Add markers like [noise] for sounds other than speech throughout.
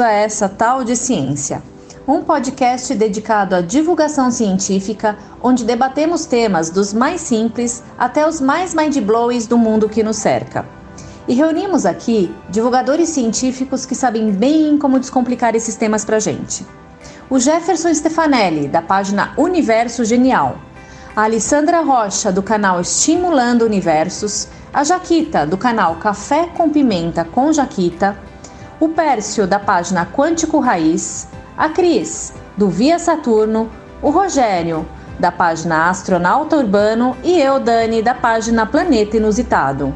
a essa tal de ciência, um podcast dedicado à divulgação científica, onde debatemos temas dos mais simples até os mais mind-blowings do mundo que nos cerca. E reunimos aqui divulgadores científicos que sabem bem como descomplicar esses temas pra gente. O Jefferson Stefanelli, da página Universo Genial, a Alessandra Rocha, do canal Estimulando Universos, a Jaquita, do canal Café com Pimenta com Jaquita, o Pércio, da página Quântico Raiz, a Cris, do Via Saturno, o Rogério, da página Astronauta Urbano e eu, Dani, da página Planeta Inusitado.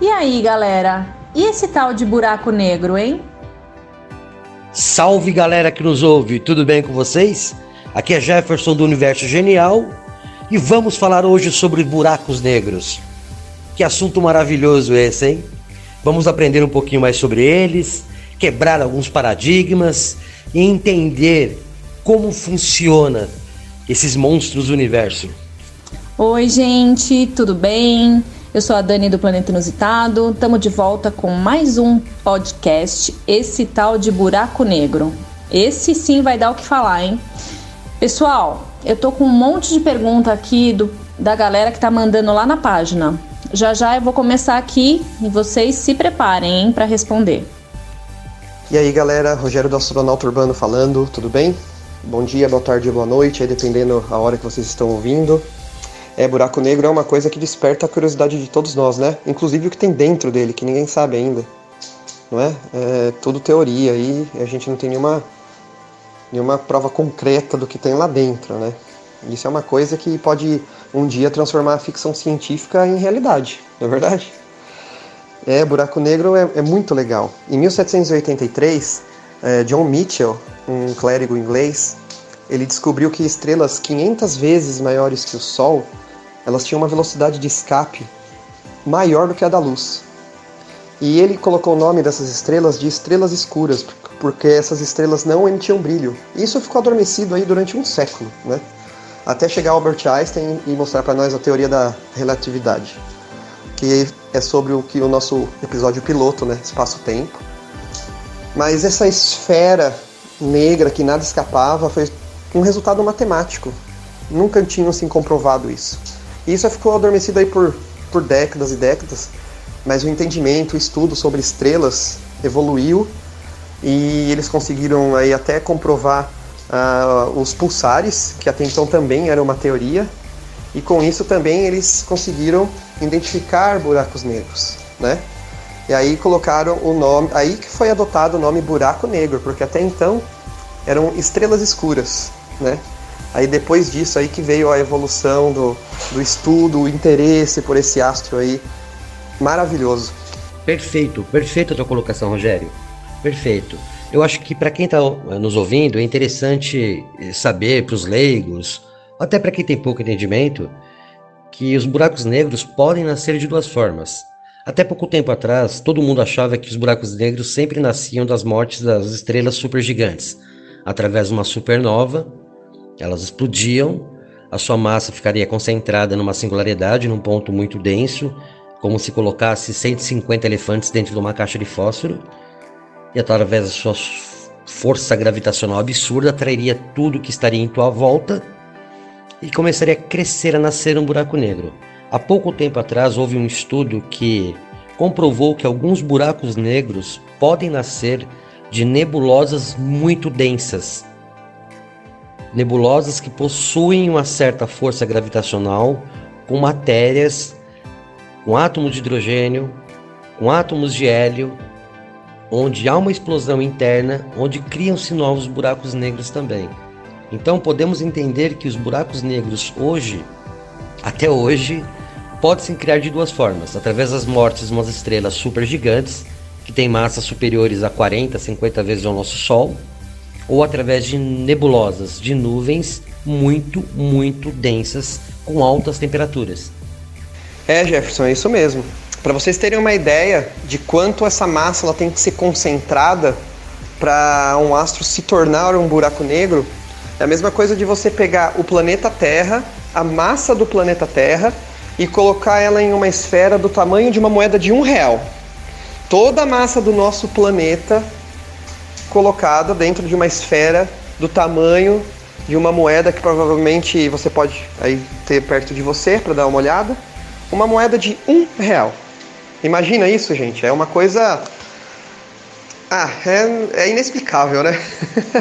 E aí, galera? E esse tal de buraco negro, hein? Salve galera que nos ouve, tudo bem com vocês? Aqui é Jefferson do Universo Genial e vamos falar hoje sobre buracos negros. Que assunto maravilhoso esse, hein? Vamos aprender um pouquinho mais sobre eles, quebrar alguns paradigmas e entender como funciona esses monstros do universo. Oi, gente, tudo bem? Eu sou a Dani do Planeta Inusitado. Estamos de volta com mais um podcast, esse tal de buraco negro. Esse sim vai dar o que falar, hein? Pessoal, eu tô com um monte de pergunta aqui do, da galera que tá mandando lá na página. Já já eu vou começar aqui e vocês se preparem, para responder. E aí, galera, Rogério do Astronauta Urbano falando, tudo bem? Bom dia, boa tarde, boa noite, aí dependendo a hora que vocês estão ouvindo. É, buraco negro é uma coisa que desperta a curiosidade de todos nós, né? Inclusive o que tem dentro dele, que ninguém sabe ainda. Não é? É tudo teoria e a gente não tem nenhuma, nenhuma prova concreta do que tem lá dentro, né? Isso é uma coisa que pode um dia transformar a ficção científica em realidade, não é verdade? É, buraco negro é, é muito legal. Em 1783, é, John Mitchell, um clérigo inglês, ele descobriu que estrelas 500 vezes maiores que o Sol elas tinham uma velocidade de escape maior do que a da luz. E ele colocou o nome dessas estrelas de estrelas escuras, porque essas estrelas não emitiam brilho. Isso ficou adormecido aí durante um século, né? Até chegar Albert Einstein e mostrar para nós a teoria da relatividade, que é sobre o que o nosso episódio piloto, né, espaço-tempo. Mas essa esfera negra que nada escapava foi um resultado matemático. Nunca tinham assim comprovado isso. E isso ficou adormecido aí por, por décadas e décadas, mas o entendimento, o estudo sobre estrelas evoluiu e eles conseguiram aí até comprovar uh, os pulsares, que até então também era uma teoria, e com isso também eles conseguiram identificar buracos negros, né? E aí colocaram o nome, aí que foi adotado o nome buraco negro, porque até então eram estrelas escuras, né? Aí depois disso aí que veio a evolução do, do estudo, o interesse por esse astro aí maravilhoso. Perfeito, perfeita a tua colocação, Rogério. Perfeito. Eu acho que para quem está nos ouvindo é interessante saber para os leigos, até para quem tem pouco entendimento, que os buracos negros podem nascer de duas formas. Até pouco tempo atrás, todo mundo achava que os buracos negros sempre nasciam das mortes das estrelas supergigantes, através de uma supernova elas explodiam, a sua massa ficaria concentrada numa singularidade, num ponto muito denso, como se colocasse 150 elefantes dentro de uma caixa de fósforo, e através da sua força gravitacional absurda atrairia tudo que estaria em tua volta e começaria a crescer, a nascer um buraco negro. Há pouco tempo atrás houve um estudo que comprovou que alguns buracos negros podem nascer de nebulosas muito densas, nebulosas que possuem uma certa força gravitacional com matérias, com átomos de hidrogênio, com átomos de hélio, onde há uma explosão interna, onde criam-se novos buracos negros também. Então podemos entender que os buracos negros hoje, até hoje, podem se criar de duas formas: através das mortes de umas estrelas supergigantes, que têm massas superiores a 40, 50 vezes ao nosso Sol, ou através de nebulosas de nuvens muito, muito densas com altas temperaturas. É, Jefferson, é isso mesmo. Para vocês terem uma ideia de quanto essa massa ela tem que ser concentrada para um astro se tornar um buraco negro, é a mesma coisa de você pegar o planeta Terra, a massa do planeta Terra, e colocar ela em uma esfera do tamanho de uma moeda de um real. Toda a massa do nosso planeta colocado dentro de uma esfera do tamanho de uma moeda que provavelmente você pode aí ter perto de você para dar uma olhada. Uma moeda de um real. Imagina isso, gente. É uma coisa. Ah, é, é inexplicável, né?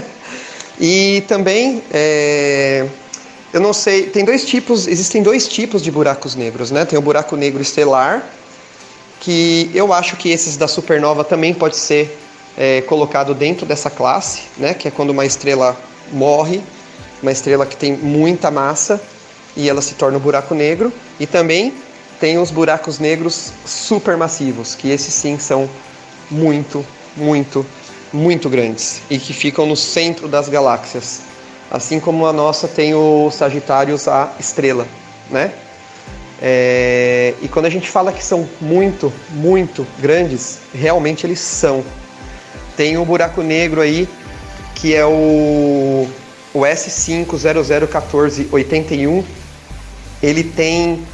[laughs] e também, é... eu não sei, tem dois tipos, existem dois tipos de buracos negros, né? Tem o buraco negro estelar, que eu acho que esses da supernova também pode ser é, colocado dentro dessa classe, né? Que é quando uma estrela morre, uma estrela que tem muita massa e ela se torna um buraco negro. E também tem os buracos negros supermassivos, que esses sim são muito, muito, muito grandes e que ficam no centro das galáxias. Assim como a nossa tem o Sagitários A estrela, né? É... e quando a gente fala que são muito, muito grandes, realmente eles são. Tem um buraco negro aí que é o, o S5001481. Ele tem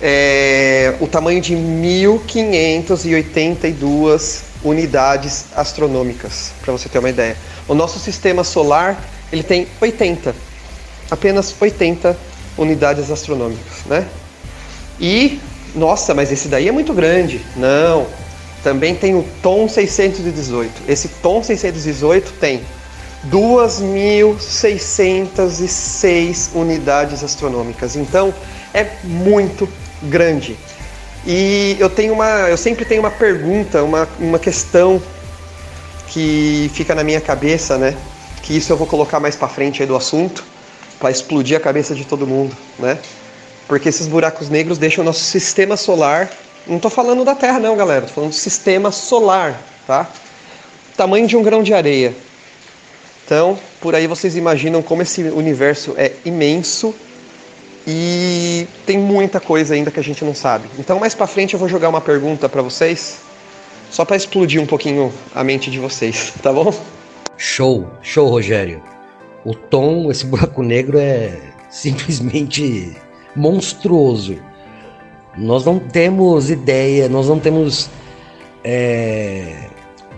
é, o tamanho de 1582 unidades astronômicas, para você ter uma ideia. O nosso sistema solar ele tem 80, apenas 80 unidades astronômicas, né? E nossa, mas esse daí é muito grande. Não, também tem o Tom 618. Esse Tom 618 tem 2.606 unidades astronômicas. Então é muito grande. E eu tenho uma, eu sempre tenho uma pergunta, uma, uma questão que fica na minha cabeça, né? Que isso eu vou colocar mais para frente aí do assunto, para explodir a cabeça de todo mundo, né? Porque esses buracos negros deixam o nosso sistema solar. Não estou falando da Terra, não, galera. Estou falando do sistema solar, tá? Tamanho de um grão de areia. Então, por aí vocês imaginam como esse universo é imenso e tem muita coisa ainda que a gente não sabe. Então, mais para frente eu vou jogar uma pergunta para vocês, só para explodir um pouquinho a mente de vocês, [laughs] tá bom? Show, show, Rogério. O tom, esse buraco negro é simplesmente monstruoso. Nós não temos ideia, nós não temos é,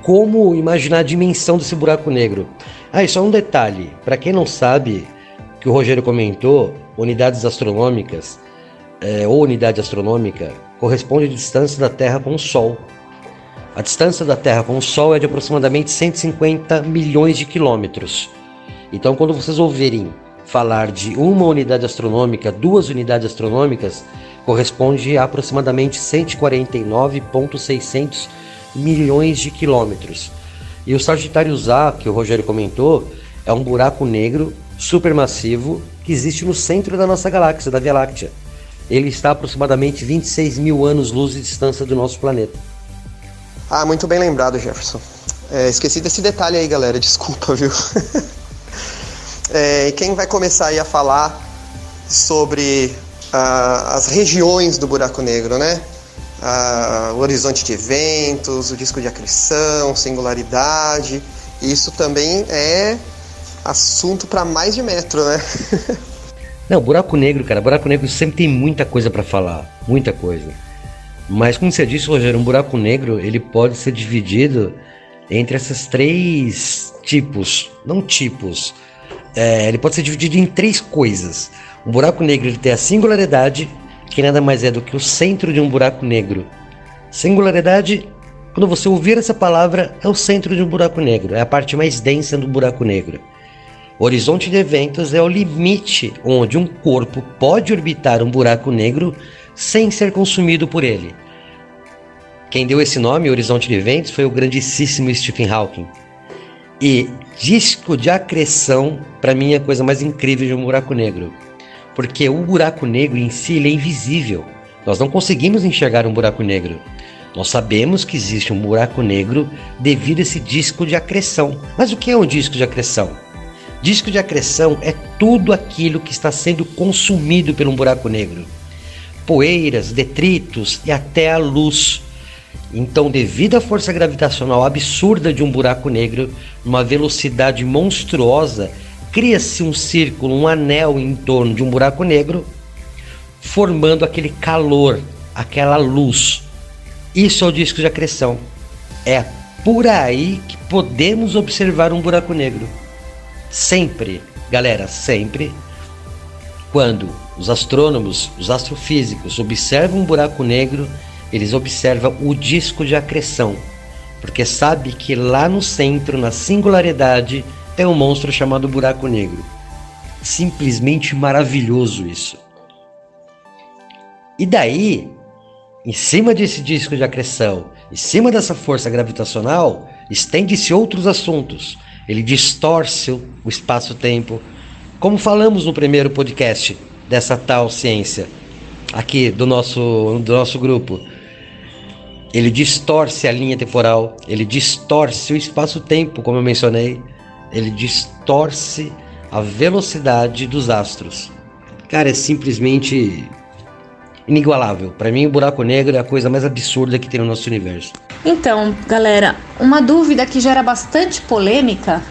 como imaginar a dimensão desse buraco negro. Ah, e só um detalhe: para quem não sabe, que o Rogério comentou, unidades astronômicas é, ou unidade astronômica corresponde à distância da Terra com o Sol. A distância da Terra com o Sol é de aproximadamente 150 milhões de quilômetros. Então, quando vocês ouvirem falar de uma unidade astronômica, duas unidades astronômicas, corresponde a aproximadamente 149,600 milhões de quilômetros. E o Sagitários A, que o Rogério comentou, é um buraco negro supermassivo que existe no centro da nossa galáxia, da Via Láctea. Ele está a aproximadamente 26 mil anos-luz de distância do nosso planeta. Ah, muito bem lembrado, Jefferson. É, esqueci desse detalhe aí, galera. [laughs] Desculpa, viu? [laughs] é, quem vai começar aí a falar sobre ah, as regiões do buraco negro, né? Ah, o horizonte de eventos, o disco de acreção, singularidade. Isso também é assunto para mais de metro, né? [laughs] Não, buraco negro, cara, buraco negro sempre tem muita coisa para falar, muita coisa. Mas como você disse, Rogério, um buraco negro ele pode ser dividido entre esses três tipos, não tipos. É, ele pode ser dividido em três coisas. Um buraco negro ele tem a singularidade, que nada mais é do que o centro de um buraco negro. Singularidade, quando você ouvir essa palavra, é o centro de um buraco negro, é a parte mais densa do buraco negro. Horizonte de eventos é o limite onde um corpo pode orbitar um buraco negro sem ser consumido por ele. Quem deu esse nome, horizonte de eventos, foi o grandíssimo Stephen Hawking. E disco de acreção, para mim, é a coisa mais incrível de um buraco negro. Porque o buraco negro em si é invisível. Nós não conseguimos enxergar um buraco negro. Nós sabemos que existe um buraco negro devido a esse disco de acreção. Mas o que é um disco de acreção? Disco de acreção é tudo aquilo que está sendo consumido pelo um buraco negro. Poeiras, detritos e até a luz. Então, devido à força gravitacional absurda de um buraco negro, numa velocidade monstruosa, cria-se um círculo, um anel em torno de um buraco negro, formando aquele calor, aquela luz. Isso é o disco de acreção. É por aí que podemos observar um buraco negro. Sempre, galera, sempre quando os astrônomos, os astrofísicos observam um buraco negro, eles observam o disco de acreção, porque sabe que lá no centro, na singularidade, é um monstro chamado buraco negro. Simplesmente maravilhoso isso. E daí, em cima desse disco de acreção, em cima dessa força gravitacional, estende-se outros assuntos. Ele distorce o espaço-tempo, como falamos no primeiro podcast dessa tal ciência, aqui do nosso, do nosso grupo. Ele distorce a linha temporal, ele distorce o espaço-tempo, como eu mencionei, ele distorce a velocidade dos astros. Cara, é simplesmente inigualável. Para mim, o buraco negro é a coisa mais absurda que tem no nosso universo. Então, galera, uma dúvida que gera bastante polêmica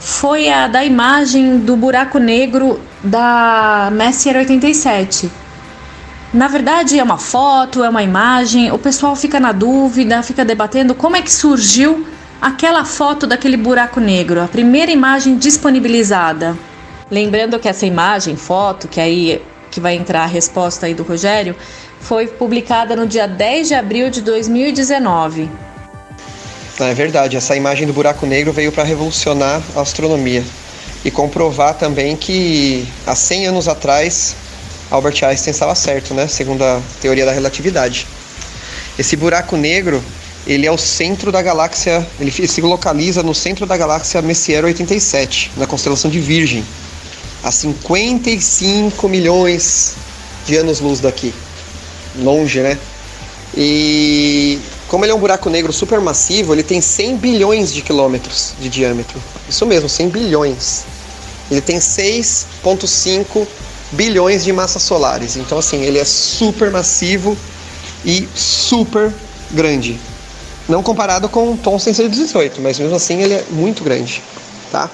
foi a da imagem do buraco negro da Messier 87. Na verdade, é uma foto, é uma imagem, o pessoal fica na dúvida, fica debatendo como é que surgiu aquela foto daquele buraco negro, a primeira imagem disponibilizada. Lembrando que essa imagem, foto, que aí que vai entrar a resposta aí do Rogério, foi publicada no dia 10 de abril de 2019. É verdade, essa imagem do buraco negro veio para revolucionar a astronomia e comprovar também que há 100 anos atrás Albert Einstein estava certo, né? Segundo a teoria da relatividade. Esse buraco negro, ele é o centro da galáxia, ele se localiza no centro da galáxia Messier 87, na constelação de Virgem, a 55 milhões de anos-luz daqui. Longe, né? E como ele é um buraco negro supermassivo, ele tem 100 bilhões de quilômetros de diâmetro. Isso mesmo, 100 bilhões. Ele tem 6,5 bilhões de massas solares. Então, assim, ele é super massivo e super grande. Não comparado com o Thomson 118, mas mesmo assim ele é muito grande, tá?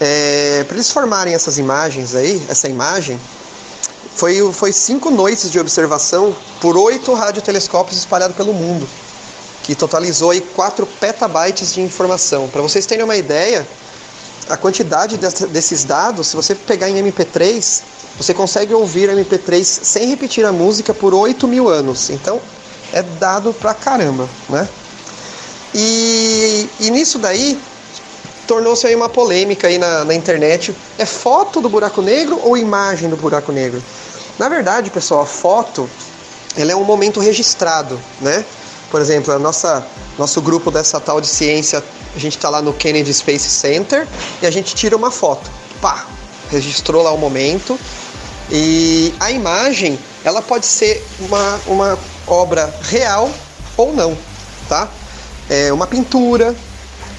É, para eles formarem essas imagens aí, essa imagem, foi, foi cinco noites de observação por oito radiotelescópios espalhados pelo mundo, que totalizou aí 4 petabytes de informação. Para vocês terem uma ideia, a quantidade desses dados, se você pegar em MP3, você consegue ouvir MP3 sem repetir a música por 8 mil anos. Então, é dado pra caramba, né? E, e nisso daí, tornou-se aí uma polêmica aí na, na internet. É foto do buraco negro ou imagem do buraco negro? Na verdade, pessoal, a foto ela é um momento registrado, né? Por exemplo, a nossa nosso grupo dessa tal de ciência, a gente está lá no Kennedy Space Center e a gente tira uma foto. Pá, registrou lá o momento. E a imagem, ela pode ser uma, uma obra real ou não, tá? É uma pintura,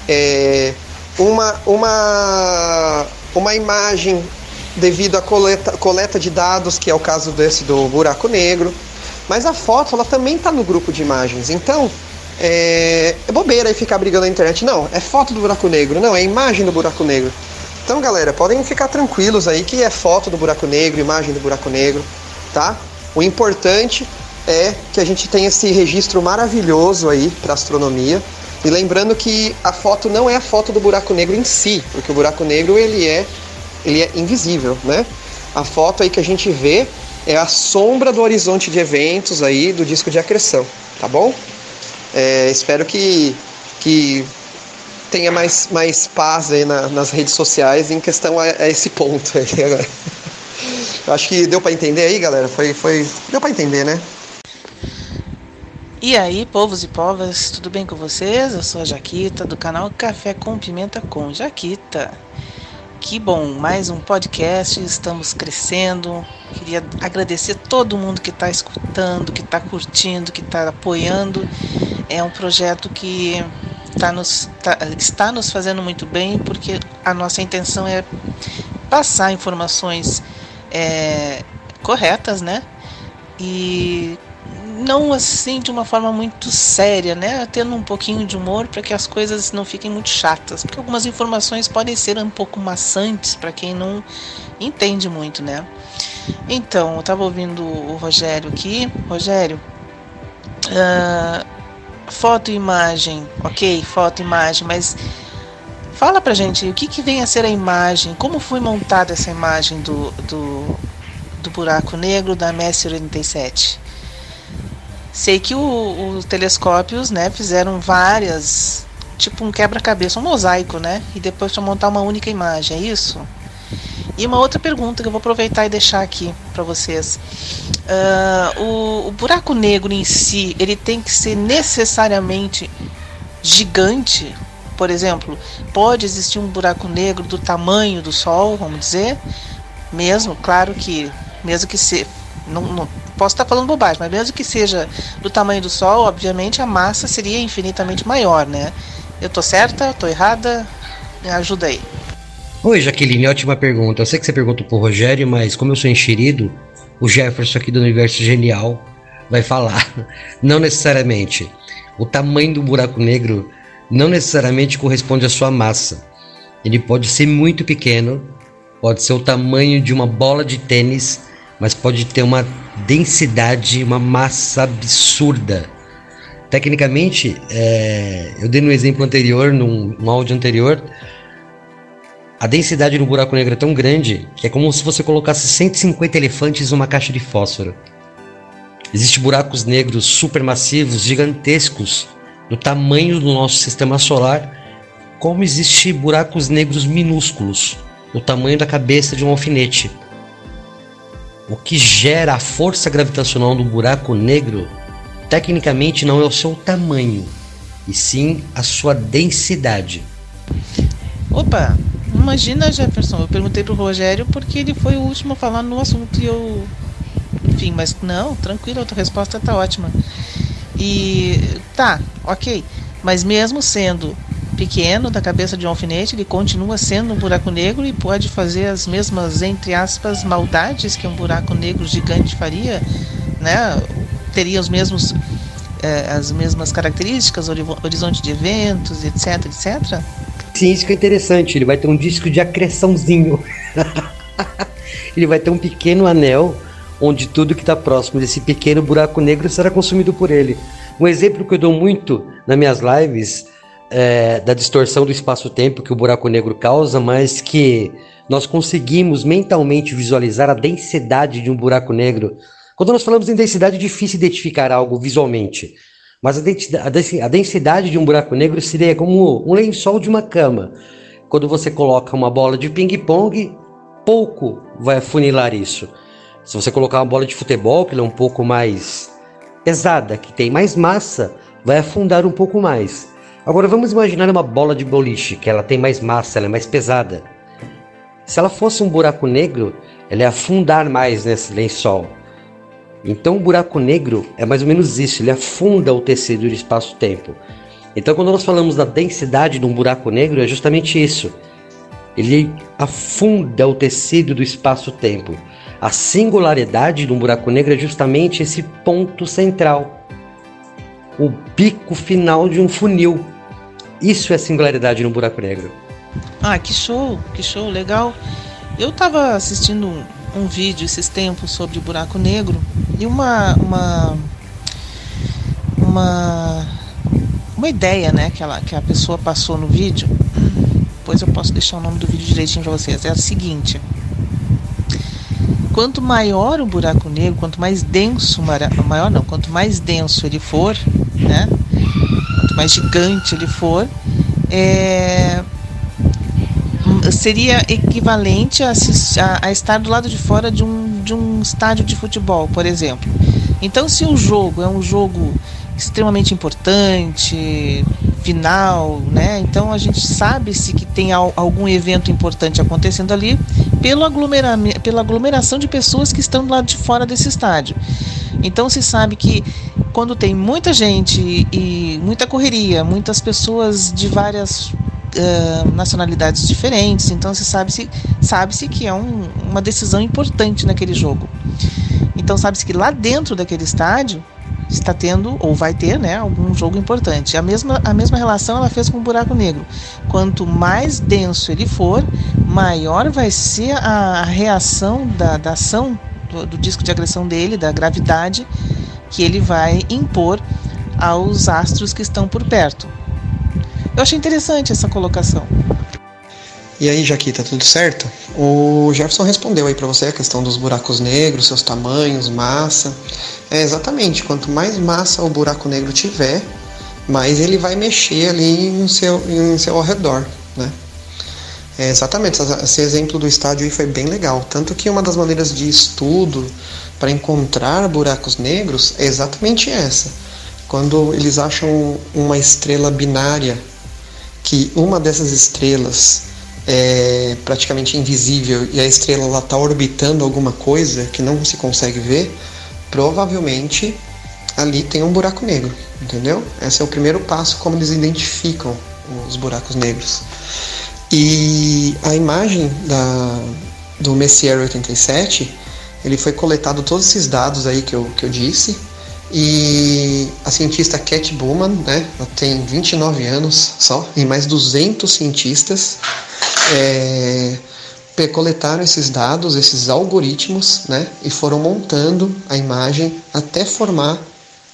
é, uma, uma, uma imagem devido à coleta, coleta de dados, que é o caso desse do buraco negro. Mas a foto ela também está no grupo de imagens. Então é, é bobeira aí ficar brigando na internet. Não, é foto do buraco negro. Não, é imagem do buraco negro. Então, galera, podem ficar tranquilos aí que é foto do buraco negro, imagem do buraco negro, tá? O importante é que a gente tenha esse registro maravilhoso aí para astronomia e lembrando que a foto não é a foto do buraco negro em si, porque o buraco negro ele é, ele é invisível, né? A foto aí que a gente vê é a sombra do horizonte de eventos aí do disco de acreção, tá bom? É, espero que, que tenha mais, mais paz aí na, nas redes sociais em questão a, a esse ponto aí agora. [laughs] Acho que deu para entender aí, galera. Foi, foi, deu para entender, né? E aí, povos e povas, tudo bem com vocês? Eu sou a Jaquita do canal Café com Pimenta com Jaquita. Que bom, mais um podcast, estamos crescendo. Queria agradecer todo mundo que está escutando, que está curtindo, que está apoiando. É um projeto que tá nos, tá, está nos fazendo muito bem, porque a nossa intenção é passar informações é, corretas, né? E não assim de uma forma muito séria, né? Tendo um pouquinho de humor para que as coisas não fiquem muito chatas, porque algumas informações podem ser um pouco maçantes para quem não entende muito, né? Então, eu estava ouvindo o Rogério aqui. Rogério, uh, foto e imagem, ok, foto e imagem, mas fala pra gente o que, que vem a ser a imagem, como foi montada essa imagem do, do, do buraco negro da MESS 87. Sei que os telescópios né, fizeram várias, tipo um quebra-cabeça, um mosaico, né? E depois para montar uma única imagem, é isso? E uma outra pergunta que eu vou aproveitar e deixar aqui para vocês. Uh, o, o, buraco negro em si, ele tem que ser necessariamente gigante? Por exemplo, pode existir um buraco negro do tamanho do Sol, vamos dizer? Mesmo, claro que, mesmo que se, não, não, posso estar falando bobagem, mas mesmo que seja do tamanho do Sol, obviamente a massa seria infinitamente maior, né? Eu tô certa? Tô errada? Me ajuda aí. Oi, Jaqueline, ótima pergunta. Eu sei que você perguntou pro Rogério, mas como eu sou enxerido, o Jefferson aqui do Universo Genial vai falar. [laughs] Não necessariamente. O tamanho do buraco negro não necessariamente corresponde à sua massa. Ele pode ser muito pequeno, pode ser o tamanho de uma bola de tênis, mas pode ter uma densidade, uma massa absurda. Tecnicamente, é, eu dei no exemplo anterior, num, num áudio anterior, a densidade no buraco negro é tão grande que é como se você colocasse 150 elefantes numa caixa de fósforo. Existem buracos negros supermassivos, gigantescos, do tamanho do nosso sistema solar, como existem buracos negros minúsculos, do tamanho da cabeça de um alfinete. O que gera a força gravitacional do buraco negro, tecnicamente não é o seu tamanho, e sim a sua densidade. Opa, Imagina, Jefferson, eu perguntei pro Rogério porque ele foi o último a falar no assunto e eu. Enfim, mas não, tranquilo, a tua resposta tá ótima. E. tá, ok. Mas mesmo sendo pequeno, da cabeça de um alfinete, ele continua sendo um buraco negro e pode fazer as mesmas, entre aspas, maldades que um buraco negro gigante faria, né? Teria os mesmos. Eh, as mesmas características, horizonte de eventos, etc, etc. Sim, isso que é interessante. Ele vai ter um disco de acreçãozinho. [laughs] ele vai ter um pequeno anel onde tudo que está próximo desse pequeno buraco negro será consumido por ele. Um exemplo que eu dou muito nas minhas lives é, da distorção do espaço-tempo que o buraco negro causa, mas que nós conseguimos mentalmente visualizar a densidade de um buraco negro. Quando nós falamos em densidade, é difícil identificar algo visualmente. Mas a densidade de um buraco negro seria como um lençol de uma cama. Quando você coloca uma bola de ping-pong, pouco vai afunilar isso. Se você colocar uma bola de futebol, que é um pouco mais pesada, que tem mais massa, vai afundar um pouco mais. Agora vamos imaginar uma bola de boliche, que ela tem mais massa, ela é mais pesada. Se ela fosse um buraco negro, ela ia afundar mais nesse lençol. Então o buraco negro é mais ou menos isso, ele afunda o tecido de espaço-tempo. Então quando nós falamos da densidade de um buraco negro é justamente isso. Ele afunda o tecido do espaço-tempo. A singularidade de um buraco negro é justamente esse ponto central. O pico final de um funil. Isso é singularidade no buraco negro. Ah, que show, que show, legal. Eu estava assistindo um vídeo esses tempos sobre buraco negro e uma uma uma uma ideia, né, que ela que a pessoa passou no vídeo. Depois eu posso deixar o nome do vídeo direitinho para vocês. É a seguinte: quanto maior o buraco negro, quanto mais denso, maior não, quanto mais denso ele for, né? Mais gigante ele for, é, seria equivalente a, a, a, estar do lado de fora de um, de um estádio de futebol, por exemplo. Então, se o jogo é um jogo extremamente importante, final, né? Então a gente sabe se que tem algum evento importante acontecendo ali pelo aglomera pela aglomeração de pessoas que estão do lado de fora desse estádio. Então se sabe que quando tem muita gente e muita correria, muitas pessoas de várias uh, nacionalidades diferentes, então se sabe-se sabe -se que é um, uma decisão importante naquele jogo. Então sabe-se que lá dentro daquele estádio está tendo ou vai ter, né, algum jogo importante. A mesma a mesma relação ela fez com o buraco negro. Quanto mais denso ele for, maior vai ser a reação da, da ação do, do disco de agressão dele, da gravidade que ele vai impor aos astros que estão por perto. Eu achei interessante essa colocação. E aí, Jaquita, tudo certo? O Jefferson respondeu aí para você a questão dos buracos negros, seus tamanhos, massa. É exatamente, quanto mais massa o buraco negro tiver, mais ele vai mexer ali em seu, em seu ao redor, né? É, exatamente, esse exemplo do estádio aí foi bem legal. Tanto que uma das maneiras de estudo para encontrar buracos negros é exatamente essa. Quando eles acham uma estrela binária, que uma dessas estrelas é praticamente invisível e a estrela está orbitando alguma coisa que não se consegue ver, provavelmente ali tem um buraco negro, entendeu? Esse é o primeiro passo como eles identificam os buracos negros. E a imagem da, do Messier 87, ele foi coletado todos esses dados aí que eu, que eu disse, e a cientista Cat Bowman, né, ela tem 29 anos só, e mais 200 cientistas é, coletaram esses dados, esses algoritmos, né, e foram montando a imagem até formar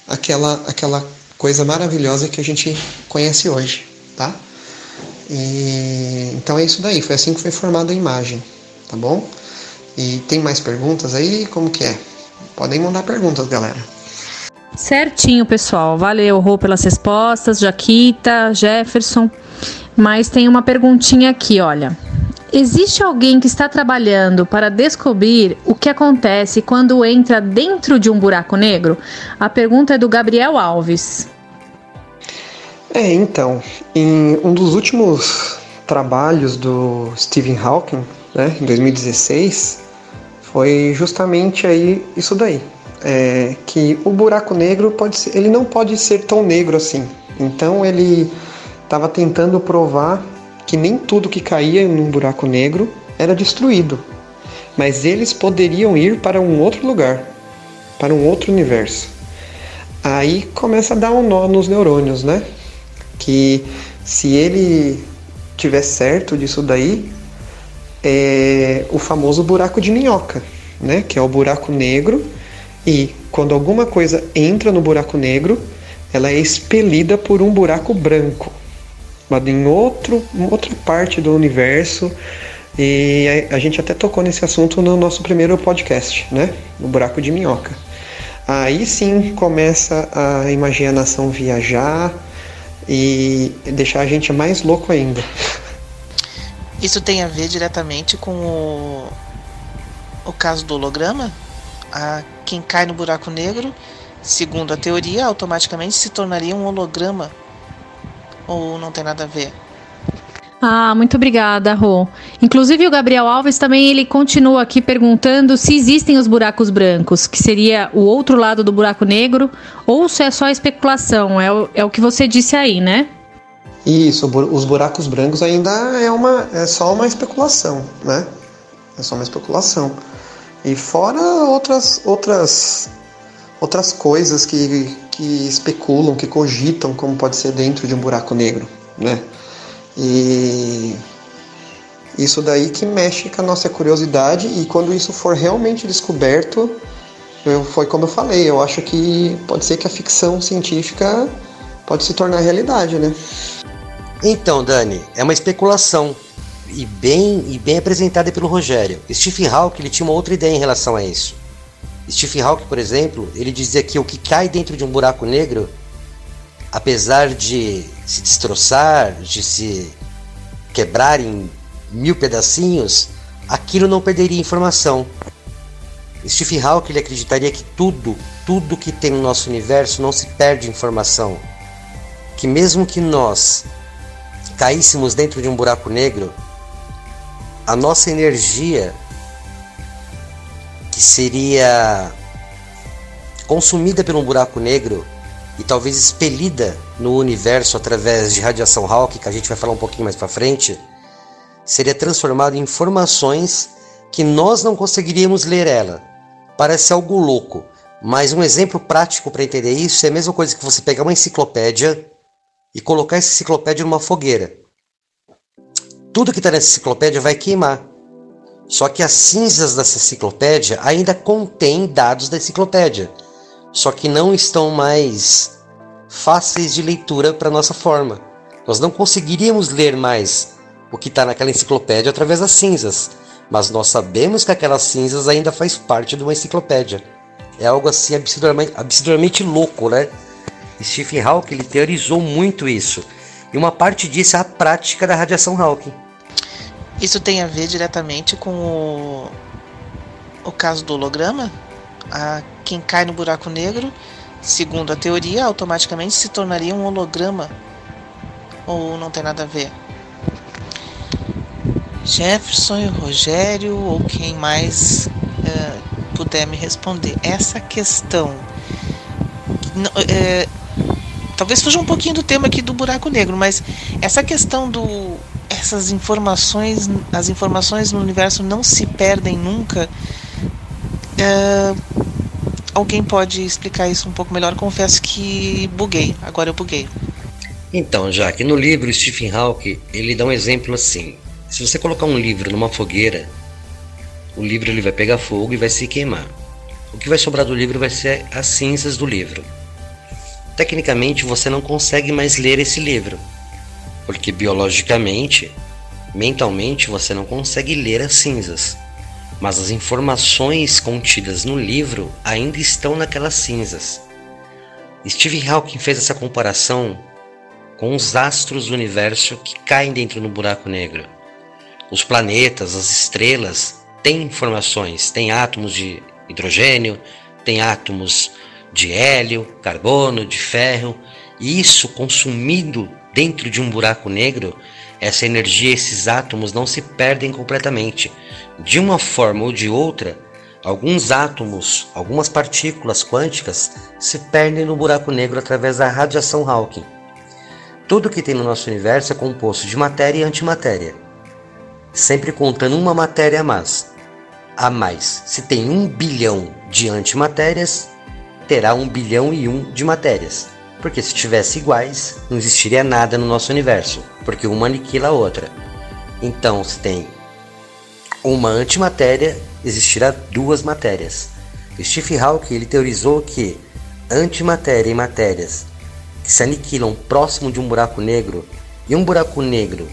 aquela, aquela coisa maravilhosa que a gente conhece hoje, tá? E, então é isso daí, foi assim que foi formada a imagem, tá bom? E tem mais perguntas aí? Como que é? Podem mandar perguntas, galera. Certinho, pessoal. Valeu, Rô, pelas respostas, Jaquita, Jefferson. Mas tem uma perguntinha aqui, olha. Existe alguém que está trabalhando para descobrir o que acontece quando entra dentro de um buraco negro? A pergunta é do Gabriel Alves. É, então, em um dos últimos trabalhos do Stephen Hawking, né, em 2016, foi justamente aí isso daí, é, que o buraco negro pode ser, ele não pode ser tão negro assim. Então ele estava tentando provar que nem tudo que caía num buraco negro era destruído, mas eles poderiam ir para um outro lugar, para um outro universo. Aí começa a dar um nó nos neurônios, né? que se ele tiver certo disso daí, é o famoso buraco de minhoca, né? Que é o buraco negro e quando alguma coisa entra no buraco negro, ela é expelida por um buraco branco, mas em outro, outra parte do universo. E a, a gente até tocou nesse assunto no nosso primeiro podcast, né? O buraco de minhoca. Aí sim começa a imaginação viajar, e deixar a gente mais louco ainda. Isso tem a ver diretamente com o, o caso do holograma? A, quem cai no buraco negro, segundo a teoria, automaticamente se tornaria um holograma? Ou não tem nada a ver? Ah, muito obrigada, Rô. Inclusive o Gabriel Alves também ele continua aqui perguntando se existem os buracos brancos, que seria o outro lado do buraco negro, ou se é só especulação. É o, é o que você disse aí, né? Isso, os buracos brancos ainda é uma é só uma especulação, né? É só uma especulação. E fora outras outras outras coisas que, que especulam, que cogitam como pode ser dentro de um buraco negro, né? E isso daí que mexe com a nossa curiosidade e quando isso for realmente descoberto, eu, foi como eu falei, eu acho que pode ser que a ficção científica pode se tornar realidade, né? Então, Dani, é uma especulação e bem e bem apresentada pelo Rogério. Stephen Hawking ele tinha uma outra ideia em relação a isso. Stephen Hawking, por exemplo, ele dizia que o que cai dentro de um buraco negro apesar de se destroçar, de se quebrar em mil pedacinhos, aquilo não perderia informação. Stephen Hawking ele acreditaria que tudo, tudo que tem no nosso universo não se perde informação. Que mesmo que nós caíssemos dentro de um buraco negro, a nossa energia que seria consumida pelo um buraco negro e talvez expelida no universo através de radiação Hawking, que a gente vai falar um pouquinho mais para frente, seria transformada em informações que nós não conseguiríamos ler ela. Parece algo louco, mas um exemplo prático para entender isso é a mesma coisa que você pegar uma enciclopédia e colocar essa enciclopédia numa fogueira. Tudo que está nessa enciclopédia vai queimar. Só que as cinzas dessa enciclopédia ainda contêm dados da enciclopédia só que não estão mais fáceis de leitura para nossa forma. Nós não conseguiríamos ler mais o que está naquela enciclopédia através das cinzas, mas nós sabemos que aquelas cinzas ainda faz parte de uma enciclopédia. É algo assim absurdamente, absurdamente louco, né? Stephen Hawking ele teorizou muito isso. E uma parte disso é a prática da radiação Hawking. Isso tem a ver diretamente com o, o caso do holograma? A, quem cai no buraco negro, segundo a teoria, automaticamente se tornaria um holograma. Ou não tem nada a ver? Jefferson e Rogério, ou quem mais uh, puder me responder. Essa questão. Uh, talvez fuja um pouquinho do tema aqui do buraco negro, mas essa questão do essas informações, as informações no universo não se perdem nunca. Uh, alguém pode explicar isso um pouco melhor? Confesso que buguei. Agora eu buguei. Então, já que no livro Stephen Hawking ele dá um exemplo assim: se você colocar um livro numa fogueira, o livro ele vai pegar fogo e vai se queimar. O que vai sobrar do livro vai ser as cinzas do livro. Tecnicamente, você não consegue mais ler esse livro, porque biologicamente, mentalmente, você não consegue ler as cinzas, mas as informações contidas no livro ainda estão naquelas cinzas. Steve Hawking fez essa comparação com os astros do universo que caem dentro do buraco negro. Os planetas, as estrelas têm informações, têm átomos de hidrogênio, têm átomos de hélio, carbono, de ferro, e isso consumido dentro de um buraco negro, essa energia, esses átomos não se perdem completamente. De uma forma ou de outra, alguns átomos, algumas partículas quânticas se perdem no buraco negro através da radiação Hawking. Tudo que tem no nosso universo é composto de matéria e antimatéria, sempre contando uma matéria a mais. A mais, se tem um bilhão de antimatérias, terá um bilhão e um de matérias. Porque se tivesse iguais, não existiria nada no nosso universo, porque uma aniquila a outra. Então, se tem uma antimatéria, existirá duas matérias. Steve Hawking ele teorizou que antimatéria e matérias que se aniquilam próximo de um buraco negro e um buraco negro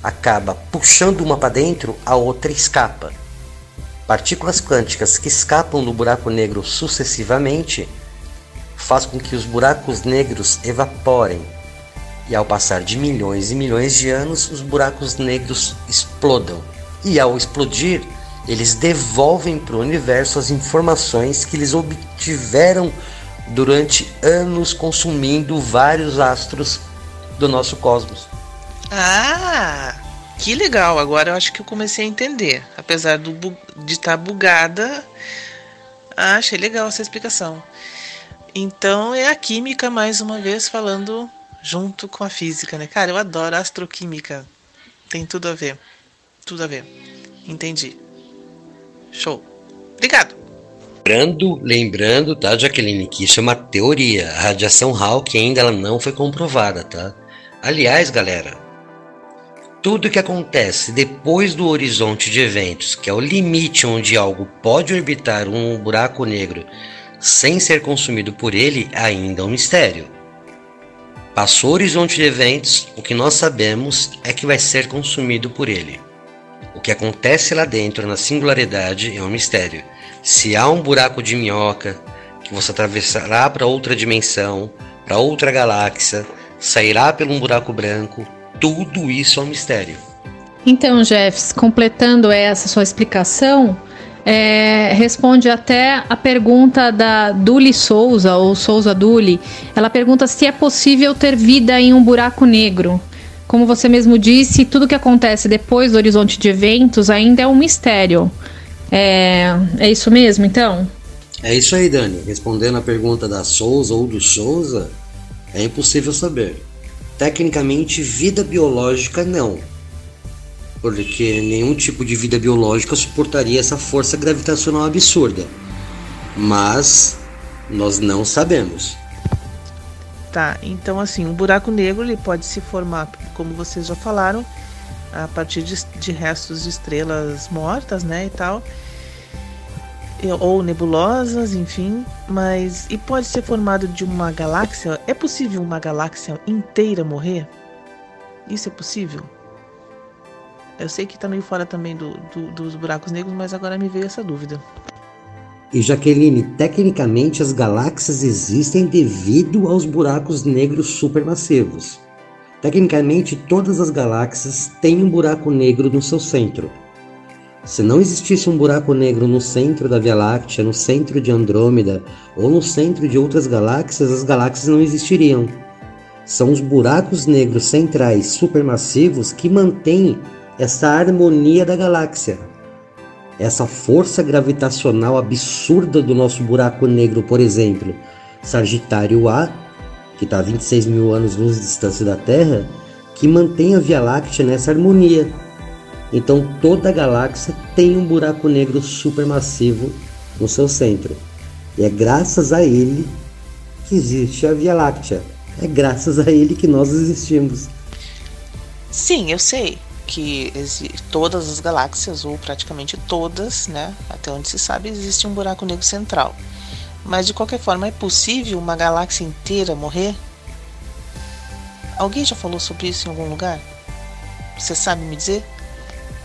acaba puxando uma para dentro, a outra escapa. Partículas quânticas que escapam do buraco negro sucessivamente faz com que os buracos negros evaporem. E ao passar de milhões e milhões de anos, os buracos negros explodam. E ao explodir, eles devolvem para o universo as informações que eles obtiveram durante anos consumindo vários astros do nosso cosmos. Ah, que legal! Agora eu acho que eu comecei a entender. Apesar do de estar bugada, achei legal essa explicação. Então é a química mais uma vez falando junto com a física, né? Cara, eu adoro astroquímica. Tem tudo a ver. Tudo a ver. Entendi. Show. Obrigado. Lembrando, lembrando, tá, Jaqueline, que isso é uma teoria. A radiação Hawking ainda ela não foi comprovada, tá? Aliás, galera, tudo que acontece depois do horizonte de eventos, que é o limite onde algo pode orbitar um buraco negro sem ser consumido por ele ainda é um mistério. Passou o horizonte de eventos, o que nós sabemos é que vai ser consumido por ele. O que acontece lá dentro na singularidade é um mistério. Se há um buraco de minhoca que você atravessará para outra dimensão, para outra galáxia, sairá pelo um buraco branco, tudo isso é um mistério. Então, Jeffs, completando essa sua explicação, é, responde até a pergunta da Duli Souza, ou Souza Duli. Ela pergunta se é possível ter vida em um buraco negro. Como você mesmo disse, tudo que acontece depois do horizonte de eventos ainda é um mistério. É, é isso mesmo, então? É isso aí, Dani. Respondendo a pergunta da Souza ou do Souza, é impossível saber. Tecnicamente, vida biológica não porque nenhum tipo de vida biológica suportaria essa força gravitacional absurda. Mas nós não sabemos. Tá, então assim, um buraco negro ele pode se formar, como vocês já falaram, a partir de, de restos de estrelas mortas, né, e tal. ou nebulosas, enfim, mas e pode ser formado de uma galáxia? É possível uma galáxia inteira morrer? Isso é possível? Eu sei que está meio fora também do, do, dos buracos negros, mas agora me veio essa dúvida. E Jaqueline, tecnicamente as galáxias existem devido aos buracos negros supermassivos. Tecnicamente, todas as galáxias têm um buraco negro no seu centro. Se não existisse um buraco negro no centro da Via Láctea, no centro de Andrômeda ou no centro de outras galáxias, as galáxias não existiriam. São os buracos negros centrais supermassivos que mantêm essa harmonia da galáxia. Essa força gravitacional absurda do nosso buraco negro, por exemplo, Sagitário A, que está a 26 mil anos-luz de distância da Terra, que mantém a Via Láctea nessa harmonia. Então toda a galáxia tem um buraco negro supermassivo no seu centro. E é graças a ele que existe a Via Láctea. É graças a ele que nós existimos. Sim, eu sei que todas as galáxias, ou praticamente todas, né, até onde se sabe, existe um buraco negro central. Mas de qualquer forma, é possível uma galáxia inteira morrer? Alguém já falou sobre isso em algum lugar? Você sabe me dizer?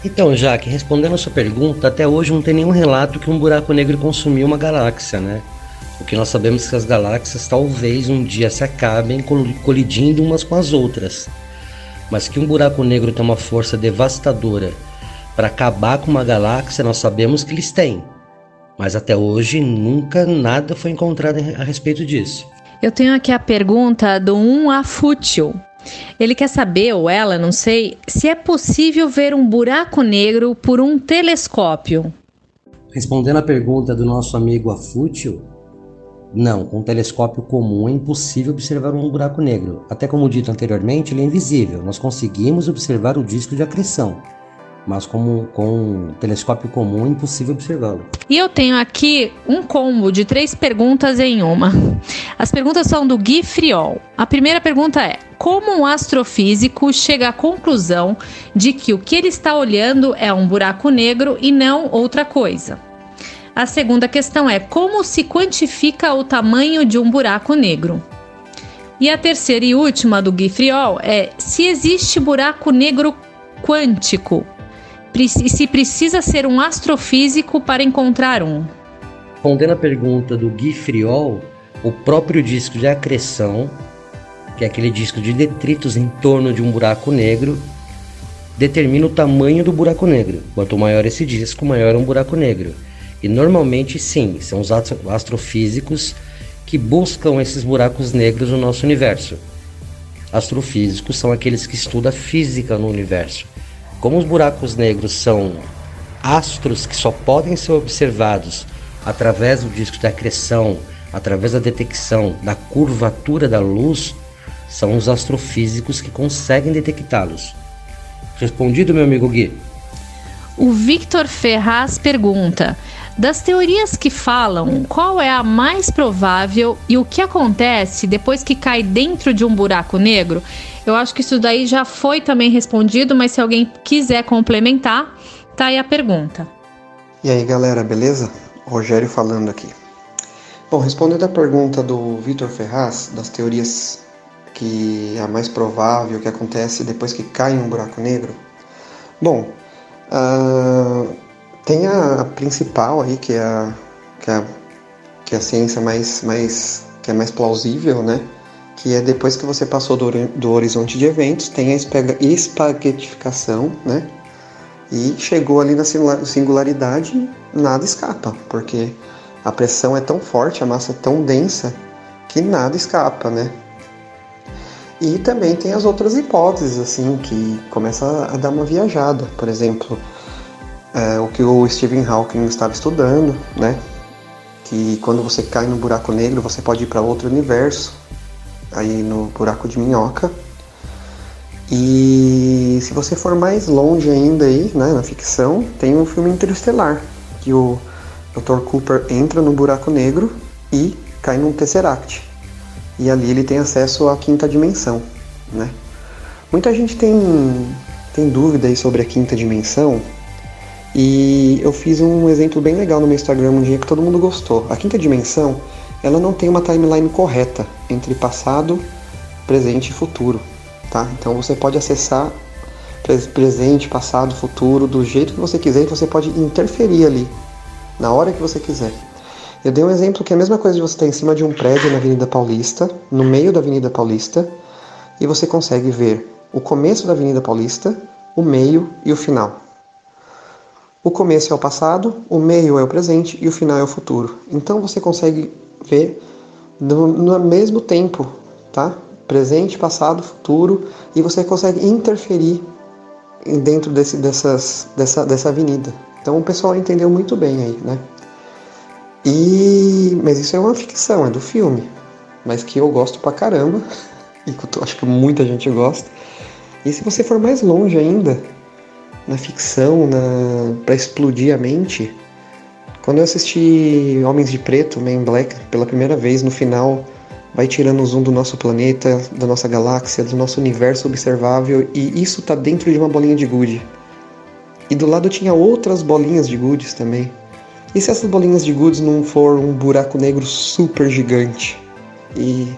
Então, Jaque, respondendo a sua pergunta, até hoje não tem nenhum relato que um buraco negro consumiu uma galáxia, né? O que nós sabemos é que as galáxias talvez um dia se acabem colidindo umas com as outras mas que um buraco negro tem uma força devastadora para acabar com uma galáxia, nós sabemos que eles têm. Mas até hoje nunca nada foi encontrado a respeito disso. Eu tenho aqui a pergunta do um afútil. Ele quer saber, ou ela, não sei, se é possível ver um buraco negro por um telescópio. Respondendo à pergunta do nosso amigo afútil, não, com um telescópio comum é impossível observar um buraco negro. Até como dito anteriormente, ele é invisível. Nós conseguimos observar o disco de acreção, mas como, com um telescópio comum é impossível observá-lo. E eu tenho aqui um combo de três perguntas em uma. As perguntas são do Gui Friol. A primeira pergunta é: como um astrofísico chega à conclusão de que o que ele está olhando é um buraco negro e não outra coisa? A segunda questão é como se quantifica o tamanho de um buraco negro. E a terceira e última do Guy Friol é se existe buraco negro quântico e se precisa ser um astrofísico para encontrar um. Respondendo a pergunta do Guy Friol, o próprio disco de acreção, que é aquele disco de detritos em torno de um buraco negro, determina o tamanho do buraco negro. Quanto maior esse disco, maior é um buraco negro. E normalmente, sim, são os astrofísicos que buscam esses buracos negros no nosso universo. Astrofísicos são aqueles que estudam física no universo. Como os buracos negros são astros que só podem ser observados através do disco de acreção, através da detecção da curvatura da luz, são os astrofísicos que conseguem detectá-los. Respondido, meu amigo Gui? O Victor Ferraz pergunta: das teorias que falam, qual é a mais provável e o que acontece depois que cai dentro de um buraco negro? Eu acho que isso daí já foi também respondido, mas se alguém quiser complementar, tá aí a pergunta. E aí, galera, beleza? Rogério falando aqui. Bom, respondendo a pergunta do Vitor Ferraz, das teorias que é a mais provável que acontece depois que cai em um buraco negro. Bom, uh, tem a, principal aí, que é a, que é a, que é a ciência mais, mais, que é mais plausível, né? Que é depois que você passou do, do horizonte de eventos, tem a espaguetificação, né? E chegou ali na singularidade, nada escapa, porque a pressão é tão forte, a massa é tão densa, que nada escapa, né? E também tem as outras hipóteses, assim, que começa a dar uma viajada. Por exemplo, é, o que o Stephen Hawking estava estudando, né? Que quando você cai no buraco negro, você pode ir para outro universo, aí no buraco de minhoca. E se você for mais longe ainda aí, né, na ficção, tem um filme Interestelar, que o Dr. Cooper entra no buraco negro e cai num Tesseract. E ali ele tem acesso à quinta dimensão, né? Muita gente tem, tem dúvida aí sobre a quinta dimensão, E eu fiz um exemplo bem legal no meu Instagram um dia que todo mundo gostou. A quinta dimensão, ela não tem uma timeline correta entre passado, presente e futuro, tá? Então você pode acessar presente, passado, futuro, do jeito que você quiser e você pode interferir ali, na hora que você quiser. Eu dei um exemplo que é a mesma coisa de você estar em cima de um prédio na Avenida Paulista, no meio da Avenida Paulista, e você consegue ver o começo da Avenida Paulista, o meio e o final. O começo é o passado, o meio é o presente e o final é o futuro. Então você consegue ver no, no mesmo tempo, tá? Presente, passado, futuro, e você consegue interferir dentro desse, dessas, dessa, dessa avenida. Então o pessoal entendeu muito bem aí, né? E mas isso é uma ficção, é do filme, mas que eu gosto pra caramba [laughs] e que eu acho que muita gente gosta. E se você for mais longe ainda na ficção, na para explodir a mente, quando eu assisti Homens de Preto, Man Black, pela primeira vez no final vai tirando o zoom do nosso planeta, da nossa galáxia, do nosso universo observável, e isso está dentro de uma bolinha de gude. E do lado tinha outras bolinhas de gudes também. E se essas bolinhas de gudes não for um buraco negro super gigante? E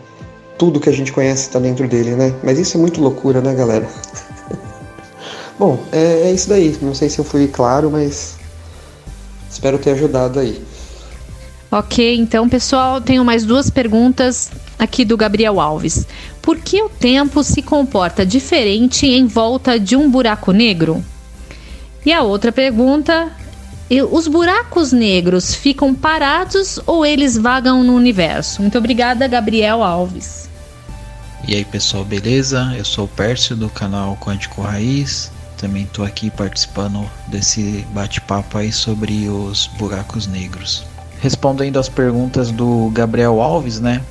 tudo que a gente conhece está dentro dele, né? Mas isso é muito loucura, né, galera? [laughs] Bom, é, é isso daí. Não sei se eu fui claro, mas espero ter ajudado aí. Ok, então pessoal, tenho mais duas perguntas aqui do Gabriel Alves. Por que o tempo se comporta diferente em volta de um buraco negro? E a outra pergunta: os buracos negros ficam parados ou eles vagam no universo? Muito obrigada, Gabriel Alves. E aí, pessoal, beleza? Eu sou o Pércio do canal Quântico Raiz. Também estou aqui participando desse bate-papo aí sobre os buracos negros respondendo às perguntas do Gabriel Alves, né?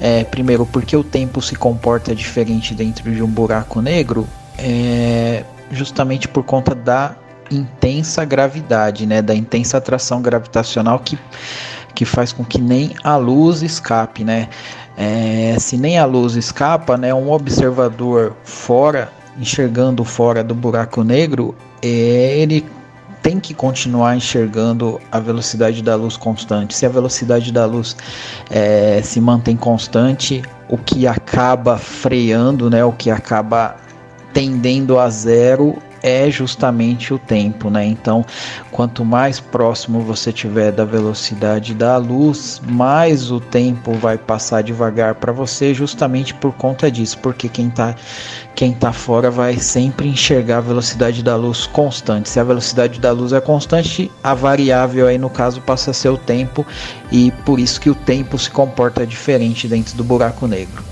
É, primeiro, por que o tempo se comporta diferente dentro de um buraco negro? É justamente por conta da intensa gravidade, né? Da intensa atração gravitacional que, que faz com que nem a luz escape, né? É, se nem a luz escapa, né? Um observador fora, enxergando fora do buraco negro, é, ele tem que continuar enxergando a velocidade da luz constante. Se a velocidade da luz é, se mantém constante, o que acaba freando, né, o que acaba tendendo a zero é justamente o tempo, né? Então, quanto mais próximo você tiver da velocidade da luz, mais o tempo vai passar devagar para você, justamente por conta disso, porque quem está quem tá fora vai sempre enxergar a velocidade da luz constante. Se a velocidade da luz é constante, a variável aí no caso passa a ser o tempo e por isso que o tempo se comporta diferente dentro do buraco negro.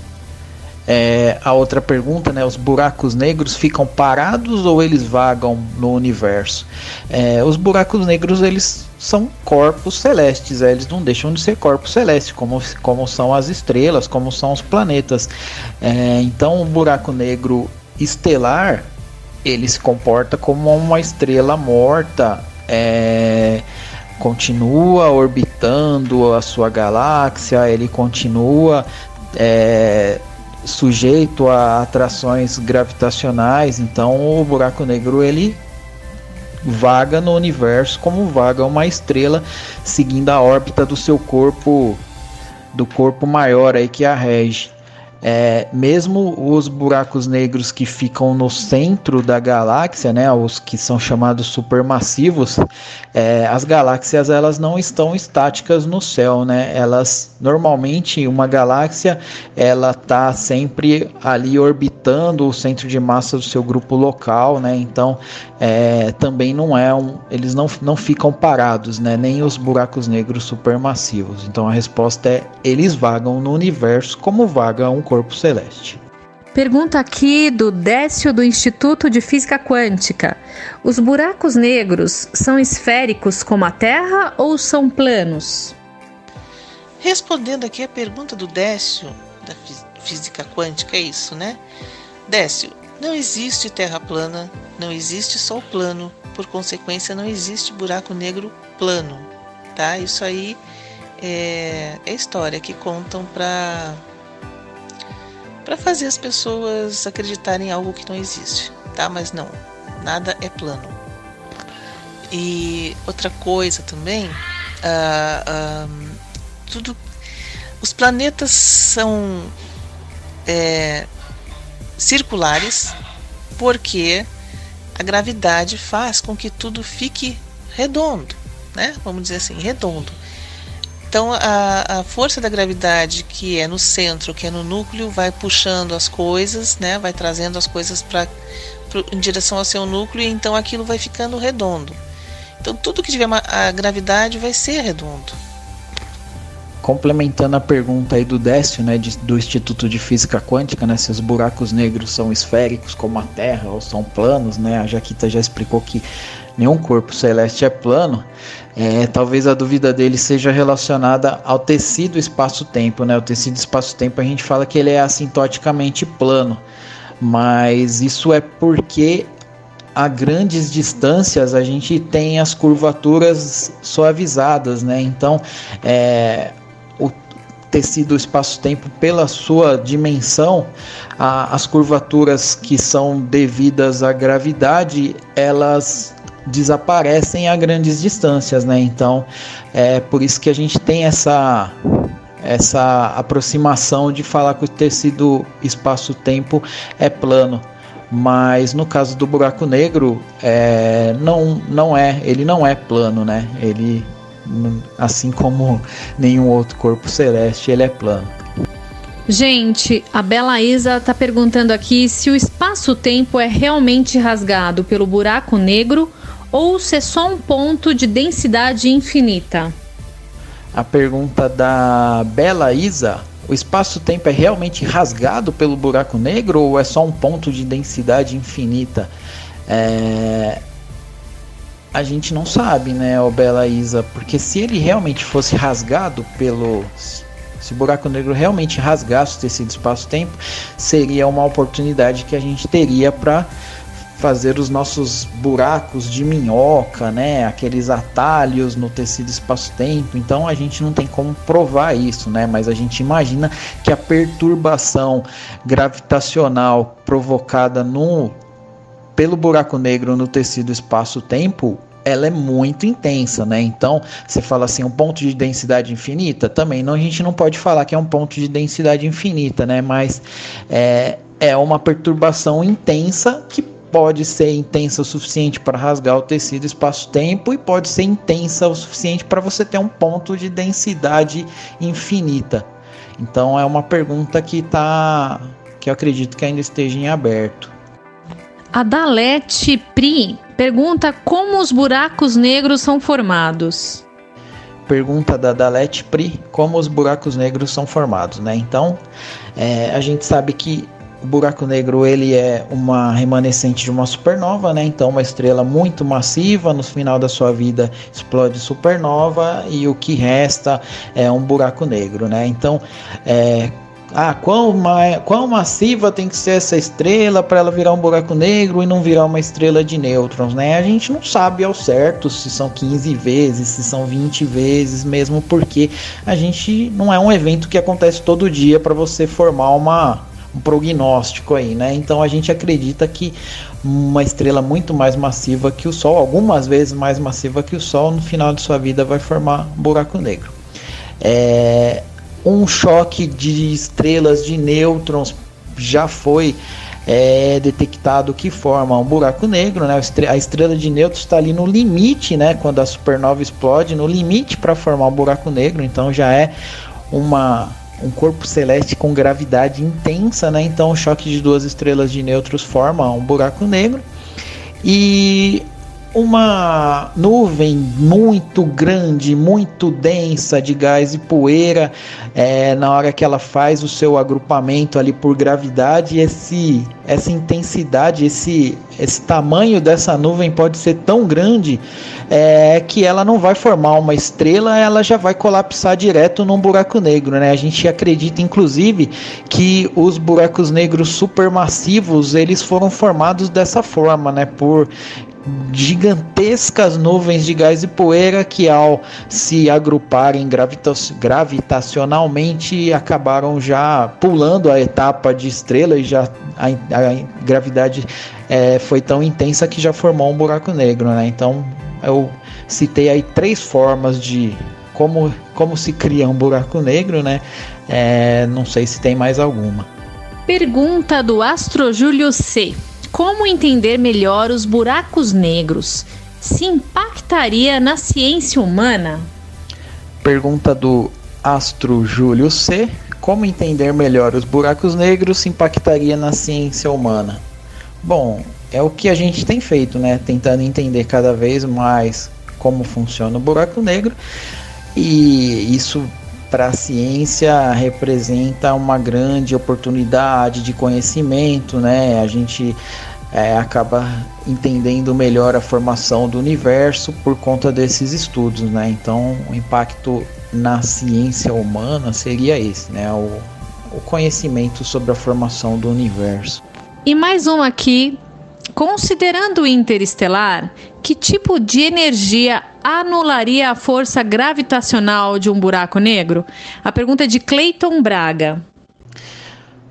É, a outra pergunta, né? Os buracos negros ficam parados ou eles vagam no universo? É, os buracos negros eles são corpos celestes, é, eles não deixam de ser corpos celestes, como, como são as estrelas, como são os planetas. É, então, o buraco negro estelar ele se comporta como uma estrela morta. É, continua orbitando a sua galáxia, ele continua é, sujeito a atrações gravitacionais, então o buraco negro ele vaga no universo como vaga uma estrela seguindo a órbita do seu corpo do corpo maior aí que a rege. É, mesmo os buracos negros que ficam no centro da galáxia, né, os que são chamados supermassivos, é, as galáxias elas não estão estáticas no céu, né? Elas normalmente uma galáxia ela está sempre ali orbitando o centro de massa do seu grupo local, né? Então é, também não é um, eles não, não ficam parados, né? Nem os buracos negros supermassivos. Então a resposta é eles vagam no universo como vaga um corpo celeste. Pergunta aqui do Décio do Instituto de Física Quântica. Os buracos negros são esféricos como a Terra ou são planos? Respondendo aqui a pergunta do Décio da Física Quântica, é isso, né? Décio, não existe Terra plana, não existe Sol plano, por consequência, não existe buraco negro plano, tá? Isso aí é, é história que contam para para fazer as pessoas acreditarem em algo que não existe, tá? Mas não, nada é plano. E outra coisa também, uh, uh, tudo, os planetas são é, circulares porque a gravidade faz com que tudo fique redondo, né? Vamos dizer assim, redondo. Então a, a força da gravidade que é no centro, que é no núcleo, vai puxando as coisas, né? Vai trazendo as coisas para em direção ao seu núcleo e então aquilo vai ficando redondo. Então tudo que tiver uma, a gravidade vai ser redondo. Complementando a pergunta aí do Décio, né, de, do Instituto de Física Quântica, né, se os buracos negros são esféricos como a Terra ou são planos, né, a Jaquita já explicou que nenhum corpo celeste é plano. É, talvez a dúvida dele seja relacionada ao tecido espaço-tempo, né? O tecido espaço-tempo a gente fala que ele é assintoticamente plano, mas isso é porque a grandes distâncias a gente tem as curvaturas suavizadas, né? Então, é, o tecido espaço-tempo, pela sua dimensão, a, as curvaturas que são devidas à gravidade, elas desaparecem a grandes distâncias, né? Então, é por isso que a gente tem essa essa aproximação de falar que o tecido espaço-tempo é plano. Mas no caso do buraco negro é, não, não é ele não é plano né? Ele assim como nenhum outro corpo celeste ele é plano. Gente, a Bela Isa está perguntando aqui se o espaço-tempo é realmente rasgado pelo buraco negro ou se é só um ponto de densidade infinita. A pergunta da Bela Isa o espaço-tempo é realmente rasgado pelo buraco negro ou é só um ponto de densidade infinita? É... A gente não sabe, né, o Bela Isa, porque se ele realmente fosse rasgado pelo. Se o buraco negro realmente rasgasse o tecido espaço-tempo, seria uma oportunidade que a gente teria para fazer os nossos buracos de minhoca, né? Aqueles atalhos no tecido espaço-tempo. Então a gente não tem como provar isso, né? Mas a gente imagina que a perturbação gravitacional provocada no pelo buraco negro no tecido espaço-tempo ela é muito intensa, né? Então, você fala assim, um ponto de densidade infinita, também não, a gente não pode falar que é um ponto de densidade infinita, né? Mas é, é uma perturbação intensa que pode ser intensa o suficiente para rasgar o tecido espaço-tempo e pode ser intensa o suficiente para você ter um ponto de densidade infinita. Então é uma pergunta que tá que eu acredito que ainda esteja em aberto. A Dalete Pri pergunta como os buracos negros são formados. Pergunta da Dalete Pri, como os buracos negros são formados, né? Então, é, a gente sabe que o buraco negro ele é uma remanescente de uma supernova, né? Então uma estrela muito massiva, no final da sua vida explode supernova e o que resta é um buraco negro, né? Então é, ah, quão, ma quão massiva tem que ser essa estrela para ela virar um buraco negro e não virar uma estrela de nêutrons, né? A gente não sabe ao certo se são 15 vezes, se são 20 vezes, mesmo porque a gente não é um evento que acontece todo dia para você formar uma um prognóstico aí, né? Então a gente acredita que uma estrela muito mais massiva que o Sol, algumas vezes mais massiva que o Sol, no final de sua vida vai formar um buraco negro. É, um choque de estrelas de nêutrons já foi é, detectado que forma um buraco negro, né? A estrela de nêutrons está ali no limite, né? Quando a supernova explode, no limite para formar um buraco negro, então já é uma um corpo celeste com gravidade intensa, né? Então o choque de duas estrelas de nêutrons forma um buraco negro. E uma nuvem muito grande, muito densa de gás e poeira, é, na hora que ela faz o seu agrupamento ali por gravidade, esse, essa intensidade, esse, esse tamanho dessa nuvem pode ser tão grande é, que ela não vai formar uma estrela, ela já vai colapsar direto num buraco negro. Né? A gente acredita, inclusive, que os buracos negros supermassivos eles foram formados dessa forma, né? por gigantescas nuvens de gás e poeira que, ao se agruparem gravitacionalmente, acabaram já pulando a etapa de estrela e já a, a gravidade é, foi tão intensa que já formou um buraco negro. Né? Então, Eu citei aí três formas de como, como se cria um buraco negro, né? É, não sei se tem mais alguma. Pergunta do Astro Júlio C. Como entender melhor os buracos negros? Se impactaria na ciência humana? Pergunta do Astro Júlio C. Como entender melhor os buracos negros se impactaria na ciência humana? Bom, é o que a gente tem feito, né? Tentando entender cada vez mais como funciona o buraco negro e isso para a ciência representa uma grande oportunidade de conhecimento, né? A gente é, acaba entendendo melhor a formação do universo por conta desses estudos, né? Então, o impacto na ciência humana seria esse, né? O, o conhecimento sobre a formação do universo. E mais uma aqui Considerando o interestelar, que tipo de energia anularia a força gravitacional de um buraco negro? A pergunta é de Clayton Braga.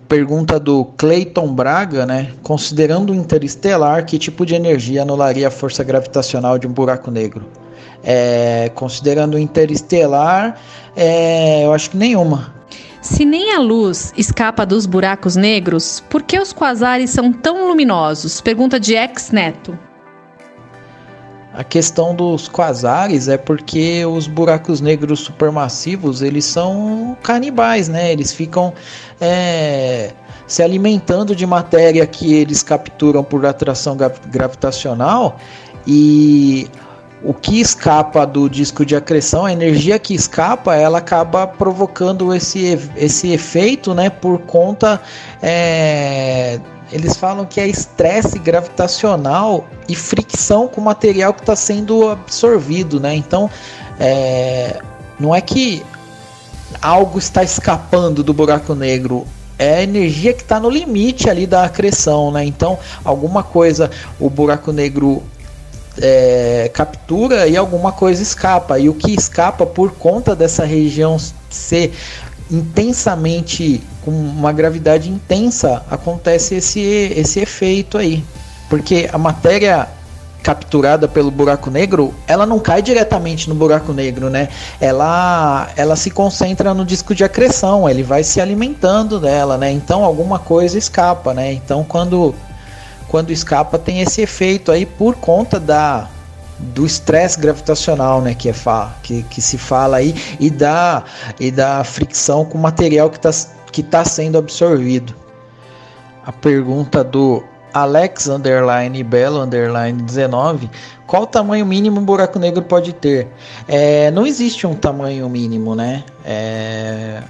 Pergunta do Clayton Braga, né? Considerando o interestelar, que tipo de energia anularia a força gravitacional de um buraco negro? É, considerando o interestelar, é, eu acho que nenhuma. Se nem a luz escapa dos buracos negros, por que os quasares são tão luminosos? Pergunta de ex Neto. A questão dos quasares é porque os buracos negros supermassivos eles são canibais, né? Eles ficam é, se alimentando de matéria que eles capturam por atração gravitacional e o que escapa do disco de acreção, a energia que escapa, ela acaba provocando esse, esse efeito, né? Por conta. É, eles falam que é estresse gravitacional e fricção com o material que está sendo absorvido, né? Então, é, não é que algo está escapando do buraco negro, é a energia que está no limite ali da acreção, né? Então, alguma coisa, o buraco negro é, captura e alguma coisa escapa. E o que escapa por conta dessa região ser intensamente com uma gravidade intensa acontece esse, esse efeito aí. Porque a matéria capturada pelo buraco negro, ela não cai diretamente no buraco negro, né? Ela, ela se concentra no disco de acreção, ele vai se alimentando dela, né? Então alguma coisa escapa, né? Então quando quando escapa tem esse efeito aí por conta da do estresse gravitacional, né, que, é fa que, que se fala aí, e da, e da fricção com o material que está que tá sendo absorvido. A pergunta do Alex underline Belo underline 19 qual o tamanho mínimo um buraco negro pode ter? É, não existe um tamanho mínimo, né? É,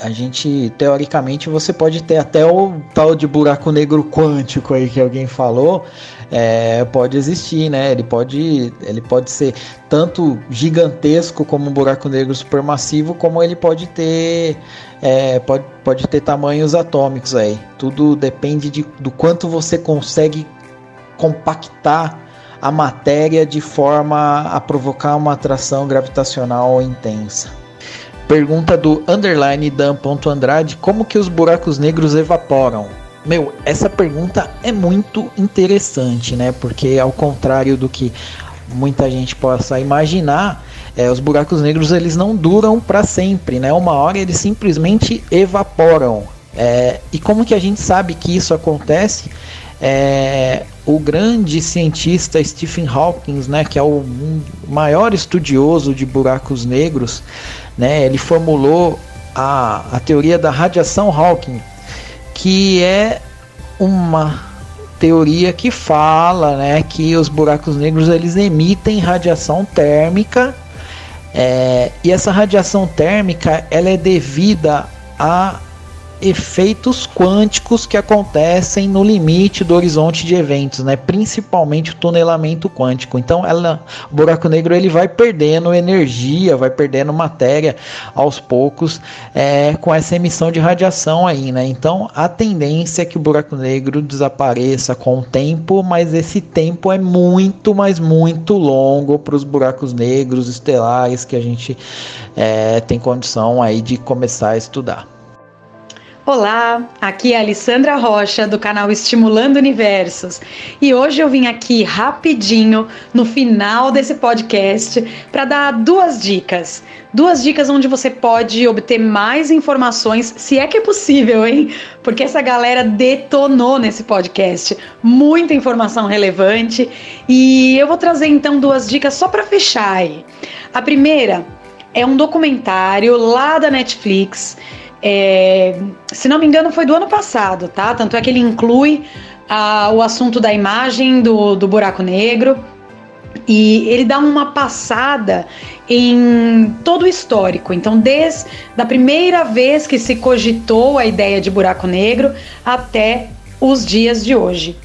a gente, teoricamente, você pode ter até o tal de buraco negro quântico aí que alguém falou, é, pode existir, né? Ele pode, ele pode ser tanto gigantesco como um buraco negro supermassivo, como ele pode ter, é, pode, pode ter tamanhos atômicos aí. Tudo depende de, do quanto você consegue compactar a matéria de forma a provocar uma atração gravitacional intensa. Pergunta do underline dan.andrade, como que os buracos negros evaporam? Meu, essa pergunta é muito interessante, né? Porque ao contrário do que muita gente possa imaginar, é, os buracos negros eles não duram para sempre, né? Uma hora eles simplesmente evaporam. É, e como que a gente sabe que isso acontece? É, o grande cientista Stephen Hawking, né, que é o maior estudioso de buracos negros, né, ele formulou a, a teoria da radiação Hawking, que é uma teoria que fala né, que os buracos negros eles emitem radiação térmica é, e essa radiação térmica ela é devida a efeitos quânticos que acontecem no limite do horizonte de eventos, né? Principalmente o tunelamento quântico. Então, ela, o buraco negro ele vai perdendo energia, vai perdendo matéria aos poucos é, com essa emissão de radiação aí, né? Então, a tendência é que o buraco negro desapareça com o tempo, mas esse tempo é muito, mas muito longo para os buracos negros estelares que a gente é, tem condição aí de começar a estudar. Olá, aqui é a Alessandra Rocha do canal Estimulando Universos e hoje eu vim aqui rapidinho no final desse podcast para dar duas dicas. Duas dicas onde você pode obter mais informações, se é que é possível, hein? Porque essa galera detonou nesse podcast. Muita informação relevante e eu vou trazer então duas dicas só para fechar aí. A primeira é um documentário lá da Netflix é, se não me engano, foi do ano passado, tá? Tanto é que ele inclui a, o assunto da imagem do, do buraco negro e ele dá uma passada em todo o histórico. Então, desde a primeira vez que se cogitou a ideia de buraco negro até os dias de hoje.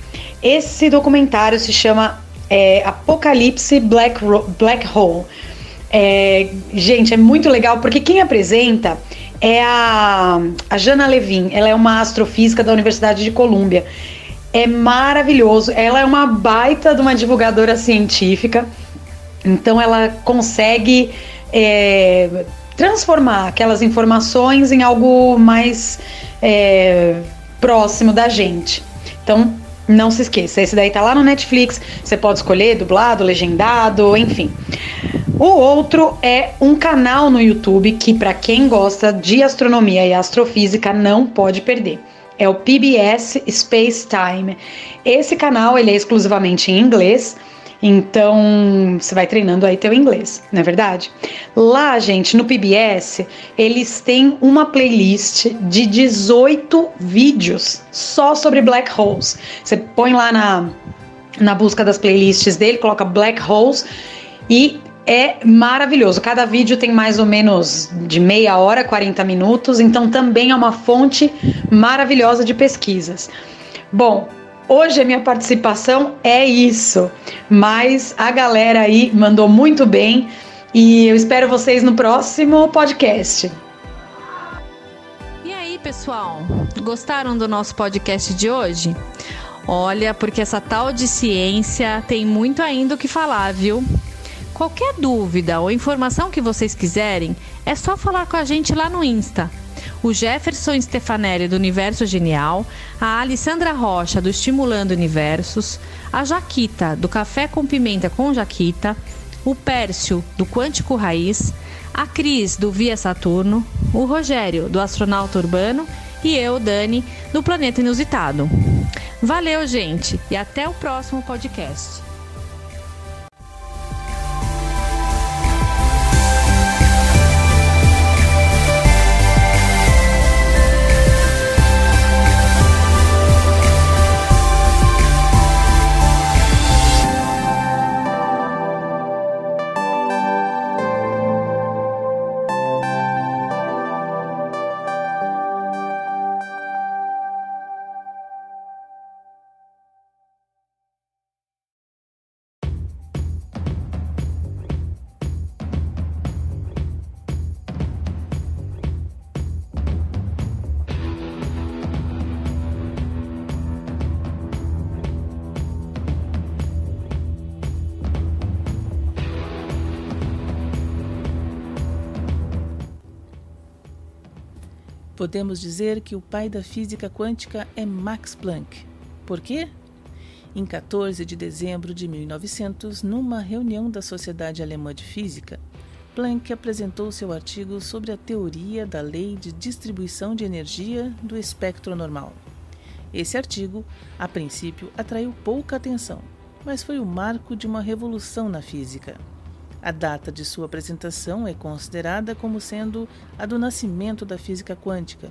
Esse documentário se chama é, Apocalipse Black, Black Hole. É, gente, é muito legal porque quem apresenta é a, a Jana Levin. Ela é uma astrofísica da Universidade de Colômbia. É maravilhoso. Ela é uma baita de uma divulgadora científica. Então ela consegue é, transformar aquelas informações em algo mais é, próximo da gente. Então não se esqueça, esse daí tá lá no Netflix. Você pode escolher dublado, legendado, enfim. O outro é um canal no YouTube que, para quem gosta de astronomia e astrofísica, não pode perder. É o PBS Space Time. Esse canal ele é exclusivamente em inglês, então você vai treinando aí teu inglês, não é verdade? Lá, gente, no PBS, eles têm uma playlist de 18 vídeos só sobre black holes. Você põe lá na, na busca das playlists dele, coloca black holes e é maravilhoso. Cada vídeo tem mais ou menos de meia hora, 40 minutos, então também é uma fonte maravilhosa de pesquisas. Bom, hoje a minha participação é isso, mas a galera aí mandou muito bem e eu espero vocês no próximo podcast. E aí, pessoal, gostaram do nosso podcast de hoje? Olha, porque essa tal de ciência tem muito ainda o que falar, viu? Qualquer dúvida ou informação que vocês quiserem, é só falar com a gente lá no Insta. O Jefferson Stefanelli do Universo Genial, a Alessandra Rocha do Estimulando Universos, a Jaquita do Café com Pimenta com Jaquita, o Pércio do Quântico Raiz, a Cris do Via Saturno, o Rogério do Astronauta Urbano e eu, Dani, do Planeta Inusitado. Valeu, gente, e até o próximo podcast. Podemos dizer que o pai da física quântica é Max Planck. Por quê? Em 14 de dezembro de 1900, numa reunião da Sociedade Alemã de Física, Planck apresentou seu artigo sobre a teoria da lei de distribuição de energia do espectro normal. Esse artigo, a princípio, atraiu pouca atenção, mas foi o marco de uma revolução na física. A data de sua apresentação é considerada como sendo a do nascimento da física quântica,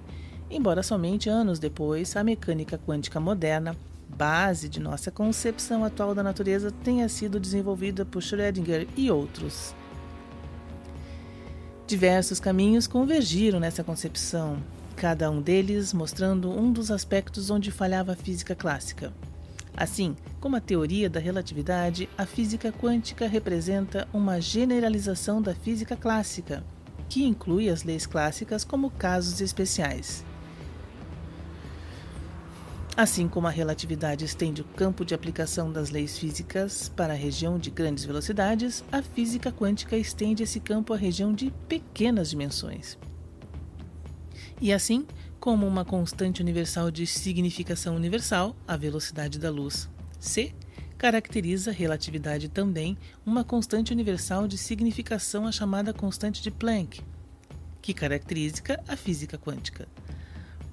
embora somente anos depois a mecânica quântica moderna, base de nossa concepção atual da natureza, tenha sido desenvolvida por Schrödinger e outros. Diversos caminhos convergiram nessa concepção, cada um deles mostrando um dos aspectos onde falhava a física clássica. Assim, como a teoria da relatividade, a física quântica representa uma generalização da física clássica, que inclui as leis clássicas como casos especiais. Assim como a relatividade estende o campo de aplicação das leis físicas para a região de grandes velocidades, a física quântica estende esse campo à região de pequenas dimensões. E assim, como uma constante universal de significação universal, a velocidade da luz, c, caracteriza a relatividade também uma constante universal de significação, a chamada constante de Planck, que caracteriza a física quântica.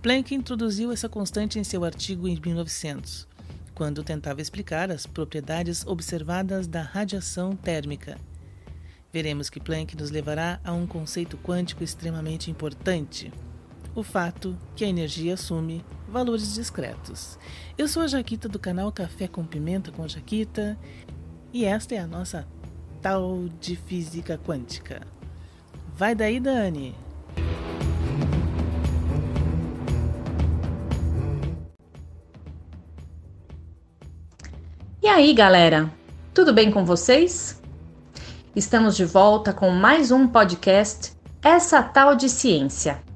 Planck introduziu essa constante em seu artigo em 1900, quando tentava explicar as propriedades observadas da radiação térmica. Veremos que Planck nos levará a um conceito quântico extremamente importante o fato que a energia assume valores discretos. Eu sou a Jaquita do canal Café com Pimenta com Jaquita e esta é a nossa tal de física quântica. Vai daí, Dani! E aí, galera? Tudo bem com vocês? Estamos de volta com mais um podcast Essa Tal de Ciência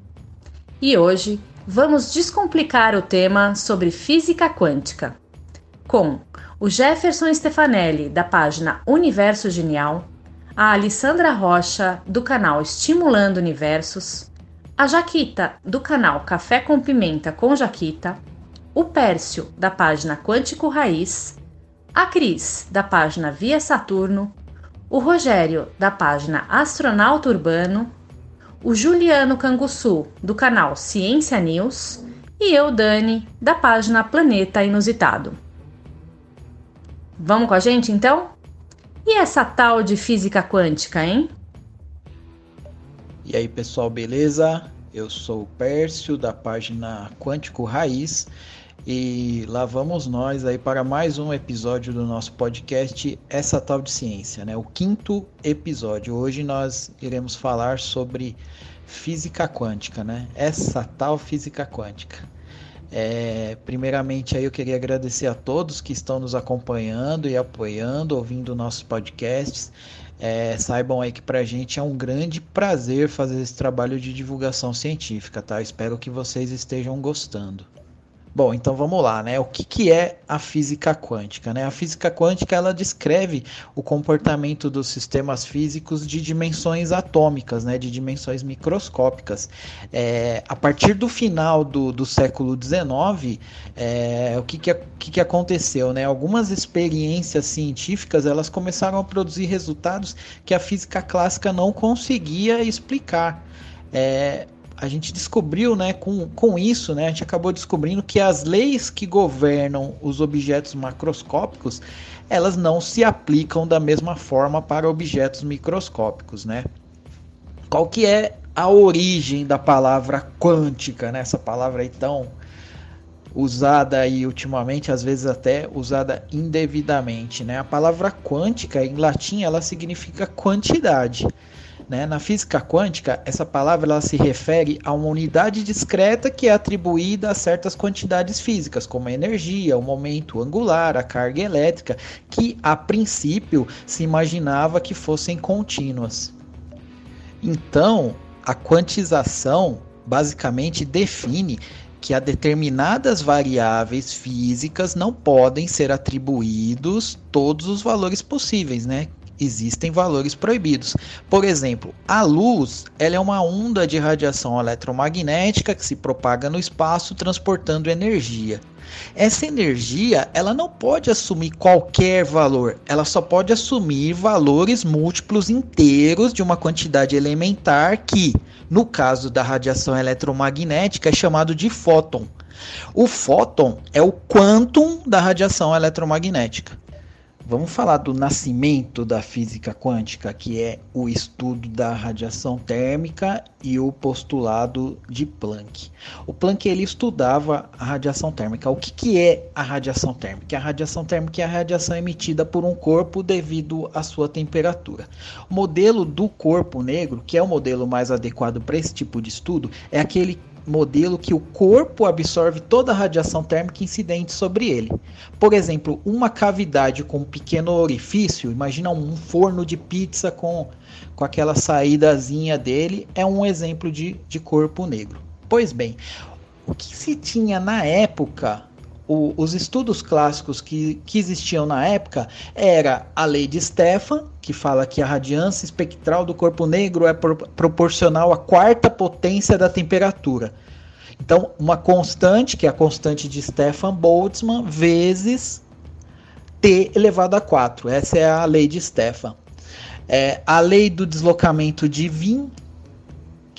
e hoje vamos descomplicar o tema sobre física quântica. Com o Jefferson Stefanelli, da página Universo Genial, a Alessandra Rocha, do canal Estimulando Universos, a Jaquita, do canal Café com Pimenta com Jaquita, o Pércio, da página Quântico Raiz, a Cris, da página Via Saturno, o Rogério, da página Astronauta Urbano o Juliano Canguçu, do canal Ciência News, e eu, Dani, da página Planeta Inusitado. Vamos com a gente então? E essa tal de física quântica, hein? E aí, pessoal, beleza? Eu sou o Pércio da página Quântico Raiz e lá vamos nós aí para mais um episódio do nosso podcast Essa Tal de Ciência, né? O quinto episódio. Hoje nós iremos falar sobre física quântica, né? Essa tal física quântica. É, primeiramente aí eu queria agradecer a todos que estão nos acompanhando e apoiando, ouvindo nossos podcasts. É, saibam aí que para a gente é um grande prazer fazer esse trabalho de divulgação científica, tá? Espero que vocês estejam gostando. Bom, então vamos lá, né? O que, que é a física quântica? Né? A física quântica ela descreve o comportamento dos sistemas físicos de dimensões atômicas, né? De dimensões microscópicas. É, a partir do final do, do século XIX, é, o que, que, que, que aconteceu? Né? Algumas experiências científicas elas começaram a produzir resultados que a física clássica não conseguia explicar. É, a gente descobriu, né, com, com isso, né, a gente acabou descobrindo que as leis que governam os objetos macroscópicos, elas não se aplicam da mesma forma para objetos microscópicos, né? Qual que é a origem da palavra quântica, né? Essa palavra aí tão usada aí ultimamente, às vezes até usada indevidamente, né? A palavra quântica em latim ela significa quantidade. Né? Na física quântica, essa palavra ela se refere a uma unidade discreta que é atribuída a certas quantidades físicas, como a energia, o momento angular, a carga elétrica, que a princípio se imaginava que fossem contínuas. Então, a quantização basicamente define que a determinadas variáveis físicas não podem ser atribuídos todos os valores possíveis, né? Existem valores proibidos. Por exemplo, a luz ela é uma onda de radiação eletromagnética que se propaga no espaço transportando energia. Essa energia ela não pode assumir qualquer valor, ela só pode assumir valores múltiplos inteiros de uma quantidade elementar que, no caso da radiação eletromagnética, é chamado de fóton. O fóton é o quantum da radiação eletromagnética. Vamos falar do nascimento da física quântica, que é o estudo da radiação térmica e o postulado de Planck. O Planck ele estudava a radiação térmica. O que, que é a radiação térmica? A radiação térmica é a radiação emitida por um corpo devido à sua temperatura. O modelo do corpo negro, que é o modelo mais adequado para esse tipo de estudo, é aquele modelo que o corpo absorve toda a radiação térmica incidente sobre ele. Por exemplo, uma cavidade com um pequeno orifício, imagina um forno de pizza com, com aquela saídazinha dele, é um exemplo de, de corpo negro. Pois bem, o que se tinha na época o, os estudos clássicos que, que existiam na época era a lei de Stefan, que fala que a radiância espectral do corpo negro é pro, proporcional à quarta potência da temperatura. Então, uma constante, que é a constante de Stefan Boltzmann, vezes T elevado a 4. Essa é a lei de Stefan. É, a lei do deslocamento de Wien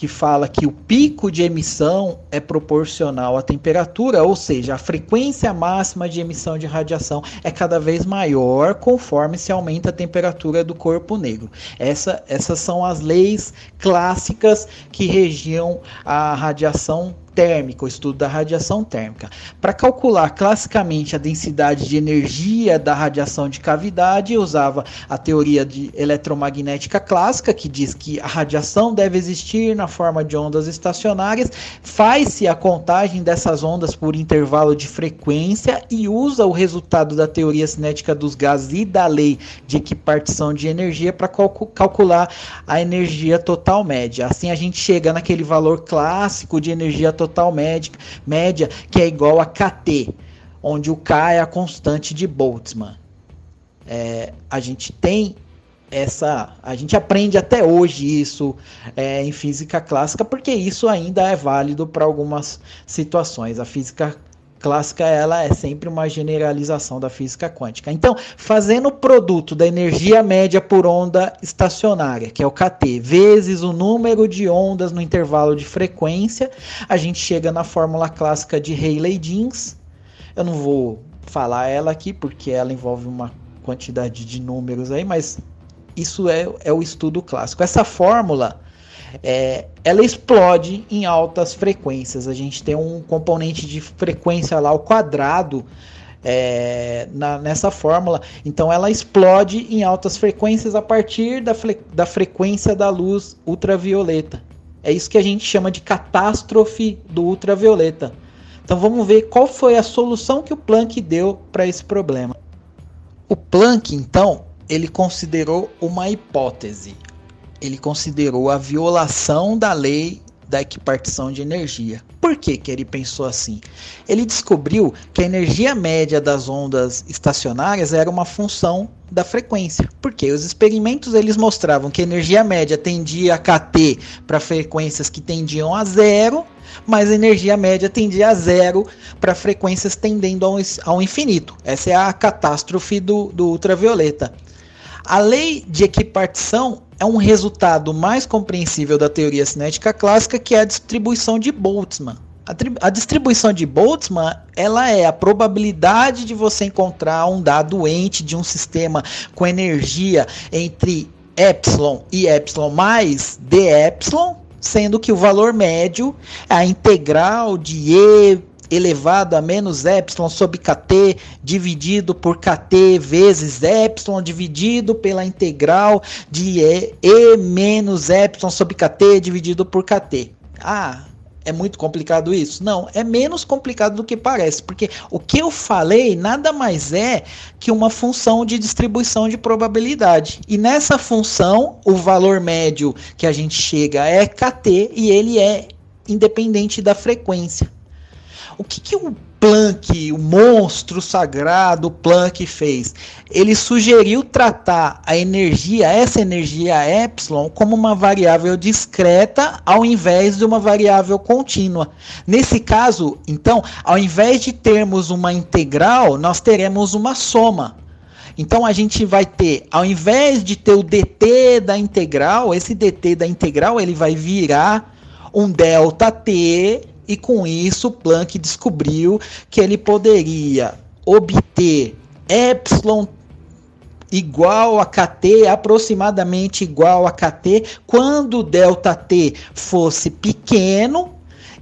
que fala que o pico de emissão é proporcional à temperatura, ou seja, a frequência máxima de emissão de radiação é cada vez maior conforme se aumenta a temperatura do corpo negro. Essa, essas são as leis clássicas que regiam a radiação térmica, o estudo da radiação térmica. Para calcular classicamente a densidade de energia da radiação de cavidade, usava a teoria de eletromagnética clássica, que diz que a radiação deve existir na forma de ondas estacionárias, faz-se a contagem dessas ondas por intervalo de frequência e usa o resultado da teoria cinética dos gases e da lei de equipartição de energia para calcular a energia total média. Assim a gente chega naquele valor clássico de energia total total média, média que é igual a KT, onde o K é a constante de Boltzmann. É, a gente tem essa, a gente aprende até hoje isso é, em física clássica, porque isso ainda é válido para algumas situações. A física clássica ela é sempre uma generalização da física quântica. Então, fazendo o produto da energia média por onda estacionária, que é o KT, vezes o número de ondas no intervalo de frequência, a gente chega na fórmula clássica de Rayleigh-Jeans. Eu não vou falar ela aqui porque ela envolve uma quantidade de números aí, mas isso é, é o estudo clássico. Essa fórmula é, ela explode em altas frequências. A gente tem um componente de frequência lá ao quadrado é, na, nessa fórmula. Então ela explode em altas frequências a partir da, da frequência da luz ultravioleta. É isso que a gente chama de catástrofe do ultravioleta. Então vamos ver qual foi a solução que o Planck deu para esse problema. O Planck, então, ele considerou uma hipótese ele considerou a violação da lei da equipartição de energia. Por que, que ele pensou assim? Ele descobriu que a energia média das ondas estacionárias era uma função da frequência. Porque os experimentos eles mostravam que a energia média tendia a KT para frequências que tendiam a zero, mas a energia média tendia a zero para frequências tendendo ao, ao infinito. Essa é a catástrofe do, do ultravioleta. A lei de equipartição é um resultado mais compreensível da teoria cinética clássica, que é a distribuição de Boltzmann. A, a, distribuição de Boltzmann ela é a probabilidade de você encontrar um dado ente de um sistema com energia entre epsilon e epsilon mais d epsilon, sendo que o valor médio é a integral de e elevado a menos epsilon sobre kt dividido por kt vezes epsilon dividido pela integral de e, e menos epsilon sobre kt dividido por kt. Ah, é muito complicado isso? Não, é menos complicado do que parece, porque o que eu falei nada mais é que uma função de distribuição de probabilidade. E nessa função, o valor médio que a gente chega é kt e ele é independente da frequência. O que, que o Planck, o monstro sagrado Planck fez? Ele sugeriu tratar a energia, essa energia epsilon, como uma variável discreta ao invés de uma variável contínua. Nesse caso, então, ao invés de termos uma integral, nós teremos uma soma. Então a gente vai ter, ao invés de ter o dt da integral, esse dt da integral ele vai virar um delta t e com isso, Planck descobriu que ele poderia obter epsilon igual a kt, aproximadamente igual a kt, quando delta t fosse pequeno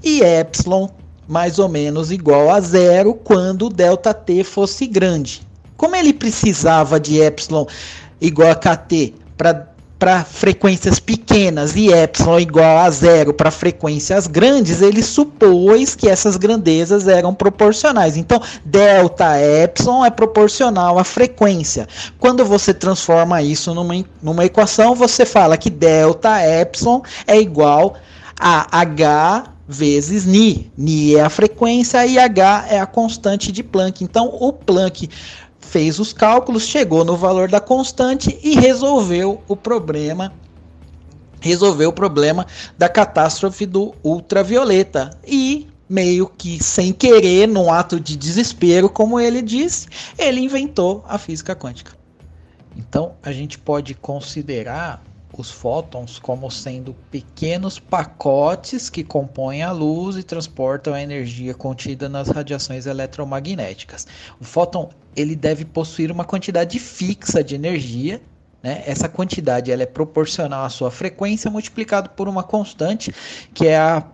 e epsilon mais ou menos igual a zero quando delta t fosse grande. Como ele precisava de epsilon igual a kt para para frequências pequenas e epsilon igual a zero para frequências grandes, ele supôs que essas grandezas eram proporcionais. Então, delta epsilon é proporcional à frequência. Quando você transforma isso numa, numa equação, você fala que delta epsilon é igual a h vezes ni. Ni é a frequência e h é a constante de Planck. Então, o Planck fez os cálculos, chegou no valor da constante e resolveu o problema resolveu o problema da catástrofe do ultravioleta. E meio que sem querer, num ato de desespero, como ele disse, ele inventou a física quântica. Então a gente pode considerar os fótons como sendo pequenos pacotes que compõem a luz e transportam a energia contida nas radiações eletromagnéticas. O fóton ele deve possuir uma quantidade fixa de energia. Né? Essa quantidade ela é proporcional à sua frequência multiplicado por uma constante que é a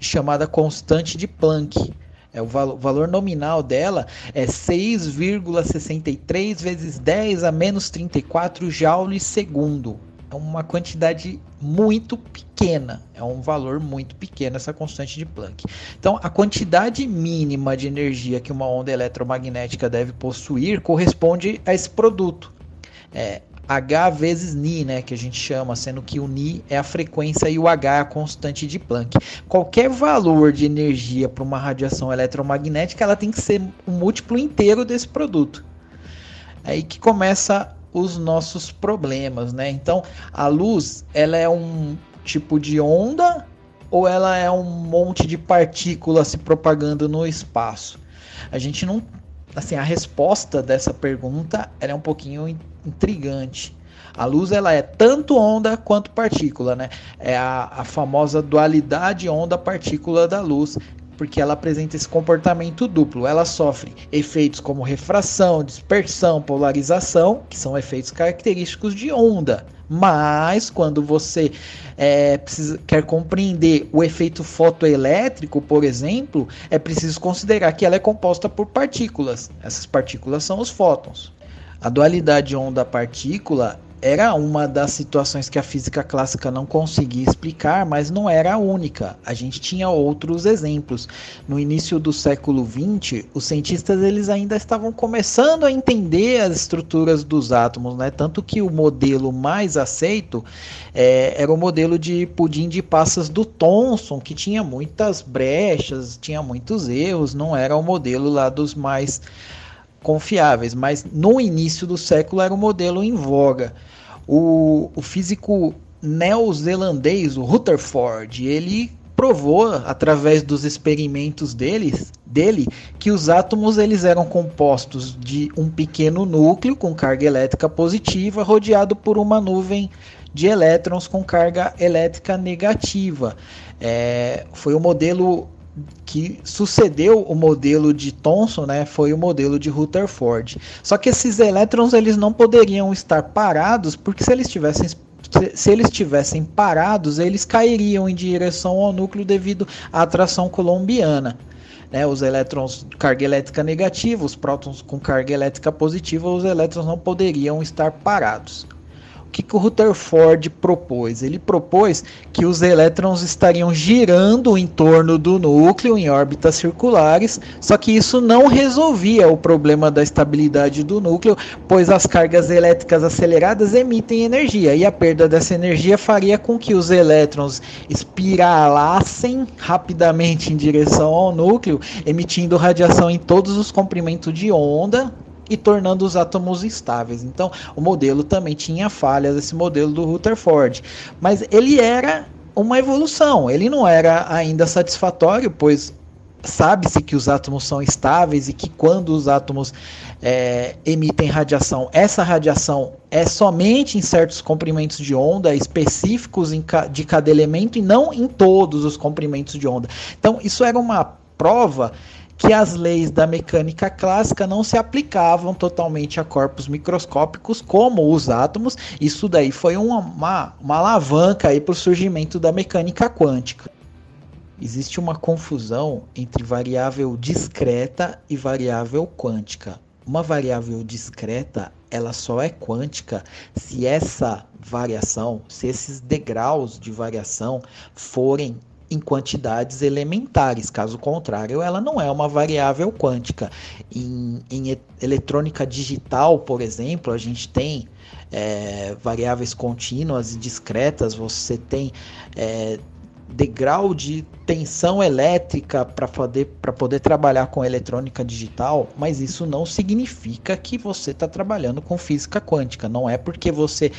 chamada constante de Planck. É o valor, nominal dela é 6,63 vezes 10 a menos 34 joules segundo uma quantidade muito pequena, é um valor muito pequeno essa constante de Planck. Então, a quantidade mínima de energia que uma onda eletromagnética deve possuir corresponde a esse produto. É, H vezes Ni, né, que a gente chama, sendo que o Ni é a frequência e o H é a constante de Planck. Qualquer valor de energia para uma radiação eletromagnética, ela tem que ser um múltiplo inteiro desse produto. É aí que começa os nossos problemas, né? Então, a luz, ela é um tipo de onda ou ela é um monte de partículas se propagando no espaço? A gente não, assim, a resposta dessa pergunta é um pouquinho intrigante. A luz ela é tanto onda quanto partícula, né? É a, a famosa dualidade onda-partícula da luz, porque ela apresenta esse comportamento duplo. Ela sofre efeitos como refração, dispersão, polarização, que são efeitos característicos de onda. Mas quando você é, precisa, quer compreender o efeito fotoelétrico, por exemplo, é preciso considerar que ela é composta por partículas. Essas partículas são os fótons. A dualidade onda-partícula era uma das situações que a física clássica não conseguia explicar, mas não era a única. A gente tinha outros exemplos. No início do século XX, os cientistas eles ainda estavam começando a entender as estruturas dos átomos, né? Tanto que o modelo mais aceito é, era o modelo de pudim de passas do Thomson, que tinha muitas brechas, tinha muitos erros, não era o modelo lá dos mais confiáveis, mas no início do século era o modelo em voga. O, o físico neozelandês, o Rutherford, ele provou através dos experimentos deles, dele que os átomos eles eram compostos de um pequeno núcleo com carga elétrica positiva rodeado por uma nuvem de elétrons com carga elétrica negativa. É, foi o modelo que sucedeu o modelo de Thomson, né, foi o modelo de Rutherford. Só que esses elétrons eles não poderiam estar parados, porque se eles tivessem se eles tivessem parados, eles cairiam em direção ao núcleo devido à atração colombiana. Né, os elétrons de carga elétrica negativa, os prótons com carga elétrica positiva, os elétrons não poderiam estar parados que, que o Rutherford propôs? Ele propôs que os elétrons estariam girando em torno do núcleo em órbitas circulares, só que isso não resolvia o problema da estabilidade do núcleo, pois as cargas elétricas aceleradas emitem energia e a perda dessa energia faria com que os elétrons espiralassem rapidamente em direção ao núcleo, emitindo radiação em todos os comprimentos de onda e tornando os átomos estáveis. Então, o modelo também tinha falhas, esse modelo do Rutherford, mas ele era uma evolução, ele não era ainda satisfatório, pois sabe-se que os átomos são estáveis e que quando os átomos é, emitem radiação, essa radiação é somente em certos comprimentos de onda específicos de cada elemento e não em todos os comprimentos de onda. Então, isso era uma prova que as leis da mecânica clássica não se aplicavam totalmente a corpos microscópicos como os átomos. Isso daí foi uma, uma, uma alavanca para o surgimento da mecânica quântica. Existe uma confusão entre variável discreta e variável quântica. Uma variável discreta, ela só é quântica se essa variação, se esses degraus de variação forem em quantidades elementares. Caso contrário, ela não é uma variável quântica. Em, em eletrônica digital, por exemplo, a gente tem é, variáveis contínuas e discretas, você tem é, degrau de tensão elétrica para poder, poder trabalhar com eletrônica digital, mas isso não significa que você está trabalhando com física quântica. Não é porque você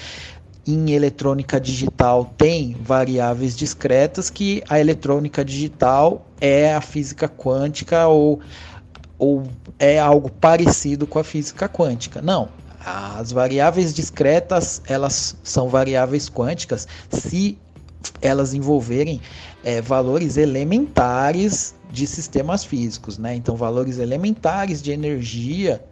em eletrônica digital tem variáveis discretas que a eletrônica digital é a física quântica ou, ou é algo parecido com a física quântica. Não, as variáveis discretas elas são variáveis quânticas se elas envolverem é, valores elementares de sistemas físicos, né? Então valores elementares de energia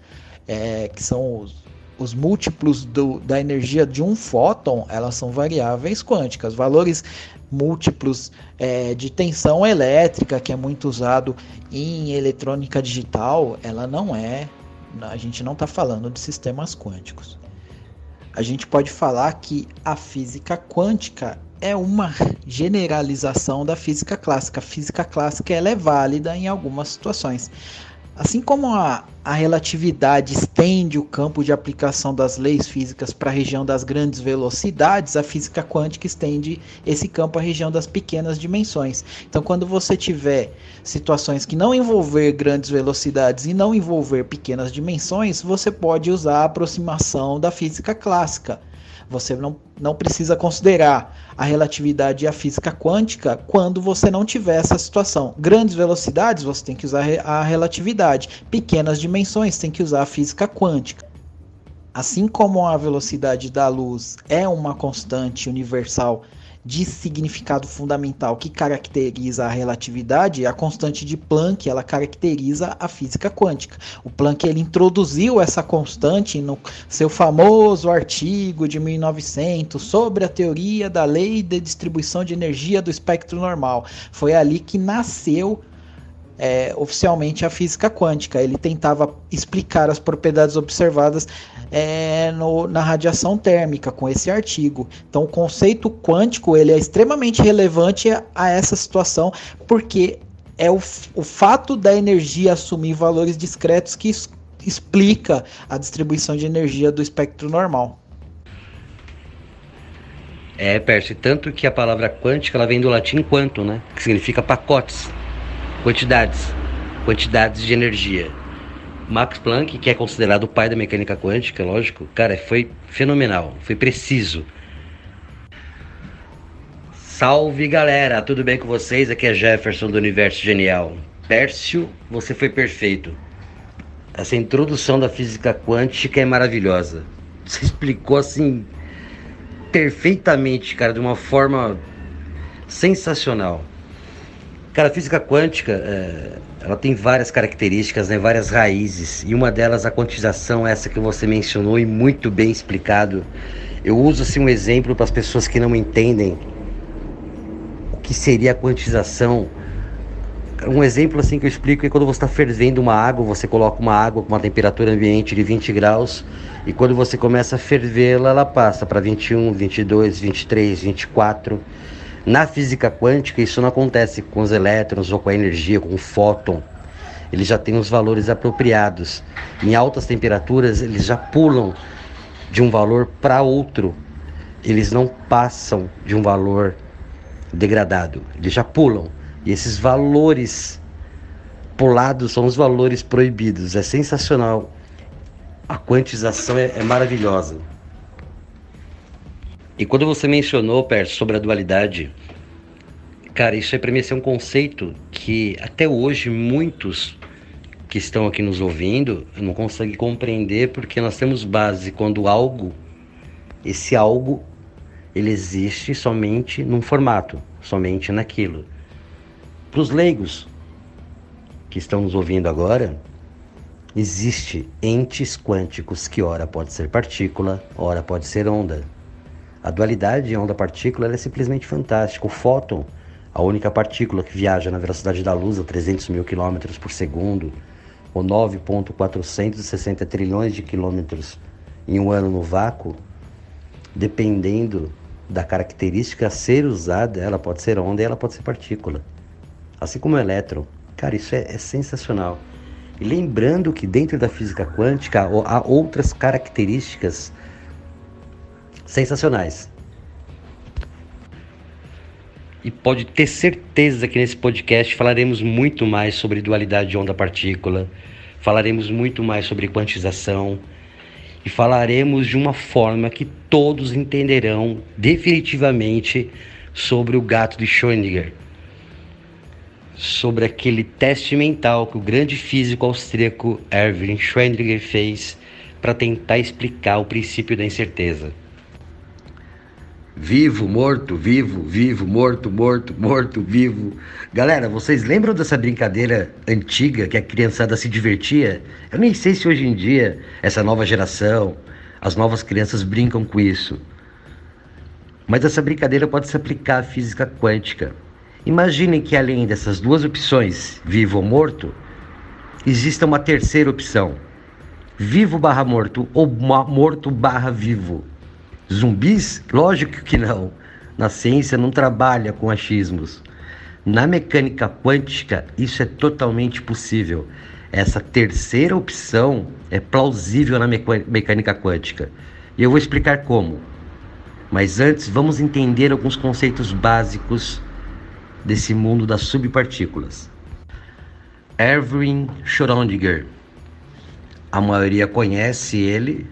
é, que são os, os múltiplos do, da energia de um fóton, elas são variáveis quânticas. Valores múltiplos é, de tensão elétrica, que é muito usado em eletrônica digital, ela não é. A gente não está falando de sistemas quânticos. A gente pode falar que a física quântica é uma generalização da física clássica. A física clássica ela é válida em algumas situações. Assim como a, a relatividade estende o campo de aplicação das leis físicas para a região das grandes velocidades, a física quântica estende esse campo à região das pequenas dimensões. Então, quando você tiver situações que não envolver grandes velocidades e não envolver pequenas dimensões, você pode usar a aproximação da física clássica. Você não, não precisa considerar a relatividade e a física quântica quando você não tiver essa situação. Grandes velocidades, você tem que usar a relatividade. Pequenas dimensões, tem que usar a física quântica. Assim como a velocidade da luz é uma constante universal de significado fundamental que caracteriza a relatividade, a constante de Planck, ela caracteriza a física quântica. O Planck ele introduziu essa constante no seu famoso artigo de 1900 sobre a teoria da lei de distribuição de energia do espectro normal. Foi ali que nasceu é, oficialmente a física quântica. Ele tentava explicar as propriedades observadas é, no, na radiação térmica com esse artigo. Então, o conceito quântico ele é extremamente relevante a, a essa situação porque é o, o fato da energia assumir valores discretos que es, explica a distribuição de energia do espectro normal. É, Percy, tanto que a palavra quântica ela vem do latim quanto, né? Que significa pacotes, quantidades, quantidades de energia. Max Planck, que é considerado o pai da mecânica quântica, lógico, cara, foi fenomenal, foi preciso. Salve galera, tudo bem com vocês? Aqui é Jefferson do Universo Genial. Pércio, você foi perfeito. Essa introdução da física quântica é maravilhosa. Você explicou assim perfeitamente, cara, de uma forma sensacional. Cara, a física quântica, é, ela tem várias características, né, várias raízes, e uma delas a quantização, essa que você mencionou e muito bem explicado. Eu uso assim um exemplo para as pessoas que não entendem o que seria a quantização. Um exemplo assim que eu explico é quando você está fervendo uma água, você coloca uma água com uma temperatura ambiente de 20 graus e quando você começa a fervê-la, ela passa para 21, 22, 23, 24 na física quântica, isso não acontece com os elétrons ou com a energia, com o fóton. Eles já têm os valores apropriados. Em altas temperaturas, eles já pulam de um valor para outro. Eles não passam de um valor degradado. Eles já pulam. E esses valores pulados são os valores proibidos. É sensacional. A quantização é, é maravilhosa. E quando você mencionou, Perto, sobre a dualidade, cara, isso é para mim ser um conceito que até hoje muitos que estão aqui nos ouvindo não conseguem compreender porque nós temos base quando algo, esse algo, ele existe somente num formato, somente naquilo. Para os leigos que estão nos ouvindo agora, existe entes quânticos que ora pode ser partícula, ora pode ser onda. A dualidade onda-partícula é simplesmente fantástica. O fóton, a única partícula que viaja na velocidade da luz a 300 mil quilômetros por segundo, ou 9.460 trilhões de quilômetros em um ano no vácuo, dependendo da característica a ser usada, ela pode ser onda e ela pode ser partícula. Assim como o elétron. Cara, isso é, é sensacional. E lembrando que dentro da física quântica há outras características sensacionais. E pode ter certeza que nesse podcast falaremos muito mais sobre dualidade de onda-partícula, falaremos muito mais sobre quantização e falaremos de uma forma que todos entenderão definitivamente sobre o gato de Schrödinger, sobre aquele teste mental que o grande físico austríaco Erwin Schrödinger fez para tentar explicar o princípio da incerteza. Vivo, morto, vivo, vivo, morto, morto, morto, vivo. Galera, vocês lembram dessa brincadeira antiga que a criançada se divertia? Eu nem sei se hoje em dia, essa nova geração, as novas crianças brincam com isso. Mas essa brincadeira pode se aplicar à física quântica. Imaginem que além dessas duas opções, vivo ou morto, exista uma terceira opção: vivo barra morto ou morto barra vivo. Zumbis? Lógico que não. Na ciência não trabalha com achismos. Na mecânica quântica, isso é totalmente possível. Essa terceira opção é plausível na mecânica quântica. E eu vou explicar como. Mas antes, vamos entender alguns conceitos básicos desse mundo das subpartículas. Erwin Schrödinger. A maioria conhece ele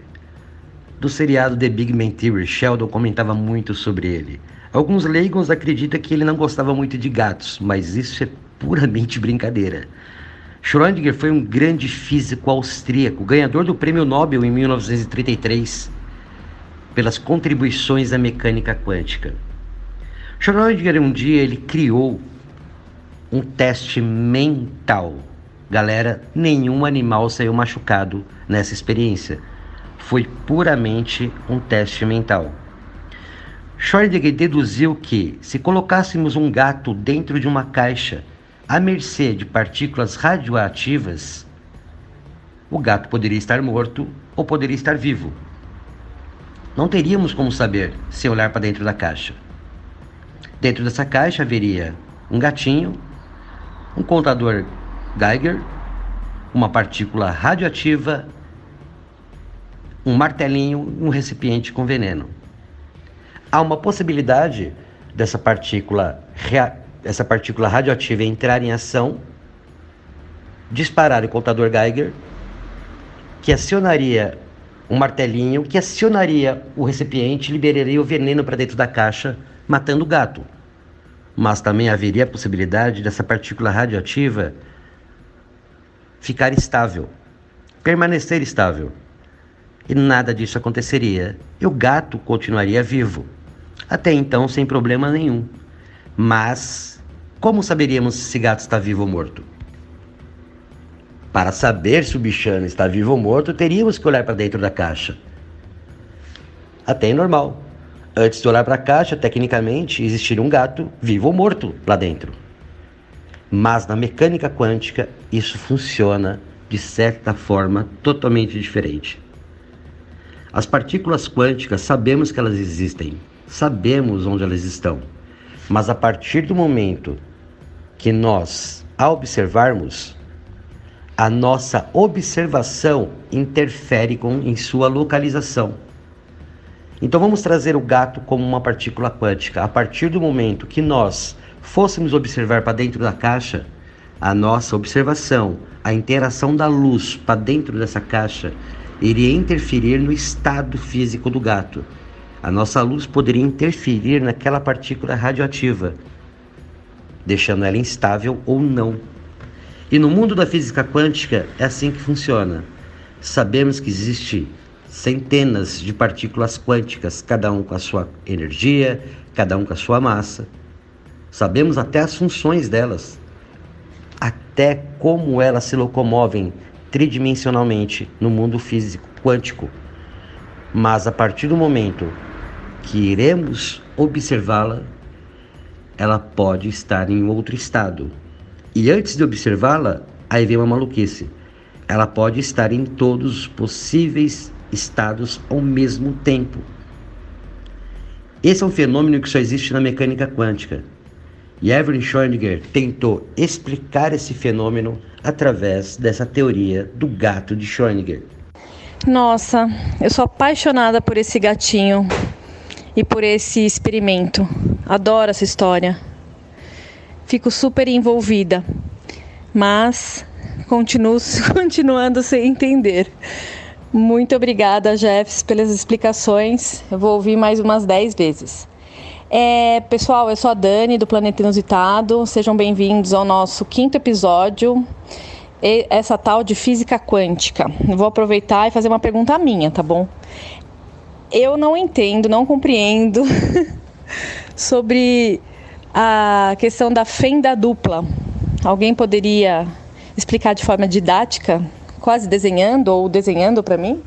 do seriado The Big Bang Theory, Sheldon comentava muito sobre ele. Alguns leigos acreditam que ele não gostava muito de gatos, mas isso é puramente brincadeira. Schrödinger foi um grande físico austríaco, ganhador do Prêmio Nobel em 1933 pelas contribuições à mecânica quântica. Schrödinger um dia ele criou um teste mental. Galera, nenhum animal saiu machucado nessa experiência foi puramente um teste mental. Schrödinger deduziu que, se colocássemos um gato dentro de uma caixa à mercê de partículas radioativas, o gato poderia estar morto ou poderia estar vivo. Não teríamos como saber se olhar para dentro da caixa. Dentro dessa caixa haveria um gatinho, um contador Geiger, uma partícula radioativa um martelinho e um recipiente com veneno. Há uma possibilidade dessa partícula, essa partícula radioativa entrar em ação, disparar o contador Geiger, que acionaria um martelinho, que acionaria o recipiente, liberaria o veneno para dentro da caixa, matando o gato. Mas também haveria a possibilidade dessa partícula radioativa ficar estável, permanecer estável e nada disso aconteceria. E o gato continuaria vivo. Até então, sem problema nenhum. Mas, como saberíamos se esse gato está vivo ou morto? Para saber se o bichano está vivo ou morto, teríamos que olhar para dentro da caixa. Até é normal. Antes de olhar para a caixa, tecnicamente, existiria um gato vivo ou morto lá dentro. Mas na mecânica quântica, isso funciona de certa forma totalmente diferente. As partículas quânticas sabemos que elas existem, sabemos onde elas estão, mas a partir do momento que nós a observarmos, a nossa observação interfere com, em sua localização. Então vamos trazer o gato como uma partícula quântica. A partir do momento que nós fôssemos observar para dentro da caixa, a nossa observação, a interação da luz para dentro dessa caixa iria interferir no estado físico do gato. A nossa luz poderia interferir naquela partícula radioativa, deixando ela instável ou não. E no mundo da física quântica é assim que funciona. Sabemos que existe centenas de partículas quânticas, cada um com a sua energia, cada um com a sua massa. Sabemos até as funções delas, até como elas se locomovem tridimensionalmente no mundo físico quântico. Mas a partir do momento que iremos observá-la, ela pode estar em outro estado. E antes de observá-la, aí vem uma maluquice. Ela pode estar em todos os possíveis estados ao mesmo tempo. Esse é um fenômeno que só existe na mecânica quântica. E Evelyn Schrödinger tentou explicar esse fenômeno através dessa teoria do gato de Schrödinger. Nossa, eu sou apaixonada por esse gatinho e por esse experimento. Adoro essa história. Fico super envolvida, mas continuo [laughs] continuando sem entender. Muito obrigada, Jeffs, pelas explicações. Eu vou ouvir mais umas 10 vezes. É, pessoal, eu sou a Dani do Planeta Inusitado. Sejam bem-vindos ao nosso quinto episódio. Essa tal de física quântica. Vou aproveitar e fazer uma pergunta minha, tá bom? Eu não entendo, não compreendo [laughs] sobre a questão da fenda dupla. Alguém poderia explicar de forma didática, quase desenhando ou desenhando para mim?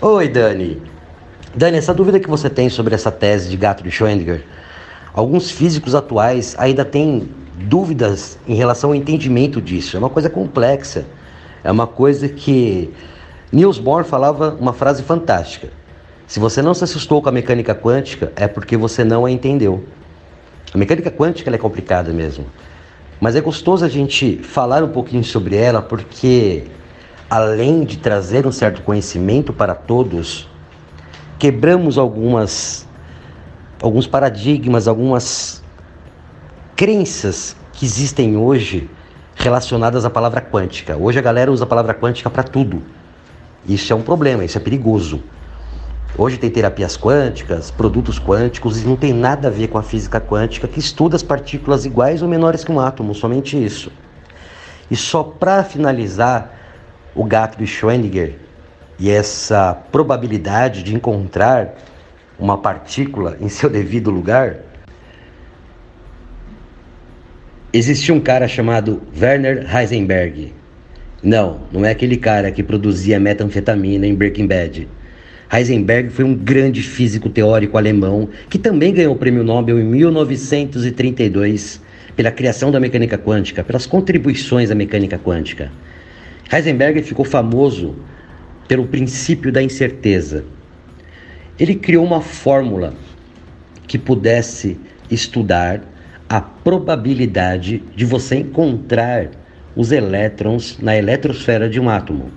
Oi, Dani. Dani, essa dúvida que você tem sobre essa tese de gato de Schrödinger, alguns físicos atuais ainda têm dúvidas em relação ao entendimento disso. É uma coisa complexa. É uma coisa que Niels Bohr falava uma frase fantástica. Se você não se assustou com a mecânica quântica, é porque você não a entendeu. A mecânica quântica é complicada mesmo. Mas é gostoso a gente falar um pouquinho sobre ela, porque além de trazer um certo conhecimento para todos, quebramos algumas alguns paradigmas, algumas crenças que existem hoje relacionadas à palavra quântica. Hoje a galera usa a palavra quântica para tudo. Isso é um problema, isso é perigoso. Hoje tem terapias quânticas, produtos quânticos e não tem nada a ver com a física quântica que estuda as partículas iguais ou menores que um átomo, somente isso. E só para finalizar o gato de Schrödinger e essa probabilidade de encontrar uma partícula em seu devido lugar, existia um cara chamado Werner Heisenberg. Não, não é aquele cara que produzia metanfetamina em Breaking Bad. Heisenberg foi um grande físico teórico alemão que também ganhou o prêmio Nobel em 1932 pela criação da mecânica quântica, pelas contribuições à mecânica quântica. Heisenberg ficou famoso pelo princípio da incerteza. Ele criou uma fórmula que pudesse estudar a probabilidade de você encontrar os elétrons na eletrosfera de um átomo.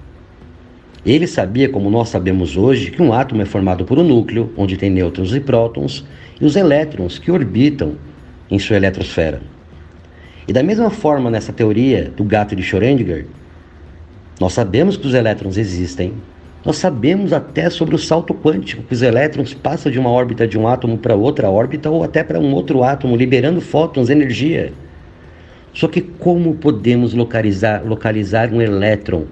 Ele sabia, como nós sabemos hoje, que um átomo é formado por um núcleo, onde tem nêutrons e prótons, e os elétrons que orbitam em sua eletrosfera. E da mesma forma, nessa teoria do gato de Schrödinger, nós sabemos que os elétrons existem, nós sabemos até sobre o salto quântico, que os elétrons passam de uma órbita de um átomo para outra órbita ou até para um outro átomo, liberando fótons, energia. Só que como podemos localizar, localizar um elétron,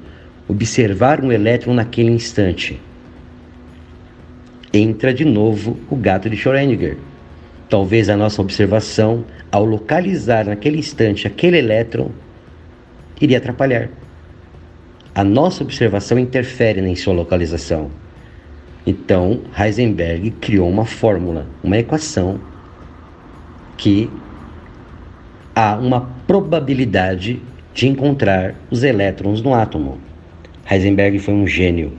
observar um elétron naquele instante? Entra de novo o gato de Schrödinger. Talvez a nossa observação, ao localizar naquele instante aquele elétron, iria atrapalhar. A nossa observação interfere em sua localização. Então, Heisenberg criou uma fórmula, uma equação que há uma probabilidade de encontrar os elétrons no átomo. Heisenberg foi um gênio.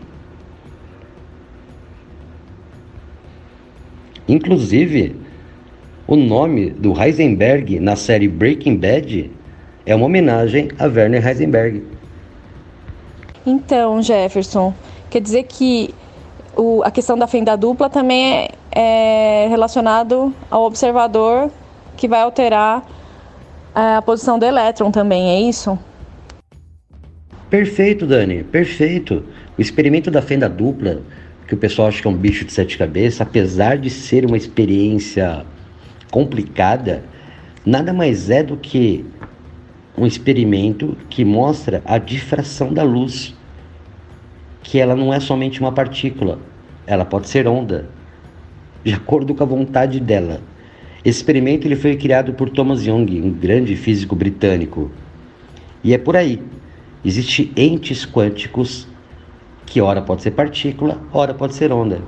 Inclusive, o nome do Heisenberg na série Breaking Bad é uma homenagem a Werner Heisenberg. Então, Jefferson, quer dizer que o, a questão da fenda dupla também é, é relacionado ao observador que vai alterar a posição do elétron também, é isso? Perfeito, Dani, perfeito. O experimento da fenda dupla, que o pessoal acha que é um bicho de sete cabeças, apesar de ser uma experiência complicada, nada mais é do que um experimento que mostra a difração da luz, que ela não é somente uma partícula, ela pode ser onda, de acordo com a vontade dela. Esse experimento ele foi criado por Thomas Young, um grande físico britânico. E é por aí. Existem entes quânticos que ora pode ser partícula, ora pode ser onda.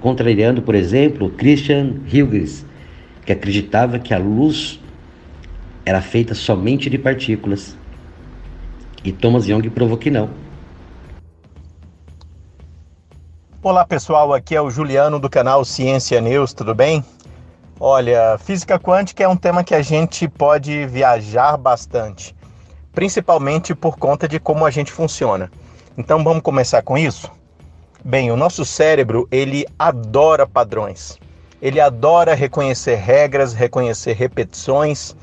Contrariando, por exemplo, Christian Huygens, que acreditava que a luz era feita somente de partículas. E Thomas Young provou que não. Olá pessoal, aqui é o Juliano do canal Ciência News, tudo bem? Olha, física quântica é um tema que a gente pode viajar bastante, principalmente por conta de como a gente funciona. Então vamos começar com isso? Bem, o nosso cérebro, ele adora padrões. Ele adora reconhecer regras, reconhecer repetições.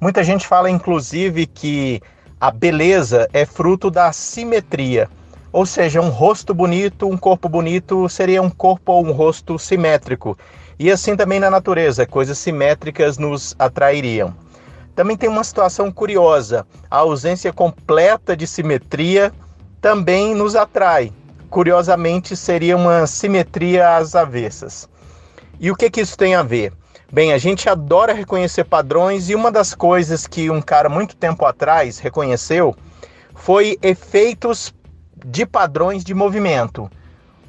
Muita gente fala inclusive que a beleza é fruto da simetria. Ou seja, um rosto bonito, um corpo bonito seria um corpo ou um rosto simétrico. E assim também na natureza, coisas simétricas nos atrairiam. Também tem uma situação curiosa: a ausência completa de simetria também nos atrai. Curiosamente, seria uma simetria às avessas. E o que, que isso tem a ver? Bem, a gente adora reconhecer padrões e uma das coisas que um cara muito tempo atrás reconheceu foi efeitos de padrões de movimento.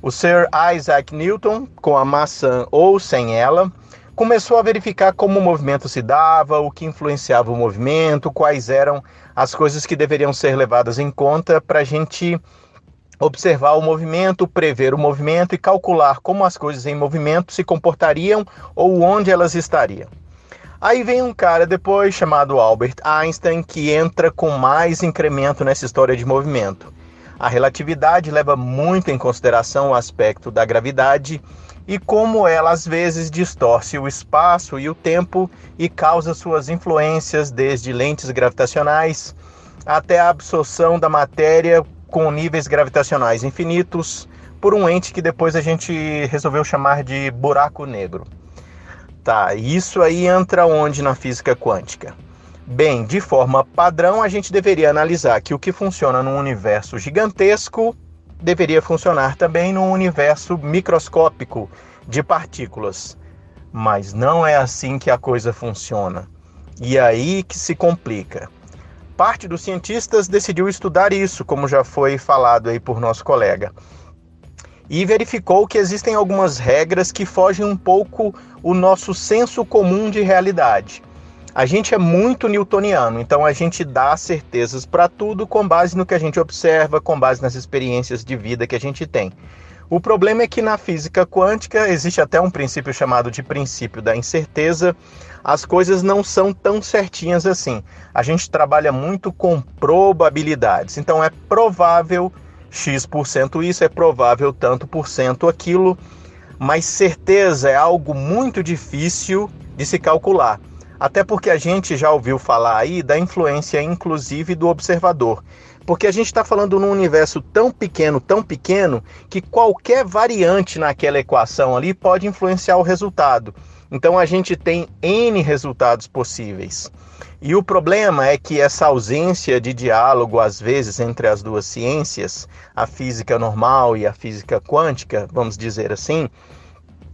O Sir Isaac Newton, com a maçã ou sem ela, começou a verificar como o movimento se dava, o que influenciava o movimento, quais eram as coisas que deveriam ser levadas em conta para a gente observar o movimento, prever o movimento e calcular como as coisas em movimento se comportariam ou onde elas estariam. Aí vem um cara depois chamado Albert Einstein que entra com mais incremento nessa história de movimento. A relatividade leva muito em consideração o aspecto da gravidade e como ela às vezes distorce o espaço e o tempo e causa suas influências desde lentes gravitacionais até a absorção da matéria com níveis gravitacionais infinitos por um ente que depois a gente resolveu chamar de buraco negro. Tá, isso aí entra onde na física quântica? Bem, de forma padrão, a gente deveria analisar que o que funciona num universo gigantesco deveria funcionar também num universo microscópico de partículas. Mas não é assim que a coisa funciona. E aí que se complica. Parte dos cientistas decidiu estudar isso, como já foi falado aí por nosso colega. E verificou que existem algumas regras que fogem um pouco o nosso senso comum de realidade. A gente é muito newtoniano, então a gente dá certezas para tudo com base no que a gente observa, com base nas experiências de vida que a gente tem. O problema é que na física quântica existe até um princípio chamado de princípio da incerteza. As coisas não são tão certinhas assim. A gente trabalha muito com probabilidades. Então é provável x% isso, é provável tanto por cento aquilo, mas certeza é algo muito difícil de se calcular. Até porque a gente já ouviu falar aí da influência, inclusive, do observador. Porque a gente está falando num universo tão pequeno, tão pequeno, que qualquer variante naquela equação ali pode influenciar o resultado. Então a gente tem N resultados possíveis. E o problema é que essa ausência de diálogo, às vezes, entre as duas ciências, a física normal e a física quântica, vamos dizer assim,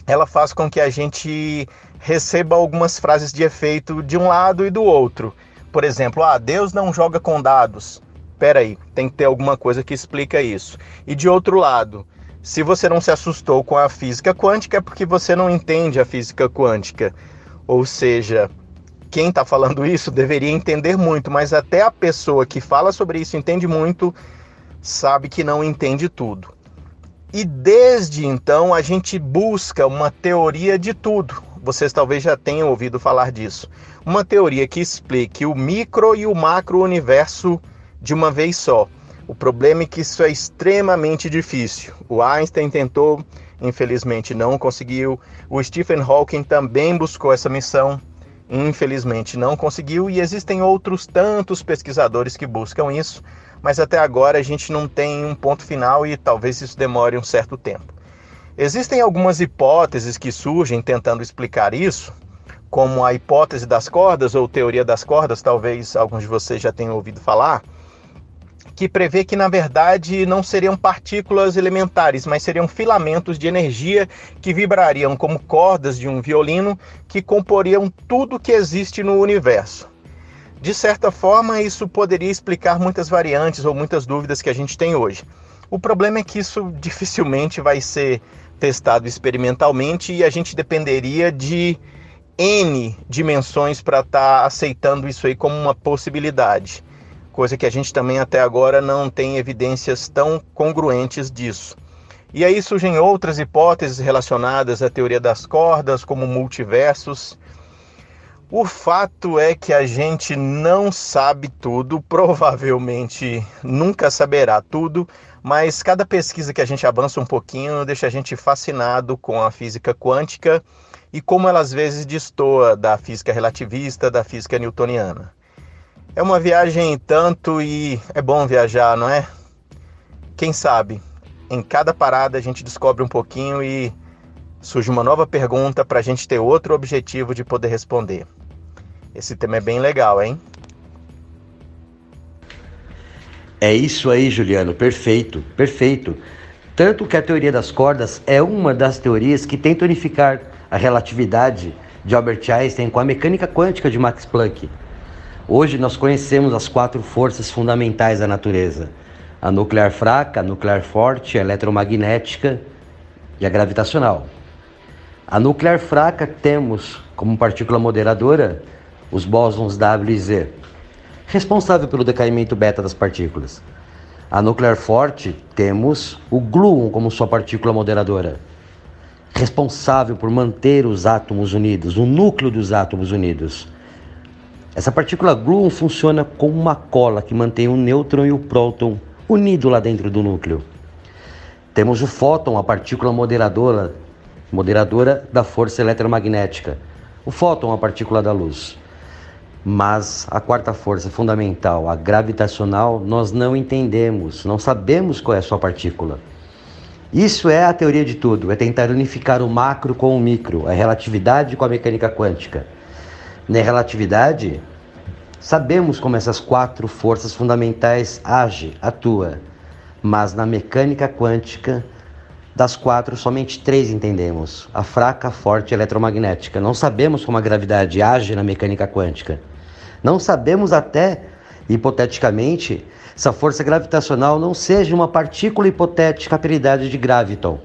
ela faz com que a gente receba algumas frases de efeito de um lado e do outro. Por exemplo, ah, Deus não joga com dados. Espera aí, tem que ter alguma coisa que explica isso. E de outro lado, se você não se assustou com a física quântica é porque você não entende a física quântica. Ou seja, quem está falando isso deveria entender muito, mas até a pessoa que fala sobre isso entende muito, sabe que não entende tudo. E desde então a gente busca uma teoria de tudo, vocês talvez já tenham ouvido falar disso. Uma teoria que explique o micro e o macro universo de uma vez só. O problema é que isso é extremamente difícil. O Einstein tentou, infelizmente não conseguiu. O Stephen Hawking também buscou essa missão, infelizmente não conseguiu. E existem outros tantos pesquisadores que buscam isso, mas até agora a gente não tem um ponto final e talvez isso demore um certo tempo. Existem algumas hipóteses que surgem tentando explicar isso, como a hipótese das cordas ou teoria das cordas, talvez alguns de vocês já tenham ouvido falar, que prevê que na verdade não seriam partículas elementares, mas seriam filamentos de energia que vibrariam como cordas de um violino que comporiam tudo que existe no universo. De certa forma, isso poderia explicar muitas variantes ou muitas dúvidas que a gente tem hoje. O problema é que isso [laughs] dificilmente vai ser testado experimentalmente e a gente dependeria de N dimensões para estar tá aceitando isso aí como uma possibilidade, coisa que a gente também até agora não tem evidências tão congruentes disso. E aí surgem outras hipóteses relacionadas à teoria das cordas, como multiversos. O fato é que a gente não sabe tudo, provavelmente nunca saberá tudo, mas cada pesquisa que a gente avança um pouquinho deixa a gente fascinado com a física quântica e como ela às vezes destoa da física relativista, da física newtoniana. É uma viagem tanto e é bom viajar, não é? quem sabe em cada parada a gente descobre um pouquinho e surge uma nova pergunta para a gente ter outro objetivo de poder responder. Esse tema é bem legal, hein? É isso aí, Juliano, perfeito, perfeito. Tanto que a teoria das cordas é uma das teorias que tenta unificar a relatividade de Albert Einstein com a mecânica quântica de Max Planck. Hoje nós conhecemos as quatro forças fundamentais da natureza: a nuclear fraca, a nuclear forte, a eletromagnética e a gravitacional. A nuclear fraca temos como partícula moderadora os bósons W e Z, responsável pelo decaimento beta das partículas. A nuclear forte temos o gluon como sua partícula moderadora, responsável por manter os átomos unidos, o núcleo dos átomos unidos. Essa partícula gluon funciona como uma cola que mantém o nêutron e o próton unido lá dentro do núcleo. Temos o fóton, a partícula moderadora, moderadora da força eletromagnética. O fóton, a partícula da luz. Mas a quarta força fundamental, a gravitacional, nós não entendemos, não sabemos qual é a sua partícula. Isso é a teoria de tudo, é tentar unificar o macro com o micro, a relatividade com a mecânica quântica. Na relatividade, sabemos como essas quatro forças fundamentais agem, atuam, mas na mecânica quântica, das quatro, somente três entendemos: a fraca, a forte e a eletromagnética. Não sabemos como a gravidade age na mecânica quântica. Não sabemos até, hipoteticamente, se a força gravitacional não seja uma partícula hipotética apelidada de graviton.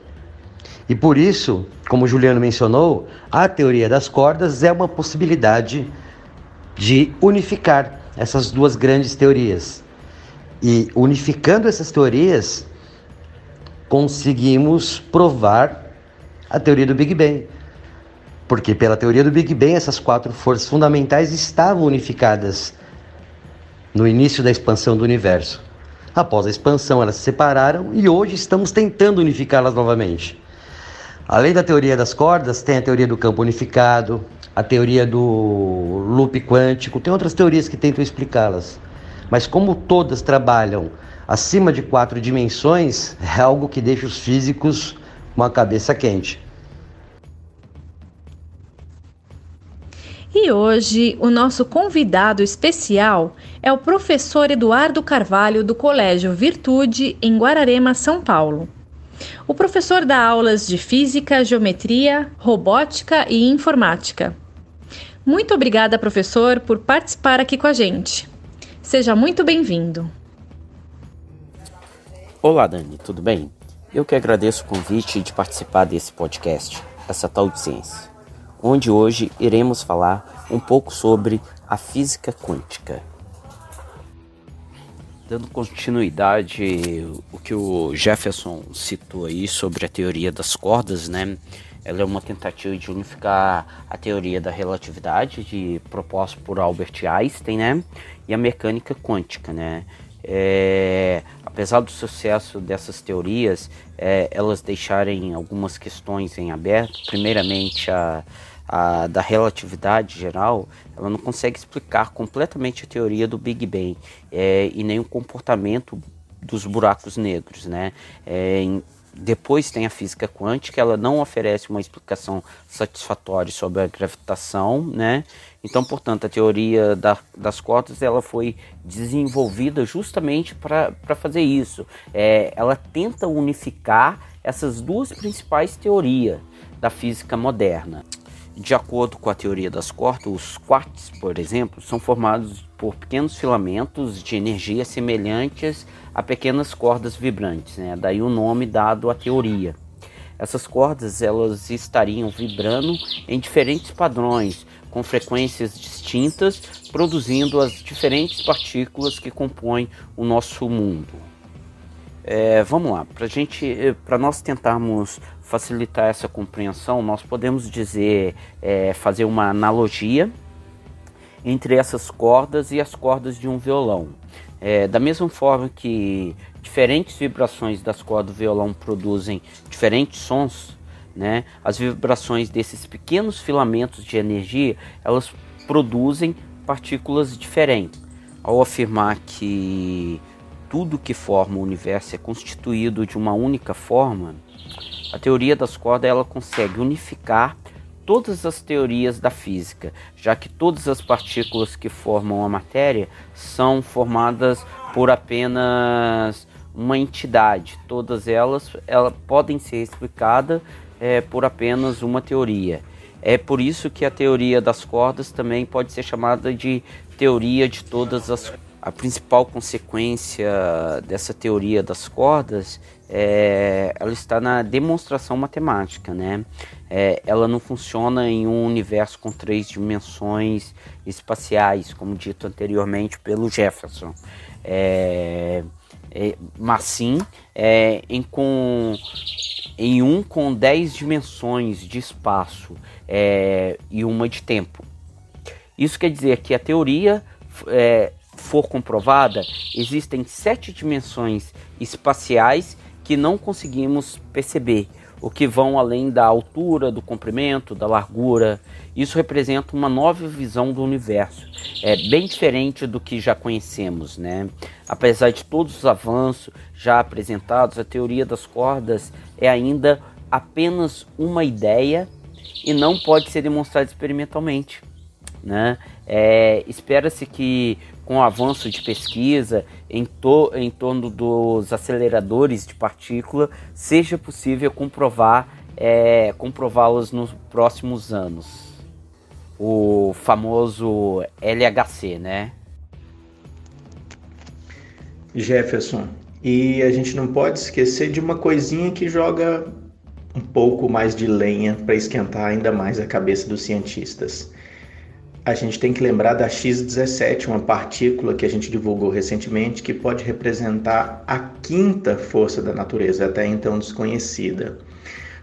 E por isso, como Juliano mencionou, a teoria das cordas é uma possibilidade de unificar essas duas grandes teorias. E unificando essas teorias, conseguimos provar a teoria do Big Bang. Porque, pela teoria do Big Bang, essas quatro forças fundamentais estavam unificadas no início da expansão do universo. Após a expansão, elas se separaram e hoje estamos tentando unificá-las novamente. Além da teoria das cordas, tem a teoria do campo unificado, a teoria do loop quântico, tem outras teorias que tentam explicá-las. Mas como todas trabalham acima de quatro dimensões, é algo que deixa os físicos com a cabeça quente. E hoje o nosso convidado especial é o professor Eduardo Carvalho do Colégio Virtude em Guararema, São Paulo. O professor dá aulas de física, geometria, robótica e informática. Muito obrigada, professor, por participar aqui com a gente. Seja muito bem-vindo. Olá, Dani, tudo bem? Eu que agradeço o convite de participar desse podcast, essa tal de ciência onde hoje iremos falar um pouco sobre a física quântica. Dando continuidade o que o Jefferson citou aí sobre a teoria das cordas, né? Ela é uma tentativa de unificar a teoria da relatividade de proposta por Albert Einstein, né? E a mecânica quântica, né? É, apesar do sucesso dessas teorias, é, elas deixarem algumas questões em aberto. Primeiramente, a, a, da relatividade geral, ela não consegue explicar completamente a teoria do Big Bang é, e nem o comportamento dos buracos negros, né? É, em, depois tem a física quântica, ela não oferece uma explicação satisfatória sobre a gravitação, né? Então, portanto, a teoria da, das cordas ela foi desenvolvida justamente para fazer isso. É, ela tenta unificar essas duas principais teorias da física moderna. De acordo com a teoria das cordas, os quarks, por exemplo, são formados por pequenos filamentos de energia semelhantes a pequenas cordas vibrantes, né? daí o nome dado à teoria. Essas cordas elas estariam vibrando em diferentes padrões, com frequências distintas, produzindo as diferentes partículas que compõem o nosso mundo. É, vamos lá, para gente, para nós tentarmos facilitar essa compreensão, nós podemos dizer, é, fazer uma analogia entre essas cordas e as cordas de um violão. É, da mesma forma que diferentes vibrações das cordas do violão produzem diferentes sons, né, as vibrações desses pequenos filamentos de energia elas produzem partículas diferentes. Ao afirmar que tudo que forma o universo é constituído de uma única forma, a teoria das cordas ela consegue unificar todas as teorias da física, já que todas as partículas que formam a matéria são formadas por apenas uma entidade. Todas elas, elas podem ser explicadas é, por apenas uma teoria. É por isso que a teoria das cordas também pode ser chamada de teoria de todas as a principal consequência dessa teoria das cordas é, ela está na demonstração matemática, né? É, ela não funciona em um universo com três dimensões espaciais, como dito anteriormente pelo Jefferson. É, é, mas sim é, em, com, em um com dez dimensões de espaço é, e uma de tempo. Isso quer dizer que a teoria é, for comprovada, existem sete dimensões espaciais que não conseguimos perceber, o que vão além da altura, do comprimento, da largura. Isso representa uma nova visão do universo. É bem diferente do que já conhecemos, né? Apesar de todos os avanços já apresentados, a teoria das cordas é ainda apenas uma ideia e não pode ser demonstrada experimentalmente. Né? É, Espera-se que com o avanço de pesquisa em, to em torno dos aceleradores de partícula, seja possível comprovar é, comprová-los nos próximos anos. O famoso LHC, né? Jefferson, e a gente não pode esquecer de uma coisinha que joga um pouco mais de lenha para esquentar ainda mais a cabeça dos cientistas a gente tem que lembrar da X17, uma partícula que a gente divulgou recentemente, que pode representar a quinta força da natureza, até então desconhecida.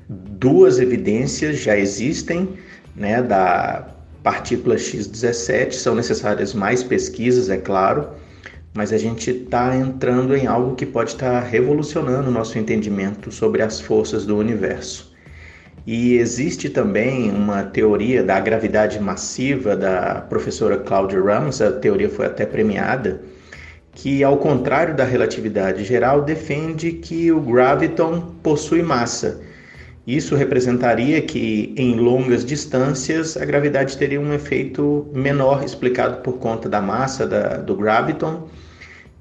Duas evidências já existem né, da partícula X17, são necessárias mais pesquisas, é claro, mas a gente está entrando em algo que pode estar tá revolucionando o nosso entendimento sobre as forças do universo. E existe também uma teoria da gravidade massiva da professora Claudia Ramos, a teoria foi até premiada, que, ao contrário da relatividade geral, defende que o graviton possui massa. Isso representaria que, em longas distâncias, a gravidade teria um efeito menor explicado por conta da massa da, do graviton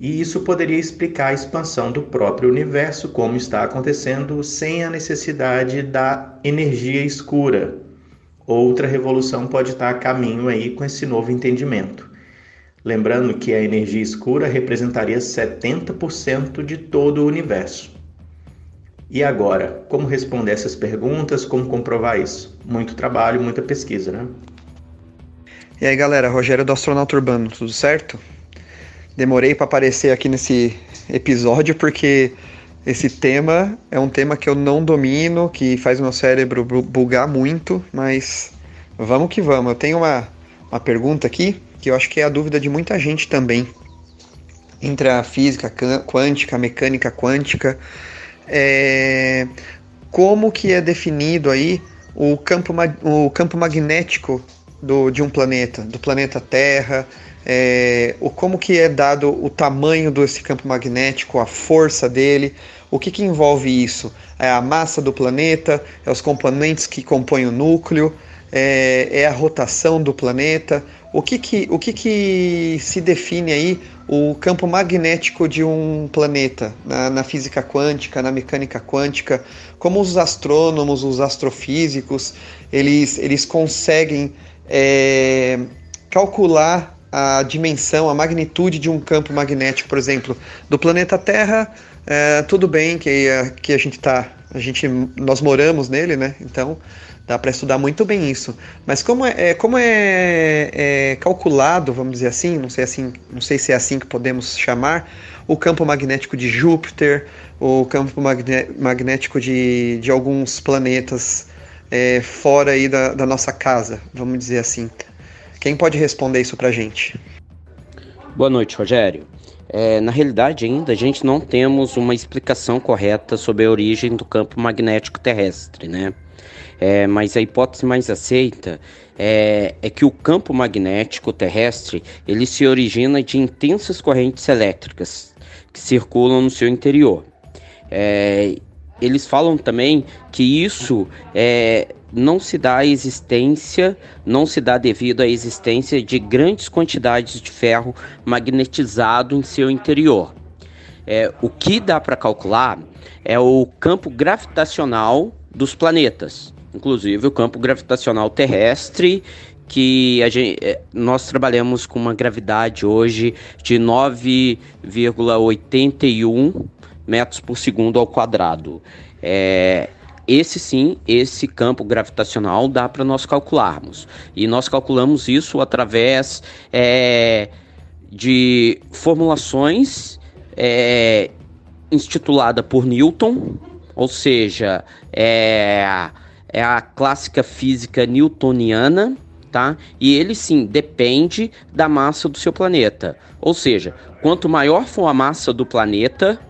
e isso poderia explicar a expansão do próprio universo, como está acontecendo, sem a necessidade da energia escura. Outra revolução pode estar a caminho aí com esse novo entendimento. Lembrando que a energia escura representaria 70% de todo o universo. E agora, como responder essas perguntas, como comprovar isso? Muito trabalho, muita pesquisa, né? E aí, galera, Rogério do Astronauta Urbano, tudo certo? Demorei para aparecer aqui nesse episódio porque esse tema é um tema que eu não domino, que faz meu cérebro bugar muito, mas vamos que vamos. Eu tenho uma, uma pergunta aqui que eu acho que é a dúvida de muita gente também. Entre a física quântica, a mecânica quântica, é, como que é definido aí o campo, o campo magnético do, de um planeta, do planeta Terra, é, o como que é dado o tamanho desse campo magnético, a força dele, o que, que envolve isso? É a massa do planeta, é os componentes que compõem o núcleo, é, é a rotação do planeta. O que que, o que que se define aí o campo magnético de um planeta na, na física quântica, na mecânica quântica? Como os astrônomos, os astrofísicos, eles, eles conseguem é, calcular a dimensão, a magnitude de um campo magnético, por exemplo, do planeta Terra, é, tudo bem que, que a gente tá, a gente, nós moramos nele, né? Então dá para estudar muito bem isso. Mas como é, é como é, é, calculado, vamos dizer assim, não sei assim, não sei se é assim que podemos chamar, o campo magnético de Júpiter, o campo magnético de, de alguns planetas é, fora aí da, da nossa casa, vamos dizer assim. Quem pode responder isso para a gente? Boa noite, Rogério. É, na realidade, ainda a gente não temos uma explicação correta sobre a origem do campo magnético terrestre, né? É, mas a hipótese mais aceita é, é, que o campo magnético terrestre ele se origina de intensas correntes elétricas que circulam no seu interior. É, eles falam também que isso é, não se dá a existência, não se dá devido à existência de grandes quantidades de ferro magnetizado em seu interior. É, o que dá para calcular é o campo gravitacional dos planetas, inclusive o campo gravitacional terrestre, que gente, é, nós trabalhamos com uma gravidade hoje de 9,81 metros por segundo ao quadrado. É, esse sim, esse campo gravitacional dá para nós calcularmos. E nós calculamos isso através é, de formulações é, institulada por Newton, ou seja, é, é a clássica física newtoniana, tá? E ele sim depende da massa do seu planeta. Ou seja, quanto maior for a massa do planeta,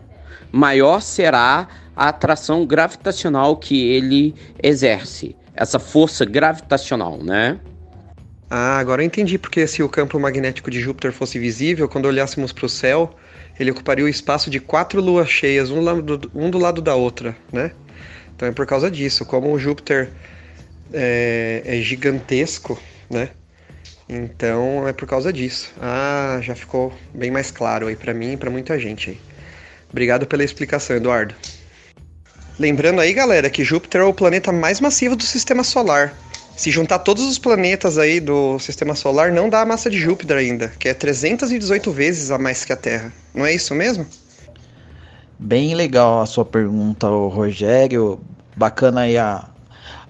maior será a atração gravitacional que ele exerce. Essa força gravitacional, né? Ah, agora eu entendi porque se o campo magnético de Júpiter fosse visível, quando olhássemos para o céu, ele ocuparia o espaço de quatro luas cheias, um, lado, um do lado da outra, né? Então é por causa disso. Como o Júpiter é, é gigantesco, né? Então é por causa disso. Ah, já ficou bem mais claro aí para mim e para muita gente aí. Obrigado pela explicação, Eduardo. Lembrando aí, galera, que Júpiter é o planeta mais massivo do sistema solar. Se juntar todos os planetas aí do sistema solar, não dá a massa de Júpiter ainda, que é 318 vezes a mais que a Terra. Não é isso mesmo? Bem legal a sua pergunta, Rogério. Bacana aí a,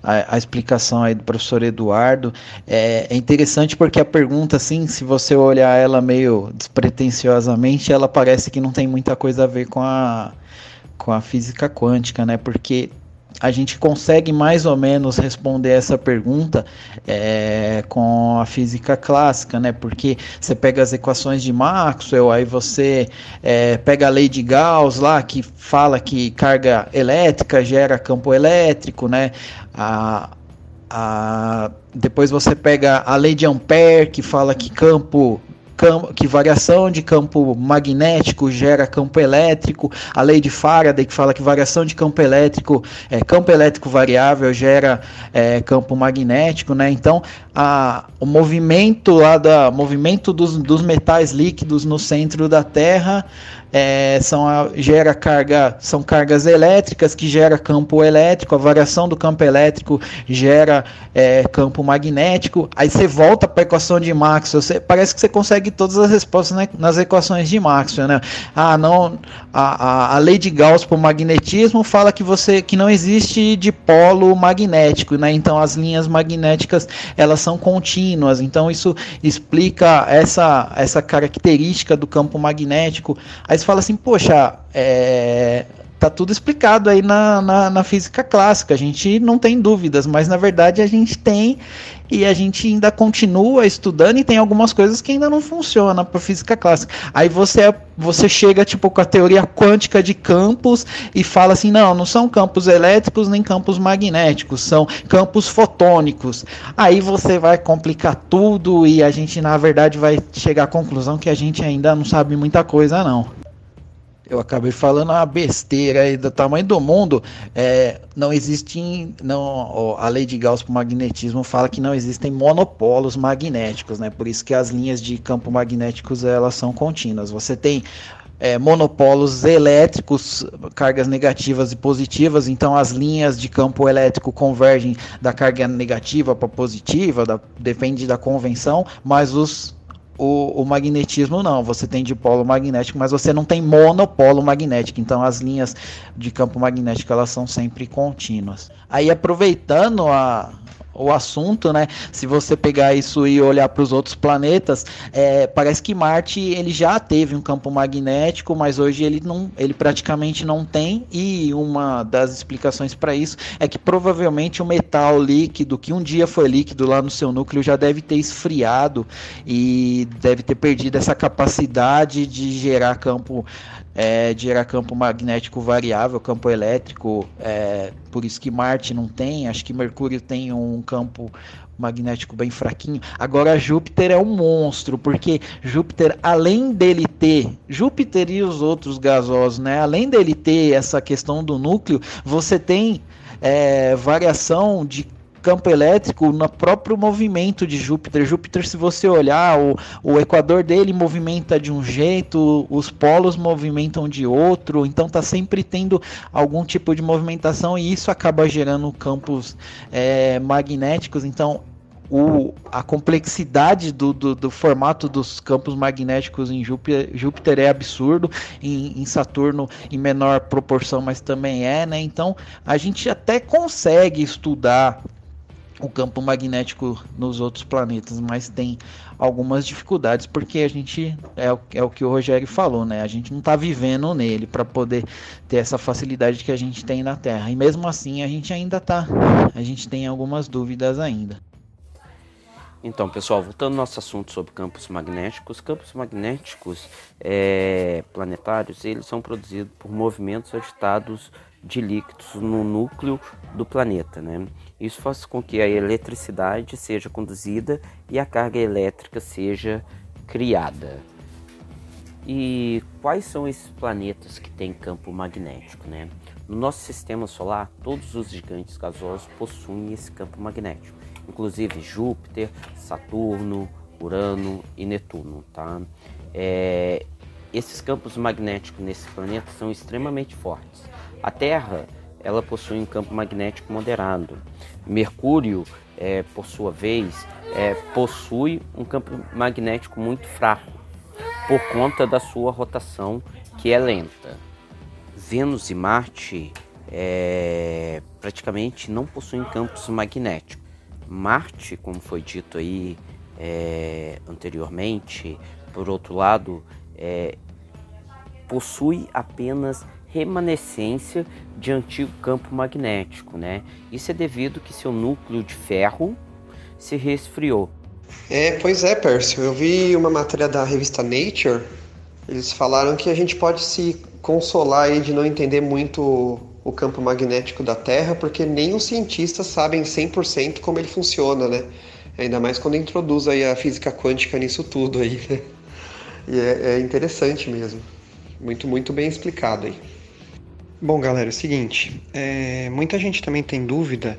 a, a, explicação aí do professor Eduardo. É, é, interessante porque a pergunta, assim, se você olhar ela meio despretensiosamente, ela parece que não tem muita coisa a ver com a, com a física quântica, né? Porque a gente consegue mais ou menos responder essa pergunta é, com a física clássica, né? Porque você pega as equações de Maxwell, aí você é, pega a lei de Gauss lá, que fala que carga elétrica gera campo elétrico, né? A, a, depois você pega a lei de Ampère, que fala que campo que variação de campo magnético gera campo elétrico, a lei de Faraday que fala que variação de campo elétrico, é, campo elétrico variável gera é, campo magnético, né? Então, a, o movimento lá da movimento dos, dos metais líquidos no centro da Terra é, são a, gera carga, são cargas elétricas que gera campo elétrico, a variação do campo elétrico gera é, campo magnético. Aí você volta para a equação de Maxwell, você, parece que você consegue todas as respostas né, nas equações de Maxwell, né? Ah, não, a, a, a lei de Gauss para o magnetismo fala que você que não existe dipolo magnético, né? Então as linhas magnéticas elas são contínuas. Então isso explica essa essa característica do campo magnético. Aí você fala assim, poxa, é, tá tudo explicado aí na, na, na, física clássica, a gente não tem dúvidas, mas na verdade a gente tem e a gente ainda continua estudando e tem algumas coisas que ainda não funcionam para física clássica. Aí você você chega tipo com a teoria quântica de campos e fala assim, não, não são campos elétricos nem campos magnéticos, são campos fotônicos. Aí você vai complicar tudo e a gente na verdade vai chegar à conclusão que a gente ainda não sabe muita coisa não eu acabei falando uma besteira aí do tamanho do mundo. É, não existe, não, a lei de Gauss para o magnetismo fala que não existem monopolos magnéticos, né? Por isso que as linhas de campo magnéticos elas são contínuas. Você tem é, monopolos elétricos, cargas negativas e positivas, então as linhas de campo elétrico convergem da carga negativa para positiva, da, depende da convenção, mas os o, o, magnetismo não, você tem dipolo magnético, mas você não tem monopolo magnético, então as linhas de campo magnético elas são sempre contínuas. Aí aproveitando a, o assunto, né? Se você pegar isso e olhar para os outros planetas, é, parece que Marte ele já teve um campo magnético, mas hoje ele não, ele praticamente não tem. E uma das explicações para isso é que provavelmente o metal líquido que um dia foi líquido lá no seu núcleo já deve ter esfriado e deve ter perdido essa capacidade de gerar campo é, de gerar campo magnético variável, campo elétrico, é, por isso que Marte não tem, acho que Mercúrio tem um campo magnético bem fraquinho. Agora Júpiter é um monstro, porque Júpiter, além dele ter, Júpiter e os outros gasosos, né? Além dele ter essa questão do núcleo, você tem é, variação de campo elétrico no próprio movimento de Júpiter. Júpiter, se você olhar, o, o equador dele movimenta de um jeito, os polos movimentam de outro, então está sempre tendo algum tipo de movimentação e isso acaba gerando campos é, magnéticos. Então, o, a complexidade do, do, do, formato dos campos magnéticos em Júpiter, Júpiter é absurdo, em, em, Saturno em menor proporção, mas também é, né? Então a gente até consegue estudar o campo magnético nos outros planetas, mas tem algumas dificuldades porque a gente é o, é o que o Rogério falou, né? A gente não está vivendo nele para poder ter essa facilidade que a gente tem na Terra. E mesmo assim a gente ainda tá, a gente tem algumas dúvidas ainda. Então, pessoal, voltando ao nosso assunto sobre campos magnéticos, campos magnéticos é, planetários, eles são produzidos por movimentos agitados de líquidos no núcleo do planeta, né? Isso faz com que a eletricidade seja conduzida e a carga elétrica seja criada. E quais são esses planetas que têm campo magnético, né? No nosso sistema solar, todos os gigantes gasosos possuem esse campo magnético, inclusive Júpiter, Saturno, Urano e Netuno, tá? É, esses campos magnéticos nesse planeta são extremamente fortes. A Terra ela possui um campo magnético moderado. Mercúrio, é, por sua vez, é, possui um campo magnético muito fraco, por conta da sua rotação que é lenta. Vênus e Marte é, praticamente não possuem campos magnéticos. Marte, como foi dito aí é, anteriormente, por outro lado, é, possui apenas remanescência de antigo campo magnético, né? Isso é devido que seu núcleo de ferro se resfriou. É, pois é, Pércio. Eu vi uma matéria da revista Nature. Eles falaram que a gente pode se consolar aí de não entender muito o campo magnético da Terra, porque nem os cientistas sabem 100% como ele funciona, né? Ainda mais quando introduz aí a física quântica nisso tudo aí, né? E é, é interessante mesmo. Muito, muito bem explicado aí. Bom, galera, é o seguinte, é, muita gente também tem dúvida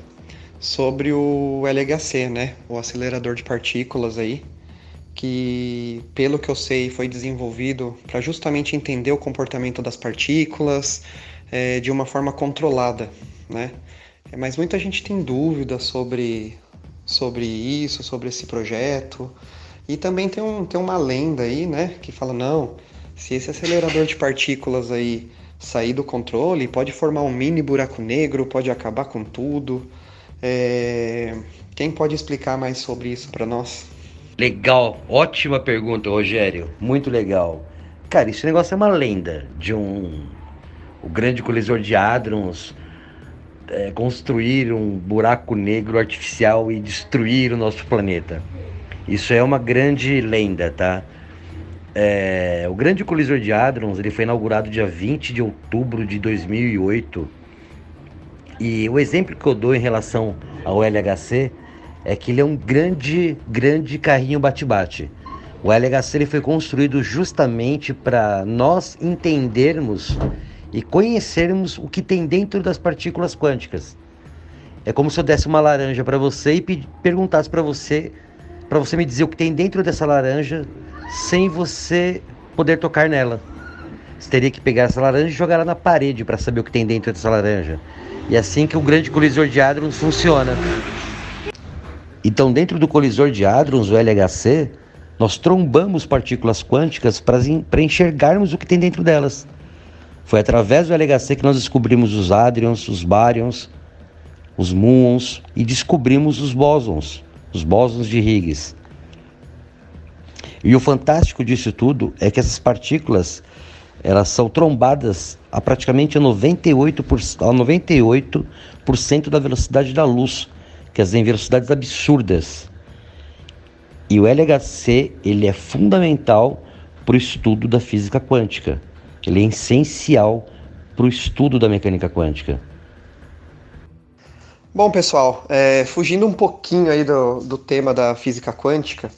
sobre o LHC, né? O acelerador de partículas aí, que, pelo que eu sei, foi desenvolvido para justamente entender o comportamento das partículas é, de uma forma controlada, né? É, mas muita gente tem dúvida sobre, sobre isso, sobre esse projeto. E também tem, um, tem uma lenda aí, né? Que fala, não, se esse acelerador de partículas aí sair do controle, pode formar um mini buraco negro, pode acabar com tudo. É... Quem pode explicar mais sobre isso para nós? Legal, ótima pergunta, Rogério. Muito legal. Cara, esse negócio é uma lenda de um o grande colisor de hadrons é, construir um buraco negro artificial e destruir o nosso planeta. Isso é uma grande lenda, tá? É, o Grande Colisor de Hadrons ele foi inaugurado dia 20 de outubro de 2008. E o exemplo que eu dou em relação ao LHC é que ele é um grande, grande carrinho bate-bate. O LHC ele foi construído justamente para nós entendermos e conhecermos o que tem dentro das partículas quânticas. É como se eu desse uma laranja para você e perguntasse para você, para você me dizer o que tem dentro dessa laranja sem você poder tocar nela. Você teria que pegar essa laranja e jogar ela na parede para saber o que tem dentro dessa laranja. E é assim que o grande colisor de hadrons funciona. Então, dentro do colisor de hadrons, o LHC, nós trombamos partículas quânticas para enxergarmos o que tem dentro delas. Foi através do LHC que nós descobrimos os hadrons, os baryons, os muons e descobrimos os bósons, os bósons de Higgs. E o fantástico disso tudo é que essas partículas elas são trombadas a praticamente 98%, a 98 da velocidade da luz, quer dizer, em velocidades absurdas. E o LHC ele é fundamental para o estudo da física quântica. Ele é essencial para o estudo da mecânica quântica. Bom, pessoal, é, fugindo um pouquinho aí do, do tema da física quântica,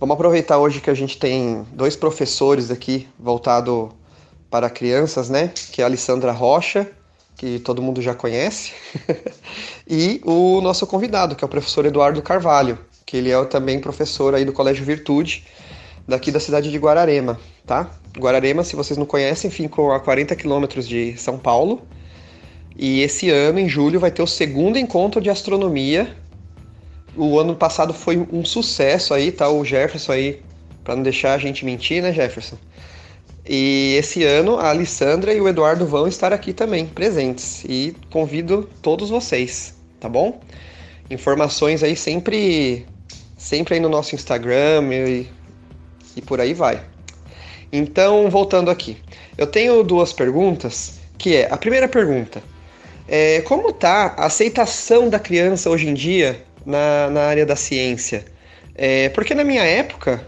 vamos aproveitar hoje que a gente tem dois professores aqui voltado para crianças, né? Que é a Alessandra Rocha, que todo mundo já conhece, [laughs] e o nosso convidado, que é o professor Eduardo Carvalho, que ele é também professor aí do Colégio Virtude, daqui da cidade de Guararema, tá? Guararema, se vocês não conhecem, fica a 40 quilômetros de São Paulo, e esse ano, em julho, vai ter o segundo encontro de astronomia. O ano passado foi um sucesso aí, tá? O Jefferson aí, para não deixar a gente mentir, né, Jefferson? E esse ano a Alessandra e o Eduardo vão estar aqui também, presentes. E convido todos vocês, tá bom? Informações aí sempre, sempre aí no nosso Instagram e, e por aí vai. Então, voltando aqui. Eu tenho duas perguntas, que é, a primeira pergunta, é, como tá a aceitação da criança hoje em dia na, na área da ciência? É, porque na minha época,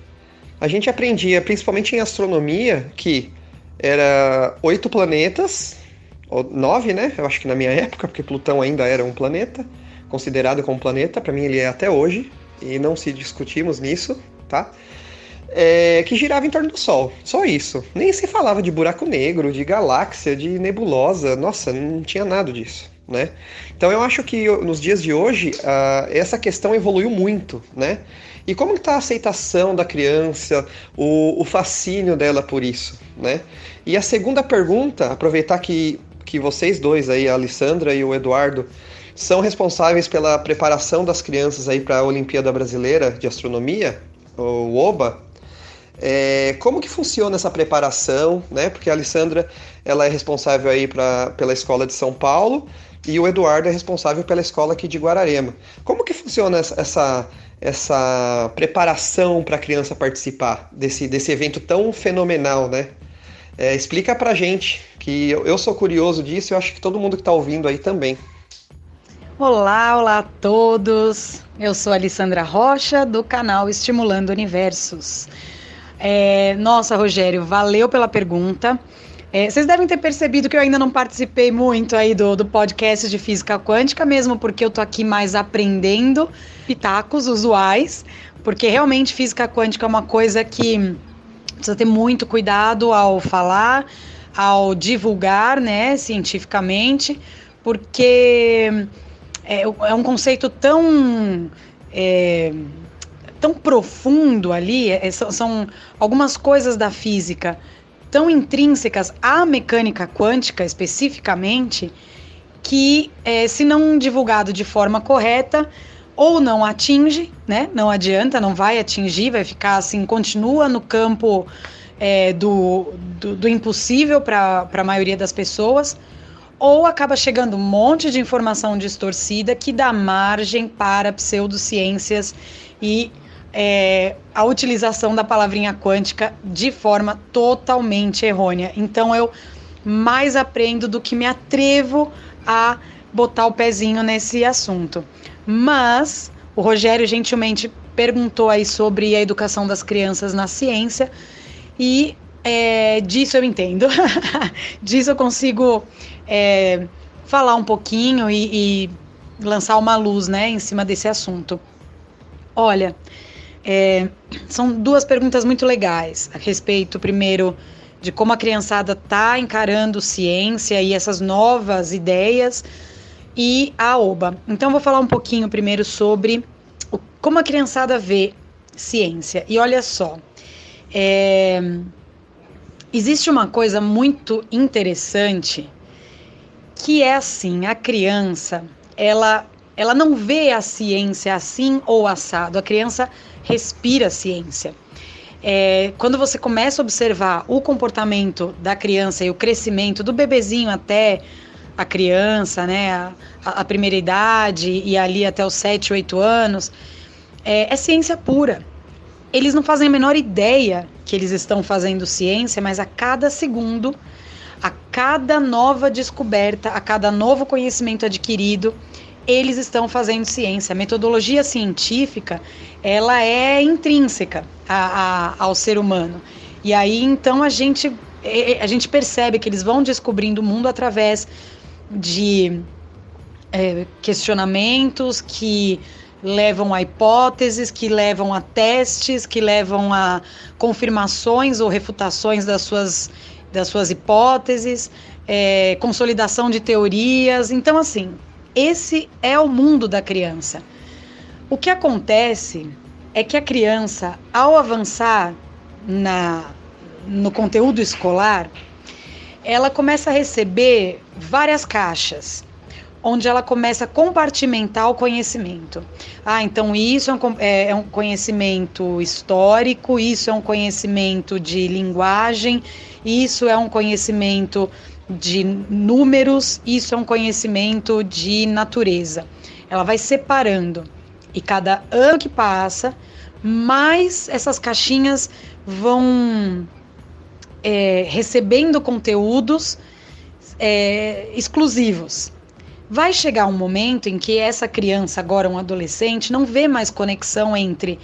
a gente aprendia, principalmente em astronomia, que era oito planetas, ou nove, né? Eu acho que na minha época, porque Plutão ainda era um planeta, considerado como planeta, para mim ele é até hoje, e não se discutimos nisso, tá? é, que girava em torno do Sol. Só isso. Nem se falava de buraco negro, de galáxia, de nebulosa. Nossa, não tinha nada disso. Né? Então eu acho que nos dias de hoje uh, essa questão evoluiu muito, né? E como está a aceitação da criança, o, o fascínio dela por isso, né? E a segunda pergunta, aproveitar que, que vocês dois aí, a Alessandra e o Eduardo, são responsáveis pela preparação das crianças aí para a Olimpíada Brasileira de Astronomia, o OBA, é, como que funciona essa preparação, né? Porque a Alessandra ela é responsável aí pra, pela escola de São Paulo e o Eduardo é responsável pela escola aqui de Guararema. Como que funciona essa, essa preparação para a criança participar desse, desse evento tão fenomenal, né? É, explica pra gente, que eu, eu sou curioso disso e eu acho que todo mundo que está ouvindo aí também. Olá, olá a todos! Eu sou Alessandra Rocha, do canal Estimulando Universos. É, nossa, Rogério, valeu pela pergunta. É, vocês devem ter percebido que eu ainda não participei muito aí do, do podcast de física quântica, mesmo porque eu tô aqui mais aprendendo pitacos usuais, porque realmente física quântica é uma coisa que precisa ter muito cuidado ao falar, ao divulgar, né, cientificamente, porque é, é um conceito tão é, tão profundo ali, é, são, são algumas coisas da física tão intrínsecas à mecânica quântica especificamente, que é, se não divulgado de forma correta, ou não atinge, né? Não adianta, não vai atingir, vai ficar assim, continua no campo é, do, do, do, impossível para a maioria das pessoas, ou acaba chegando um monte de informação distorcida que dá margem para pseudociências e é, a utilização da palavrinha quântica de forma totalmente errônea. Então eu mais aprendo do que me atrevo a botar o pezinho nesse assunto. Mas o Rogério gentilmente perguntou aí sobre a educação das crianças na ciência e é, disso eu entendo, [laughs] disso eu consigo é, falar um pouquinho e, e lançar uma luz, né, em cima desse assunto. Olha, é, são duas perguntas muito legais a respeito, primeiro, de como a criançada está encarando ciência e essas novas ideias e a OBA. Então, vou falar um pouquinho primeiro sobre o, como a criançada vê ciência. E olha só, é, existe uma coisa muito interessante que é assim: a criança, ela, ela não vê a ciência assim ou assado. A criança respira ciência. É, quando você começa a observar o comportamento da criança e o crescimento do bebezinho até a criança, né, a, a primeira idade e ali até os 7, 8 anos, é, é ciência pura. Eles não fazem a menor ideia que eles estão fazendo ciência, mas a cada segundo, a cada nova descoberta, a cada novo conhecimento adquirido, eles estão fazendo ciência. A metodologia científica, ela é intrínseca a, a, ao ser humano. E aí, então, a gente, a gente percebe que eles vão descobrindo o mundo através de é, questionamentos, que levam a hipóteses, que levam a testes, que levam a confirmações ou refutações das suas, das suas hipóteses, é, consolidação de teorias. Então, assim, esse é o mundo da criança. O que acontece é que a criança, ao avançar na, no conteúdo escolar, ela começa a receber várias caixas onde ela começa a compartimentar o conhecimento. Ah, então isso é um, é, é um, conhecimento histórico, isso é um conhecimento de linguagem, isso é um conhecimento de números, isso é um conhecimento de natureza. Ela vai separando. E cada ano que passa, mais essas caixinhas vão é, recebendo conteúdos é, exclusivos. Vai chegar um momento em que essa criança, agora um adolescente, não vê mais conexão entre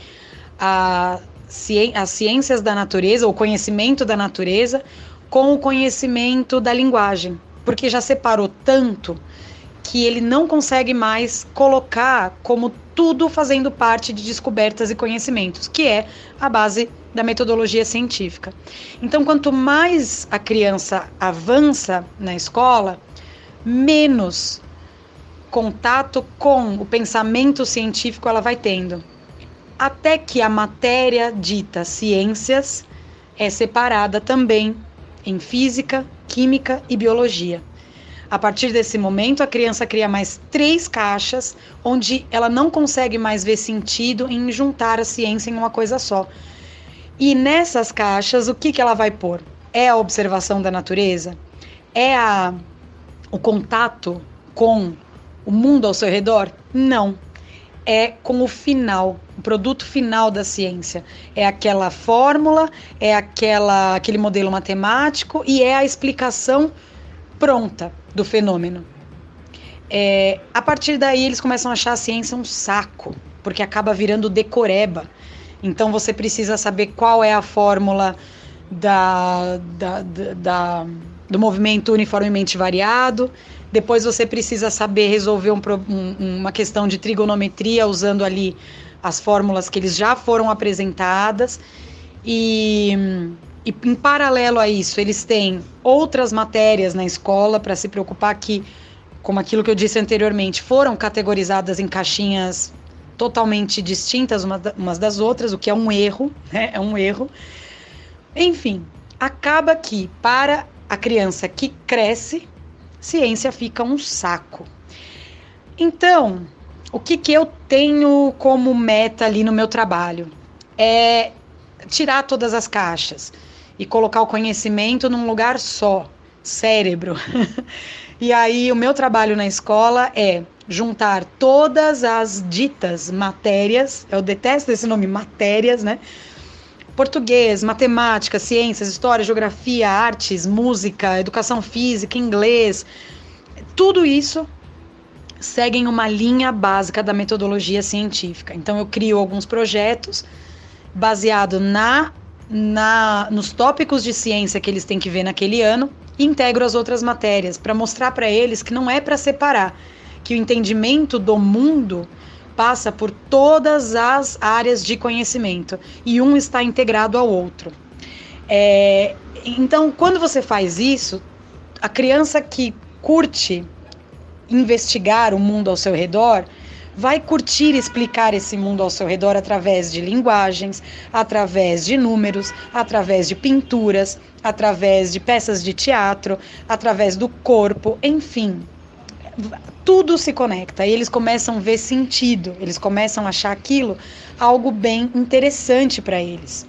a, as ciências da natureza, o conhecimento da natureza, com o conhecimento da linguagem, porque já separou tanto que ele não consegue mais colocar como tudo fazendo parte de descobertas e conhecimentos, que é a base da metodologia científica. Então, quanto mais a criança avança na escola, menos contato com o pensamento científico ela vai tendo. Até que a matéria dita ciências é separada também em física, química e biologia. A partir desse momento, a criança cria mais três caixas, onde ela não consegue mais ver sentido em juntar a ciência em uma coisa só. E nessas caixas, o que, que ela vai pôr? É a observação da natureza? É a, o contato com o mundo ao seu redor? Não. É com o final, o produto final da ciência. É aquela fórmula, é aquela, aquele modelo matemático e é a explicação pronta do fenômeno. É, a partir daí, eles começam a achar a ciência um saco, porque acaba virando decoreba. Então, você precisa saber qual é a fórmula da, da, da, da do movimento uniformemente variado, depois você precisa saber resolver um, um, uma questão de trigonometria usando ali as fórmulas que eles já foram apresentadas. E, e em paralelo a isso, eles têm outras matérias na escola para se preocupar que, como aquilo que eu disse anteriormente, foram categorizadas em caixinhas totalmente distintas umas das outras, o que é um erro, [laughs] né? É um erro. Enfim, acaba que para a criança que cresce, ciência fica um saco. Então, o que, que eu tenho como meta ali no meu trabalho? É tirar todas as caixas e colocar o conhecimento num lugar só, cérebro. [laughs] e aí, o meu trabalho na escola é juntar todas as ditas matérias, eu detesto esse nome, matérias, né? Português, matemática, ciências, história, geografia, artes, música, educação física, inglês, tudo isso seguem uma linha básica da metodologia científica. Então eu crio alguns projetos baseado na, na nos tópicos de ciência que eles têm que ver naquele ano e integro as outras matérias para mostrar para eles que não é para separar, que o entendimento do mundo passa por todas as áreas de conhecimento e um está integrado ao outro. É, então, quando você faz isso, a criança que curte investigar o mundo ao seu redor vai curtir explicar esse mundo ao seu redor através de linguagens, através de números, através de pinturas, através de peças de teatro, através do corpo, enfim tudo se conecta e eles começam a ver sentido, eles começam a achar aquilo algo bem interessante para eles.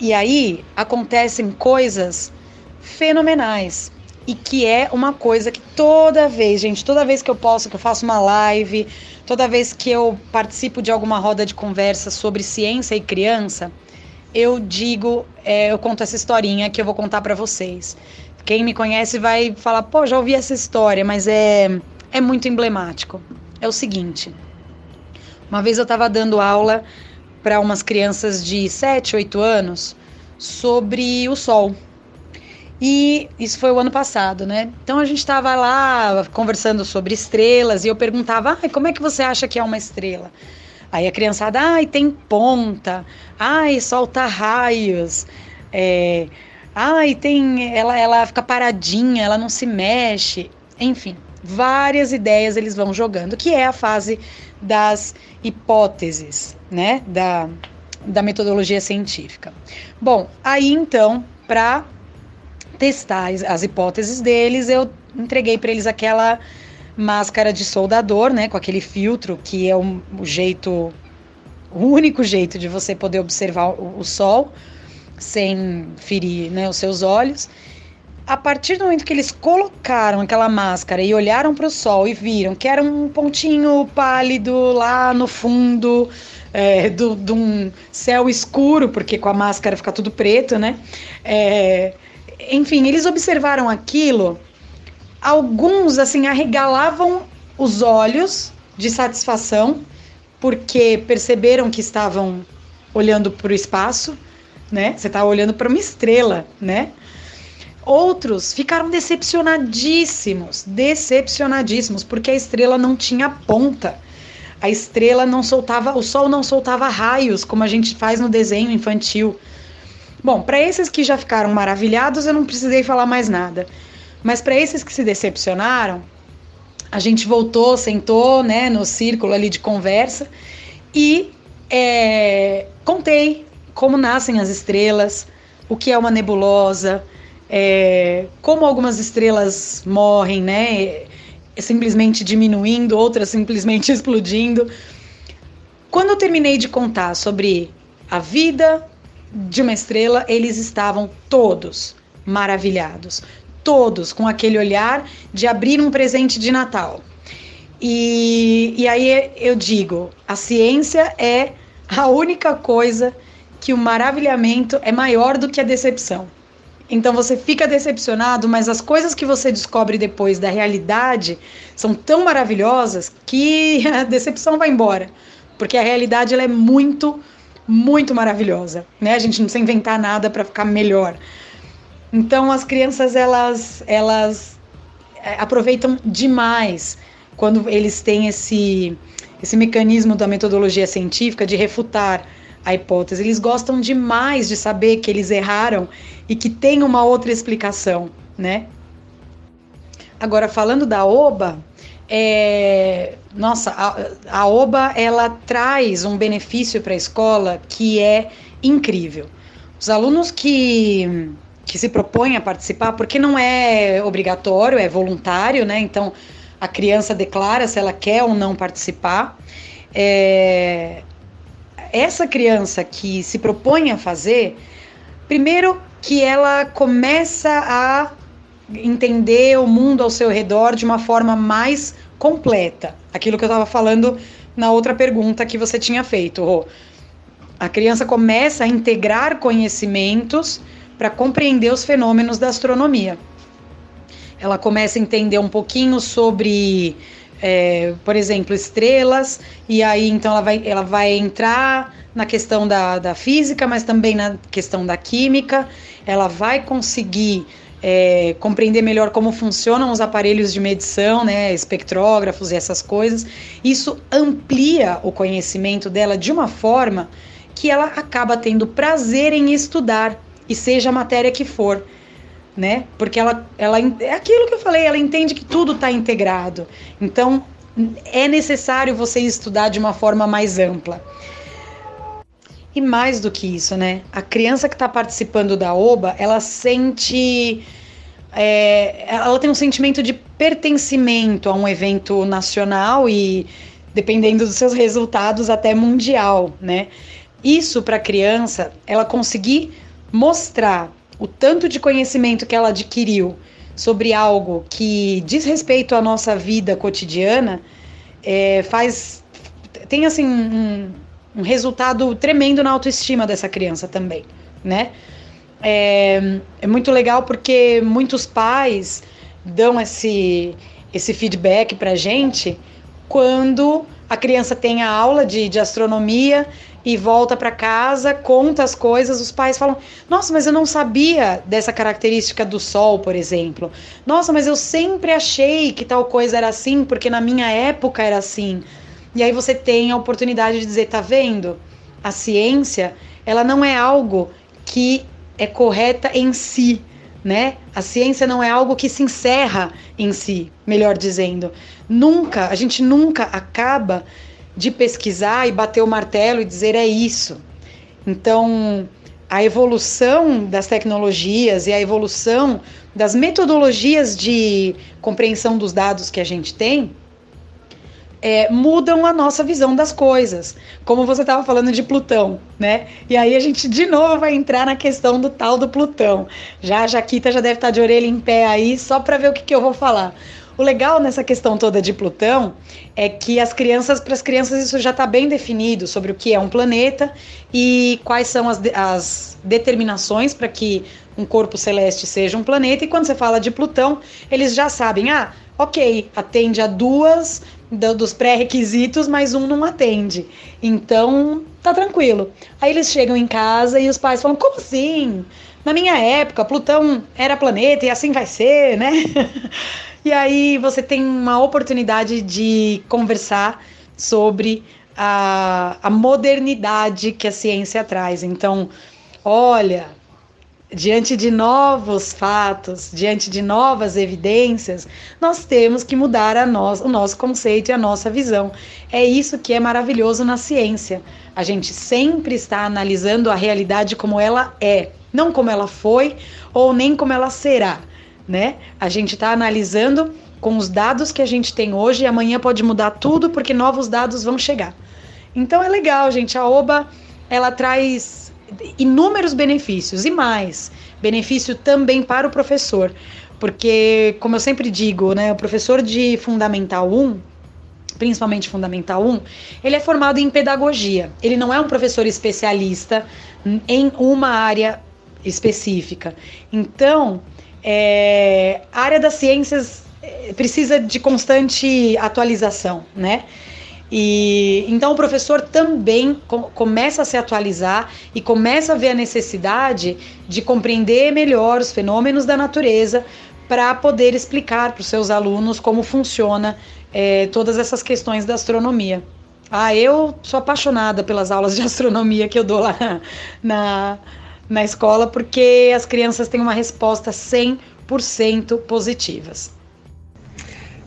E aí acontecem coisas fenomenais e que é uma coisa que toda vez, gente, toda vez que eu posso, que eu faço uma live, toda vez que eu participo de alguma roda de conversa sobre ciência e criança, eu digo, é, eu conto essa historinha que eu vou contar para vocês. Quem me conhece vai falar, pô, já ouvi essa história, mas é, é muito emblemático. É o seguinte: uma vez eu estava dando aula para umas crianças de 7, 8 anos sobre o Sol. E isso foi o ano passado, né? Então a gente estava lá conversando sobre estrelas e eu perguntava: ah, como é que você acha que é uma estrela? Aí a criançada, ai, tem ponta, ai, solta raios, é, ai, tem. Ela, ela fica paradinha, ela não se mexe. Enfim, várias ideias eles vão jogando, que é a fase das hipóteses, né? Da, da metodologia científica. Bom, aí então, para testar as hipóteses deles, eu entreguei para eles aquela máscara de soldador, né, com aquele filtro que é o, o jeito, o único jeito de você poder observar o, o sol sem ferir, né, os seus olhos. A partir do momento que eles colocaram aquela máscara e olharam para o sol e viram que era um pontinho pálido lá no fundo é, de um céu escuro, porque com a máscara fica tudo preto, né? É, enfim, eles observaram aquilo. Alguns, assim, arregalavam os olhos de satisfação, porque perceberam que estavam olhando para o espaço, né? Você está olhando para uma estrela, né? Outros ficaram decepcionadíssimos, decepcionadíssimos, porque a estrela não tinha ponta. A estrela não soltava, o sol não soltava raios, como a gente faz no desenho infantil. Bom, para esses que já ficaram maravilhados, eu não precisei falar mais nada. Mas para esses que se decepcionaram, a gente voltou, sentou, né, no círculo ali de conversa e é, contei como nascem as estrelas, o que é uma nebulosa, é, como algumas estrelas morrem, né, simplesmente diminuindo, outras simplesmente [laughs] explodindo. Quando eu terminei de contar sobre a vida, de uma estrela, eles estavam todos maravilhados, todos com aquele olhar de abrir um presente de Natal. E, e aí eu digo: a ciência é a única coisa que o maravilhamento é maior do que a decepção. Então você fica decepcionado, mas as coisas que você descobre depois da realidade são tão maravilhosas que [laughs] a decepção vai embora, porque a realidade ela é muito muito maravilhosa, né? A gente não precisa inventar nada para ficar melhor. Então as crianças elas elas é, aproveitam demais quando eles têm esse esse mecanismo da metodologia científica de refutar a hipótese. Eles gostam demais de saber que eles erraram e que tem uma outra explicação, né? Agora falando da OBA, é, nossa, a, a OBA ela traz um benefício para a escola que é incrível. Os alunos que, que se propõem a participar, porque não é obrigatório, é voluntário, né? Então a criança declara se ela quer ou não participar. É, essa criança que se propõe a fazer, primeiro que ela começa a entender o mundo ao seu redor de uma forma mais completa. Aquilo que eu estava falando na outra pergunta que você tinha feito, Rô. A criança começa a integrar conhecimentos para compreender os fenômenos da astronomia. Ela começa a entender um pouquinho sobre, é, por exemplo, estrelas, e aí então ela vai, ela vai entrar na questão da, da física, mas também na questão da química. Ela vai conseguir é, compreender melhor como funcionam os aparelhos de medição, né, espectrógrafos e essas coisas. Isso amplia o conhecimento dela de uma forma que ela acaba tendo prazer em estudar, e seja a matéria que for, né? Porque ela, ela é aquilo que eu falei, ela entende que tudo está integrado. Então é necessário você estudar de uma forma mais ampla. E mais do que isso, né? A criança que está participando da OBA, ela sente. É, ela tem um sentimento de pertencimento a um evento nacional e, dependendo dos seus resultados, até mundial, né? Isso para a criança, ela conseguir mostrar o tanto de conhecimento que ela adquiriu sobre algo que diz respeito à nossa vida cotidiana, é, faz tem assim um, um resultado tremendo na autoestima dessa criança também, né? É, é muito legal porque muitos pais dão esse, esse feedback pra gente quando a criança tem a aula de, de astronomia e volta para casa, conta as coisas, os pais falam: "Nossa, mas eu não sabia dessa característica do sol, por exemplo. Nossa, mas eu sempre achei que tal coisa era assim, porque na minha época era assim". E aí você tem a oportunidade de dizer: "Tá vendo? A ciência, ela não é algo que é correta em si, né? A ciência não é algo que se encerra em si, melhor dizendo. Nunca, a gente nunca acaba de pesquisar e bater o martelo e dizer é isso. Então, a evolução das tecnologias e a evolução das metodologias de compreensão dos dados que a gente tem é, mudam a nossa visão das coisas. Como você estava falando de Plutão, né? E aí a gente de novo vai entrar na questão do tal do Plutão. Já a Jaquita já deve estar tá de orelha em pé aí, só para ver o que, que eu vou falar. O legal nessa questão toda de Plutão é que as crianças, para as crianças, isso já está bem definido sobre o que é um planeta e quais são as, as determinações para que um corpo celeste seja um planeta. E quando você fala de Plutão, eles já sabem, ah, ok, atende a duas dos pré-requisitos, mas um não atende. Então, tá tranquilo. Aí eles chegam em casa e os pais falam: como assim? Na minha época, Plutão era planeta e assim vai ser, né? [laughs] E aí você tem uma oportunidade de conversar sobre a, a modernidade que a ciência traz. Então, olha, diante de novos fatos, diante de novas evidências, nós temos que mudar a nós, o nosso conceito e a nossa visão. É isso que é maravilhoso na ciência. A gente sempre está analisando a realidade como ela é, não como ela foi ou nem como ela será né? A gente está analisando com os dados que a gente tem hoje e amanhã pode mudar tudo porque novos dados vão chegar. Então é legal, gente. A OBA ela traz inúmeros benefícios e mais benefício também para o professor, porque como eu sempre digo, né, o professor de fundamental 1 principalmente Fundamental 1, ele é formado em pedagogia. Ele não é um professor especialista em uma área específica. Então, é, a área das ciências é, precisa de constante atualização, né? E então o professor também com, começa a se atualizar e começa a ver a necessidade de compreender melhor os fenômenos da natureza para poder explicar para os seus alunos como funciona é, todas essas questões da astronomia. Ah, eu sou apaixonada pelas aulas de [laughs] astronomia que eu dou lá na, na escola, porque as crianças têm uma resposta 100% positivas.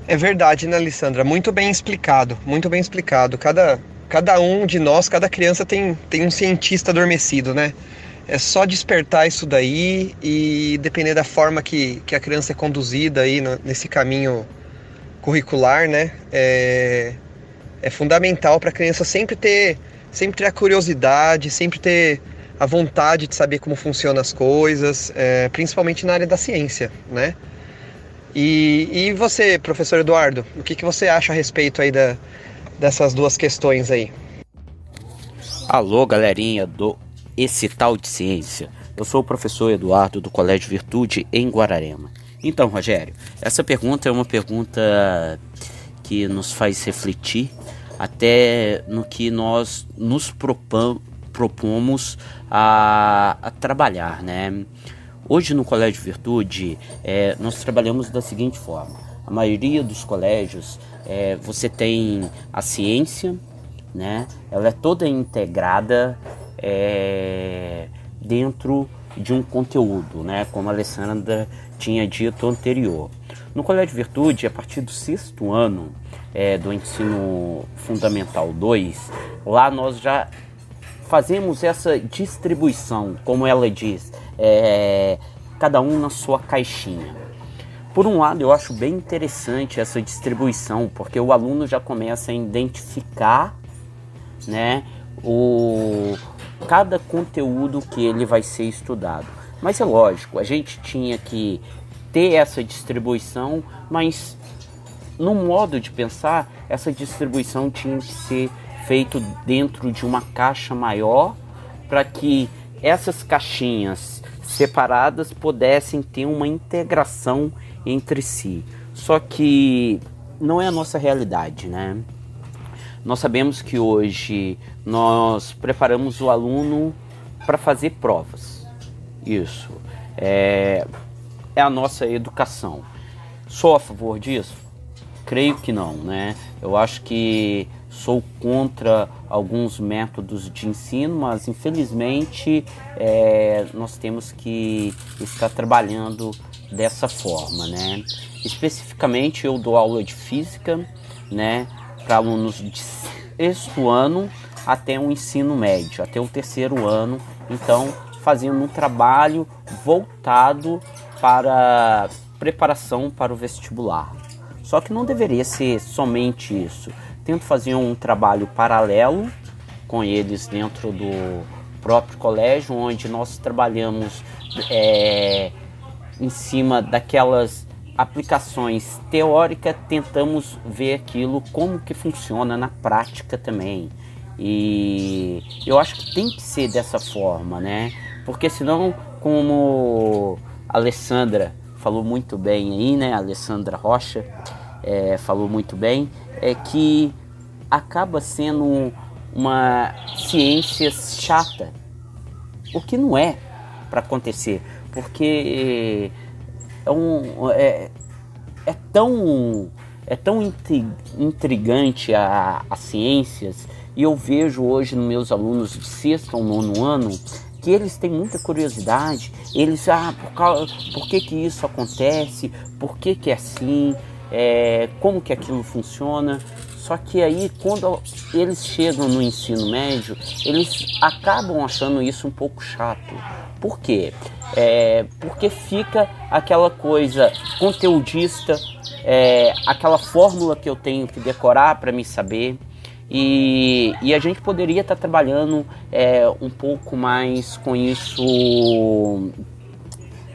É verdade, né, Alessandra? Muito bem explicado, muito bem explicado. Cada, cada um de nós, cada criança tem, tem um cientista adormecido, né? É só despertar isso daí e depender da forma que, que a criança é conduzida aí no, nesse caminho curricular, né? É, é fundamental para a criança sempre ter, sempre ter a curiosidade, sempre ter a vontade de saber como funcionam as coisas, é, principalmente na área da ciência, né? E, e você, professor Eduardo, o que, que você acha a respeito aí da, dessas duas questões aí? Alô, galerinha do Esse Tal de Ciência. Eu sou o professor Eduardo do Colégio Virtude em Guararema. Então, Rogério, essa pergunta é uma pergunta que nos faz refletir até no que nós nos propamos propomos a, a trabalhar, né? Hoje no Colégio Virtude é, nós trabalhamos da seguinte forma: a maioria dos colégios é, você tem a ciência, né? Ela é toda integrada é, dentro de um conteúdo, né? Como a Alessandra tinha dito anterior. No Colégio Virtude, a partir do sexto ano é, do ensino fundamental 2, lá nós já fazemos essa distribuição, como ela diz, é, cada um na sua caixinha. Por um lado, eu acho bem interessante essa distribuição, porque o aluno já começa a identificar, né, o cada conteúdo que ele vai ser estudado. Mas é lógico, a gente tinha que ter essa distribuição, mas no modo de pensar, essa distribuição tinha que ser feito dentro de uma caixa maior para que essas caixinhas separadas pudessem ter uma integração entre si. Só que não é a nossa realidade, né? nós sabemos que hoje nós preparamos o aluno para fazer provas. Isso é, é a nossa educação. Sou a favor disso? Creio que não, né? Eu acho que sou contra alguns métodos de ensino, mas infelizmente é, nós temos que estar trabalhando dessa forma, né? Especificamente eu dou aula de física, né, para alunos de sexto ano até o ensino médio, até o terceiro ano, então fazendo um trabalho voltado para preparação para o vestibular. Só que não deveria ser somente isso. Tento fazer um trabalho paralelo com eles dentro do próprio colégio, onde nós trabalhamos é, em cima daquelas aplicações teóricas, tentamos ver aquilo como que funciona na prática também. E eu acho que tem que ser dessa forma, né? Porque senão, como a Alessandra falou muito bem aí, né? A Alessandra Rocha é, falou muito bem, é que acaba sendo uma ciência chata, o que não é para acontecer, porque é, um, é, é tão é tão intrigante a, a ciências e eu vejo hoje nos meus alunos de sexto ou nono ano que eles têm muita curiosidade, eles, ah, por, causa, por que que isso acontece, por que que é assim, é, como que aquilo funciona, só que aí, quando eles chegam no ensino médio, eles acabam achando isso um pouco chato. Por quê? É, porque fica aquela coisa conteudista, é, aquela fórmula que eu tenho que decorar para me saber. E, e, a gente poderia estar tá trabalhando é, um pouco mais com isso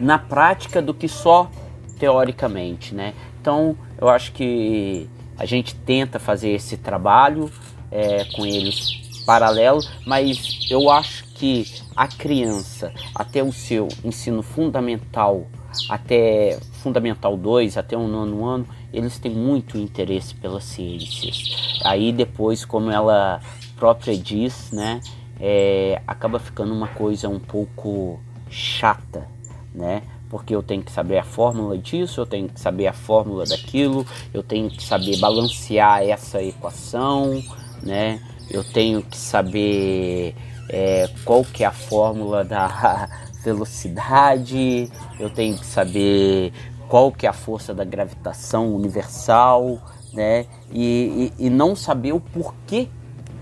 na prática do que só teoricamente, né? Então, eu acho que a gente tenta fazer esse trabalho é, com eles paralelo, mas eu acho que a criança, até o seu ensino fundamental, até fundamental 2, até o nono ano, eles têm muito interesse pelas ciências. Aí depois, como ela própria diz, né, é, acaba ficando uma coisa um pouco chata, né? Porque eu tenho que saber a fórmula disso, eu tenho que saber a fórmula daquilo, eu tenho que saber balancear essa equação, né? Eu tenho que saber é, qual que é a fórmula da [laughs] velocidade, eu tenho que saber qual que é a força da gravitação universal, né? E, e, e não saber o porquê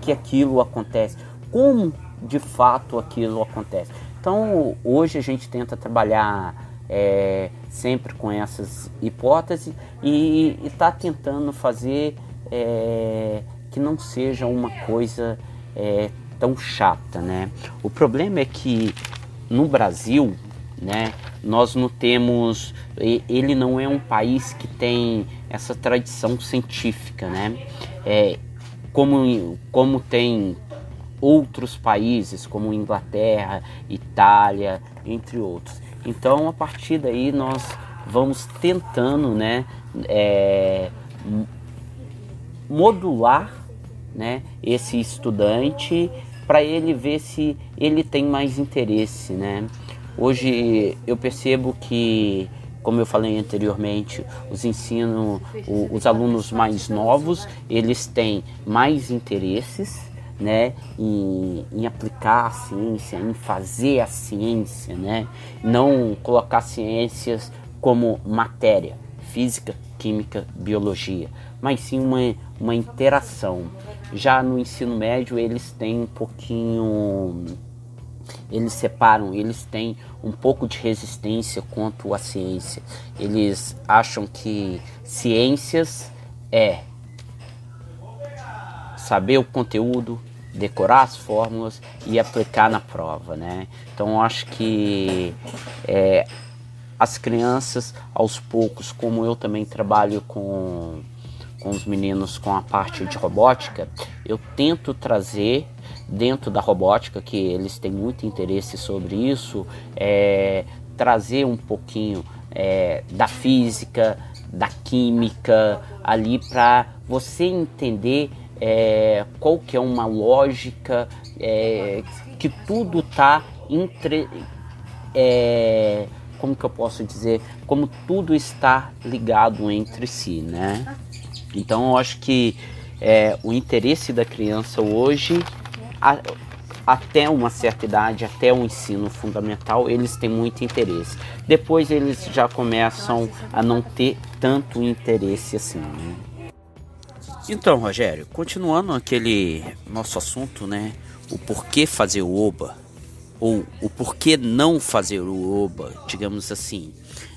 que aquilo acontece, como de fato aquilo acontece. Então hoje a gente tenta trabalhar é, sempre com essas hipóteses e está tentando fazer é, que não seja uma coisa é, tão chata, né? O problema é que no Brasil, né, nós não temos, ele não é um país que tem essa tradição científica, né? É, como, como tem outros países como Inglaterra, Itália, entre outros. Então, a partir daí, nós vamos tentando né, é, modular né, esse estudante para ele ver se ele tem mais interesse. Né? Hoje eu percebo que, como eu falei anteriormente, os ensino, os alunos mais novos, eles têm mais interesses né, em, em, aplicar a ciência, em fazer a ciência, né, não colocar ciências como matéria, física, química, biologia, mas sim uma, uma interação. Já no ensino médio eles têm um pouquinho, eles separam, eles têm um pouco de resistência quanto à ciência. Eles acham que ciências é saber o conteúdo, decorar as fórmulas e aplicar na prova, né? Então acho que é, as crianças, aos poucos, como eu também trabalho com, com os meninos com a parte de robótica, eu tento trazer dentro da robótica, que eles têm muito interesse sobre isso, é, trazer um pouquinho é, da física, da química ali para você entender é, qual que é uma lógica, é, que tudo está entre. É, como que eu posso dizer? Como tudo está ligado entre si, né? Então eu acho que é, o interesse da criança hoje, a, até uma certa idade, até o ensino fundamental, eles têm muito interesse. Depois eles já começam a não ter tanto interesse assim. Né? Então, Rogério, continuando aquele nosso assunto, né? O porquê fazer o OBA, ou o porquê não fazer o OBA, digamos assim.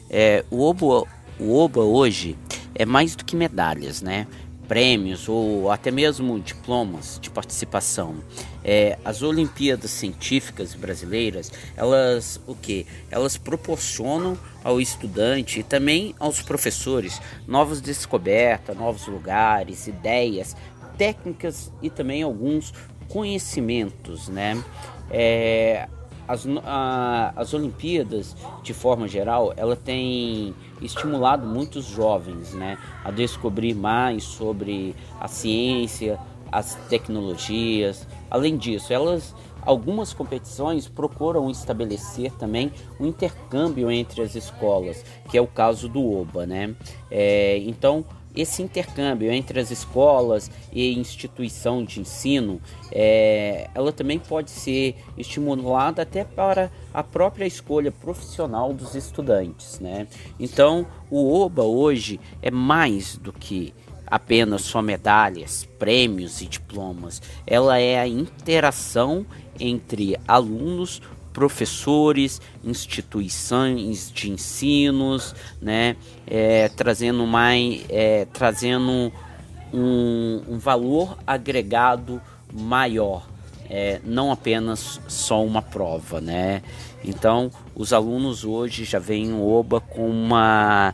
É, o, OBA, o OBA hoje é mais do que medalhas, né? prêmios ou até mesmo diplomas de participação. É, as Olimpíadas Científicas Brasileiras, elas o que? Elas proporcionam ao estudante e também aos professores novas descobertas, novos lugares, ideias, técnicas e também alguns conhecimentos, né? É, as, a, as Olimpíadas, de forma geral, ela tem estimulado muitos jovens né, a descobrir mais sobre a ciência, as tecnologias. Além disso, elas algumas competições procuram estabelecer também um intercâmbio entre as escolas, que é o caso do OBA, né? É, então esse intercâmbio entre as escolas e instituição de ensino, é, ela também pode ser estimulada até para a própria escolha profissional dos estudantes, né? Então, o OBA hoje é mais do que apenas só medalhas, prêmios e diplomas. Ela é a interação entre alunos professores, instituições de ensinos, né, é, trazendo mais, é, trazendo um, um, valor agregado maior, é, não apenas só uma prova, né? Então, os alunos hoje já veem o OBA com uma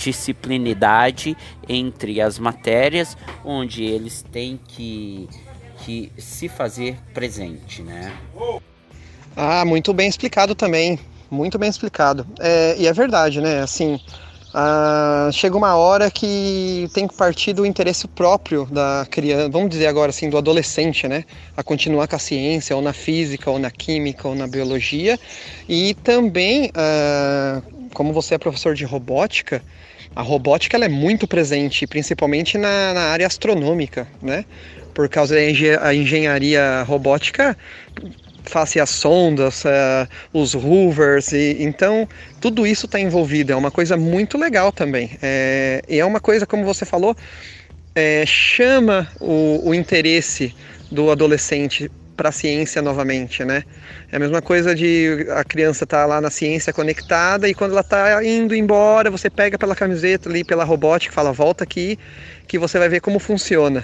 interdisciplinidade entre as matérias, onde eles têm que, que se fazer presente, né? Ah, muito bem explicado também. Muito bem explicado. É, e é verdade, né? Assim, ah, chega uma hora que tem que partir do interesse próprio da criança, vamos dizer agora assim, do adolescente, né? A continuar com a ciência, ou na física, ou na química, ou na biologia. E também, ah, como você é professor de robótica, a robótica ela é muito presente, principalmente na, na área astronômica, né? Por causa da engenharia robótica, face as sondas, uh, os rovers, e, então tudo isso está envolvido. É uma coisa muito legal também. É, e é uma coisa, como você falou, é, chama o, o interesse do adolescente para a ciência novamente, né? É a mesma coisa de a criança estar tá lá na ciência conectada e quando ela está indo embora, você pega pela camiseta ali, pela robótica, fala volta aqui que você vai ver como funciona.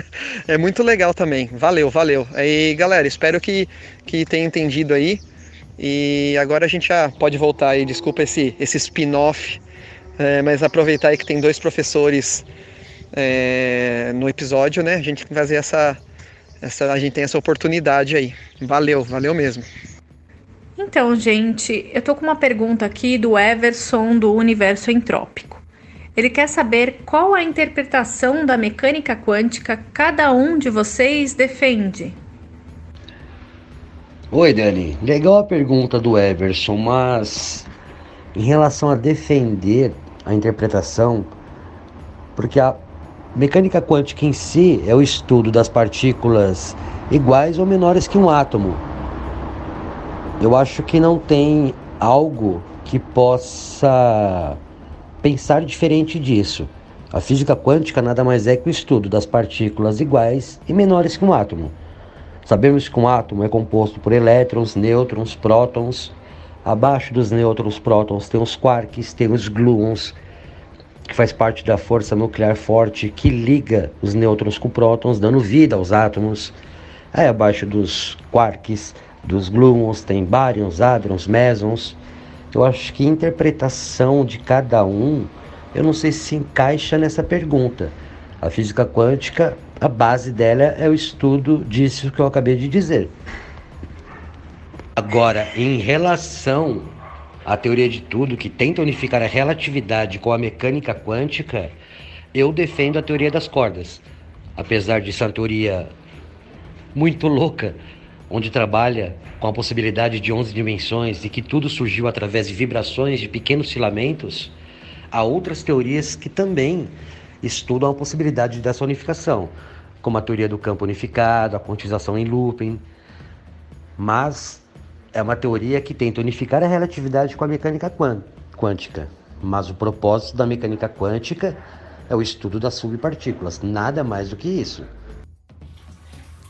[laughs] é muito legal também. Valeu, valeu. Aí, galera, espero que que tenha entendido aí. E agora a gente já pode voltar aí. Desculpa esse esse spin-off, é, mas aproveitar aí que tem dois professores é, no episódio, né? A gente fazer essa essa, a gente tem essa oportunidade aí. Valeu, valeu mesmo. Então, gente, eu tô com uma pergunta aqui do Everson do Universo Entrópico. Ele quer saber qual a interpretação da mecânica quântica cada um de vocês defende. Oi, Dani. Legal a pergunta do Everson, mas em relação a defender a interpretação, porque a Mecânica quântica em si é o estudo das partículas iguais ou menores que um átomo. Eu acho que não tem algo que possa pensar diferente disso. A física quântica nada mais é que o estudo das partículas iguais e menores que um átomo. Sabemos que um átomo é composto por elétrons, nêutrons, prótons. Abaixo dos nêutrons, prótons tem os quarks, tem os gluons que faz parte da força nuclear forte que liga os nêutrons com prótons, dando vida aos átomos. Aí abaixo dos quarks, dos gluons, tem baryons, hadrons, mesons. Eu acho que a interpretação de cada um, eu não sei se encaixa nessa pergunta. A física quântica, a base dela é o estudo disso que eu acabei de dizer. Agora, em relação a teoria de tudo, que tenta unificar a relatividade com a mecânica quântica, eu defendo a teoria das cordas. apesar de ser uma teoria muito louca, onde trabalha com a possibilidade de 11 dimensões e que tudo surgiu através de vibrações de pequenos filamentos, há outras teorias que também estudam a possibilidade dessa unificação, como a teoria do campo unificado, a quantização em looping. Mas é uma teoria que tenta unificar a relatividade com a mecânica quântica. Mas o propósito da mecânica quântica é o estudo das subpartículas, nada mais do que isso.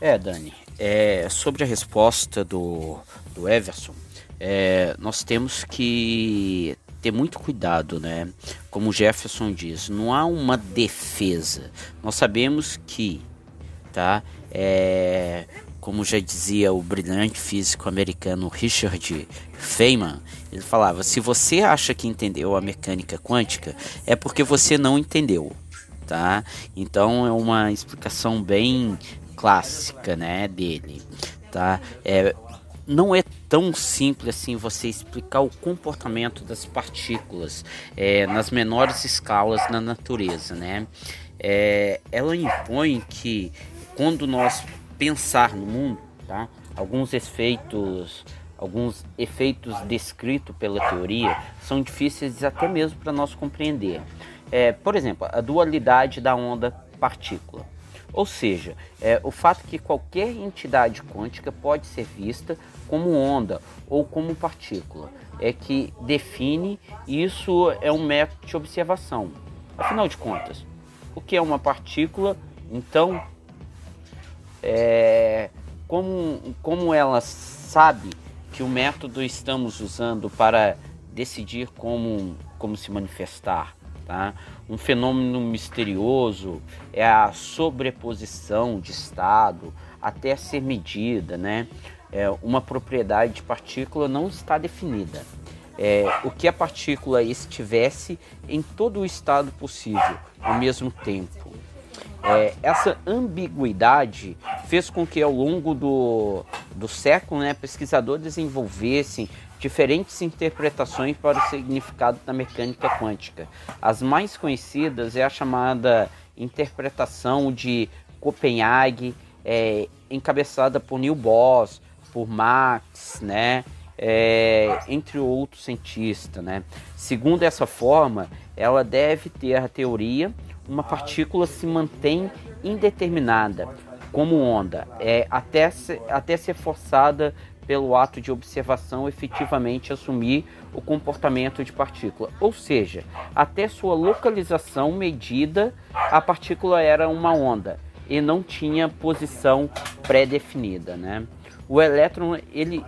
É, Dani, é, sobre a resposta do, do Everson, é, nós temos que ter muito cuidado, né? Como Jefferson diz, não há uma defesa. Nós sabemos que, tá? É, como já dizia o brilhante físico americano Richard Feynman, ele falava: se você acha que entendeu a mecânica quântica, é porque você não entendeu, tá? Então é uma explicação bem clássica, né, dele, tá? É, não é tão simples assim você explicar o comportamento das partículas é, nas menores escalas na natureza, né? É, ela impõe que quando nós pensar no mundo, tá? Alguns efeitos, alguns efeitos descritos pela teoria são difíceis até mesmo para nós compreender. É, por exemplo, a dualidade da onda partícula. Ou seja, é, o fato que qualquer entidade quântica pode ser vista como onda ou como partícula é que define isso é um método de observação. Afinal de contas, o que é uma partícula? Então, é, como, como ela sabe que o método estamos usando para decidir como, como se manifestar, Tá? Um fenômeno misterioso é a sobreposição de estado até ser medida. Né? É, uma propriedade de partícula não está definida. É, o que a partícula estivesse em todo o estado possível ao mesmo tempo. É, essa ambiguidade fez com que ao longo do, do século né, pesquisadores desenvolvessem diferentes interpretações para o significado da mecânica quântica. As mais conhecidas é a chamada interpretação de Copenhague, é, encabeçada por Neil Bohr, por Max, né? É, entre outros cientistas. Né? Segundo essa forma, ela deve ter a teoria uma partícula se mantém indeterminada como onda, é, até, até ser forçada pelo ato de observação efetivamente assumir o comportamento de partícula. Ou seja, até sua localização medida, a partícula era uma onda e não tinha posição pré-definida, né? O elétron, ele,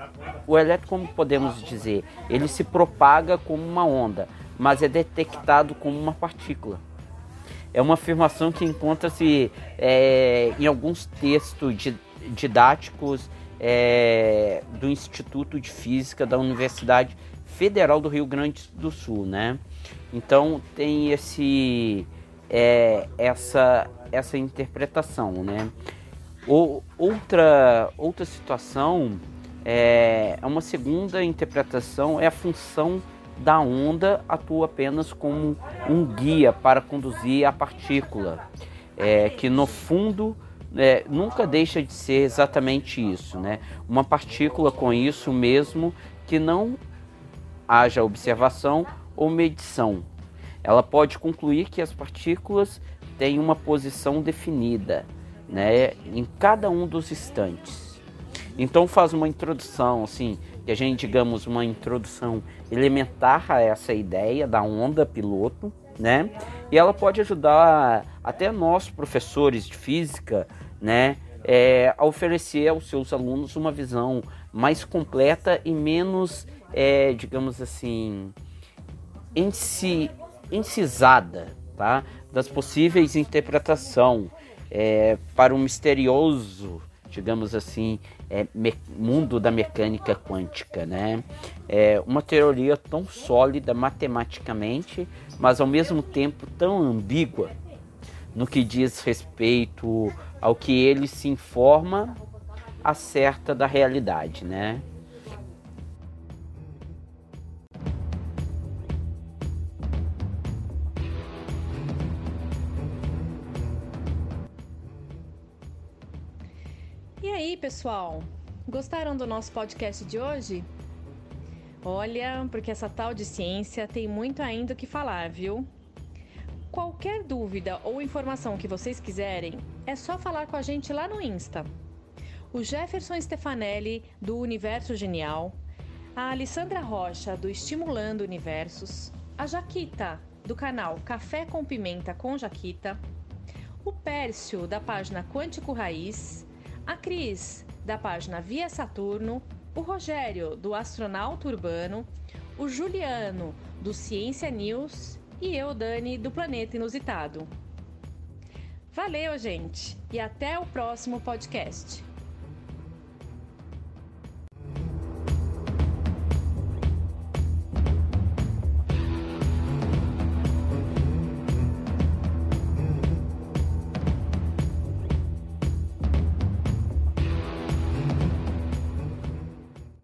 o elétron, como podemos dizer, ele se propaga como uma onda, mas é detectado como uma partícula. É uma afirmação que encontra-se é, em alguns textos didáticos é, do Instituto de Física da Universidade Federal do Rio Grande do Sul, né? Então tem esse é, essa essa interpretação, né? Ou, outra outra situação é, é uma segunda interpretação é a função da onda atua apenas como um guia para conduzir a partícula, é, que no fundo é, nunca deixa de ser exatamente isso, né? Uma partícula com isso mesmo que não haja observação ou medição. Ela pode concluir que as partículas têm uma posição definida, né, em cada um dos instantes. Então faz uma introdução, assim, que a gente digamos uma introdução elementar a essa ideia da onda piloto, né? E ela pode ajudar até nós professores de física, né, é, a oferecer aos seus alunos uma visão mais completa e menos, é, digamos assim, incisada, tá? Das possíveis interpretação é, para um misterioso digamos assim, é, mundo da mecânica quântica, né? É uma teoria tão sólida matematicamente, mas ao mesmo tempo tão ambígua no que diz respeito ao que ele se informa acerta da realidade, né? Aí, pessoal? Gostaram do nosso podcast de hoje? Olha, porque essa tal de ciência tem muito ainda o que falar, viu? Qualquer dúvida ou informação que vocês quiserem, é só falar com a gente lá no Insta. O Jefferson Stefanelli, do Universo Genial, a Alessandra Rocha, do Estimulando Universos, a Jaquita, do canal Café com Pimenta com Jaquita, o Pércio, da página Quântico Raiz, a Cris, da página Via Saturno, o Rogério, do Astronauta Urbano, o Juliano, do Ciência News e eu, Dani, do Planeta Inusitado. Valeu, gente, e até o próximo podcast.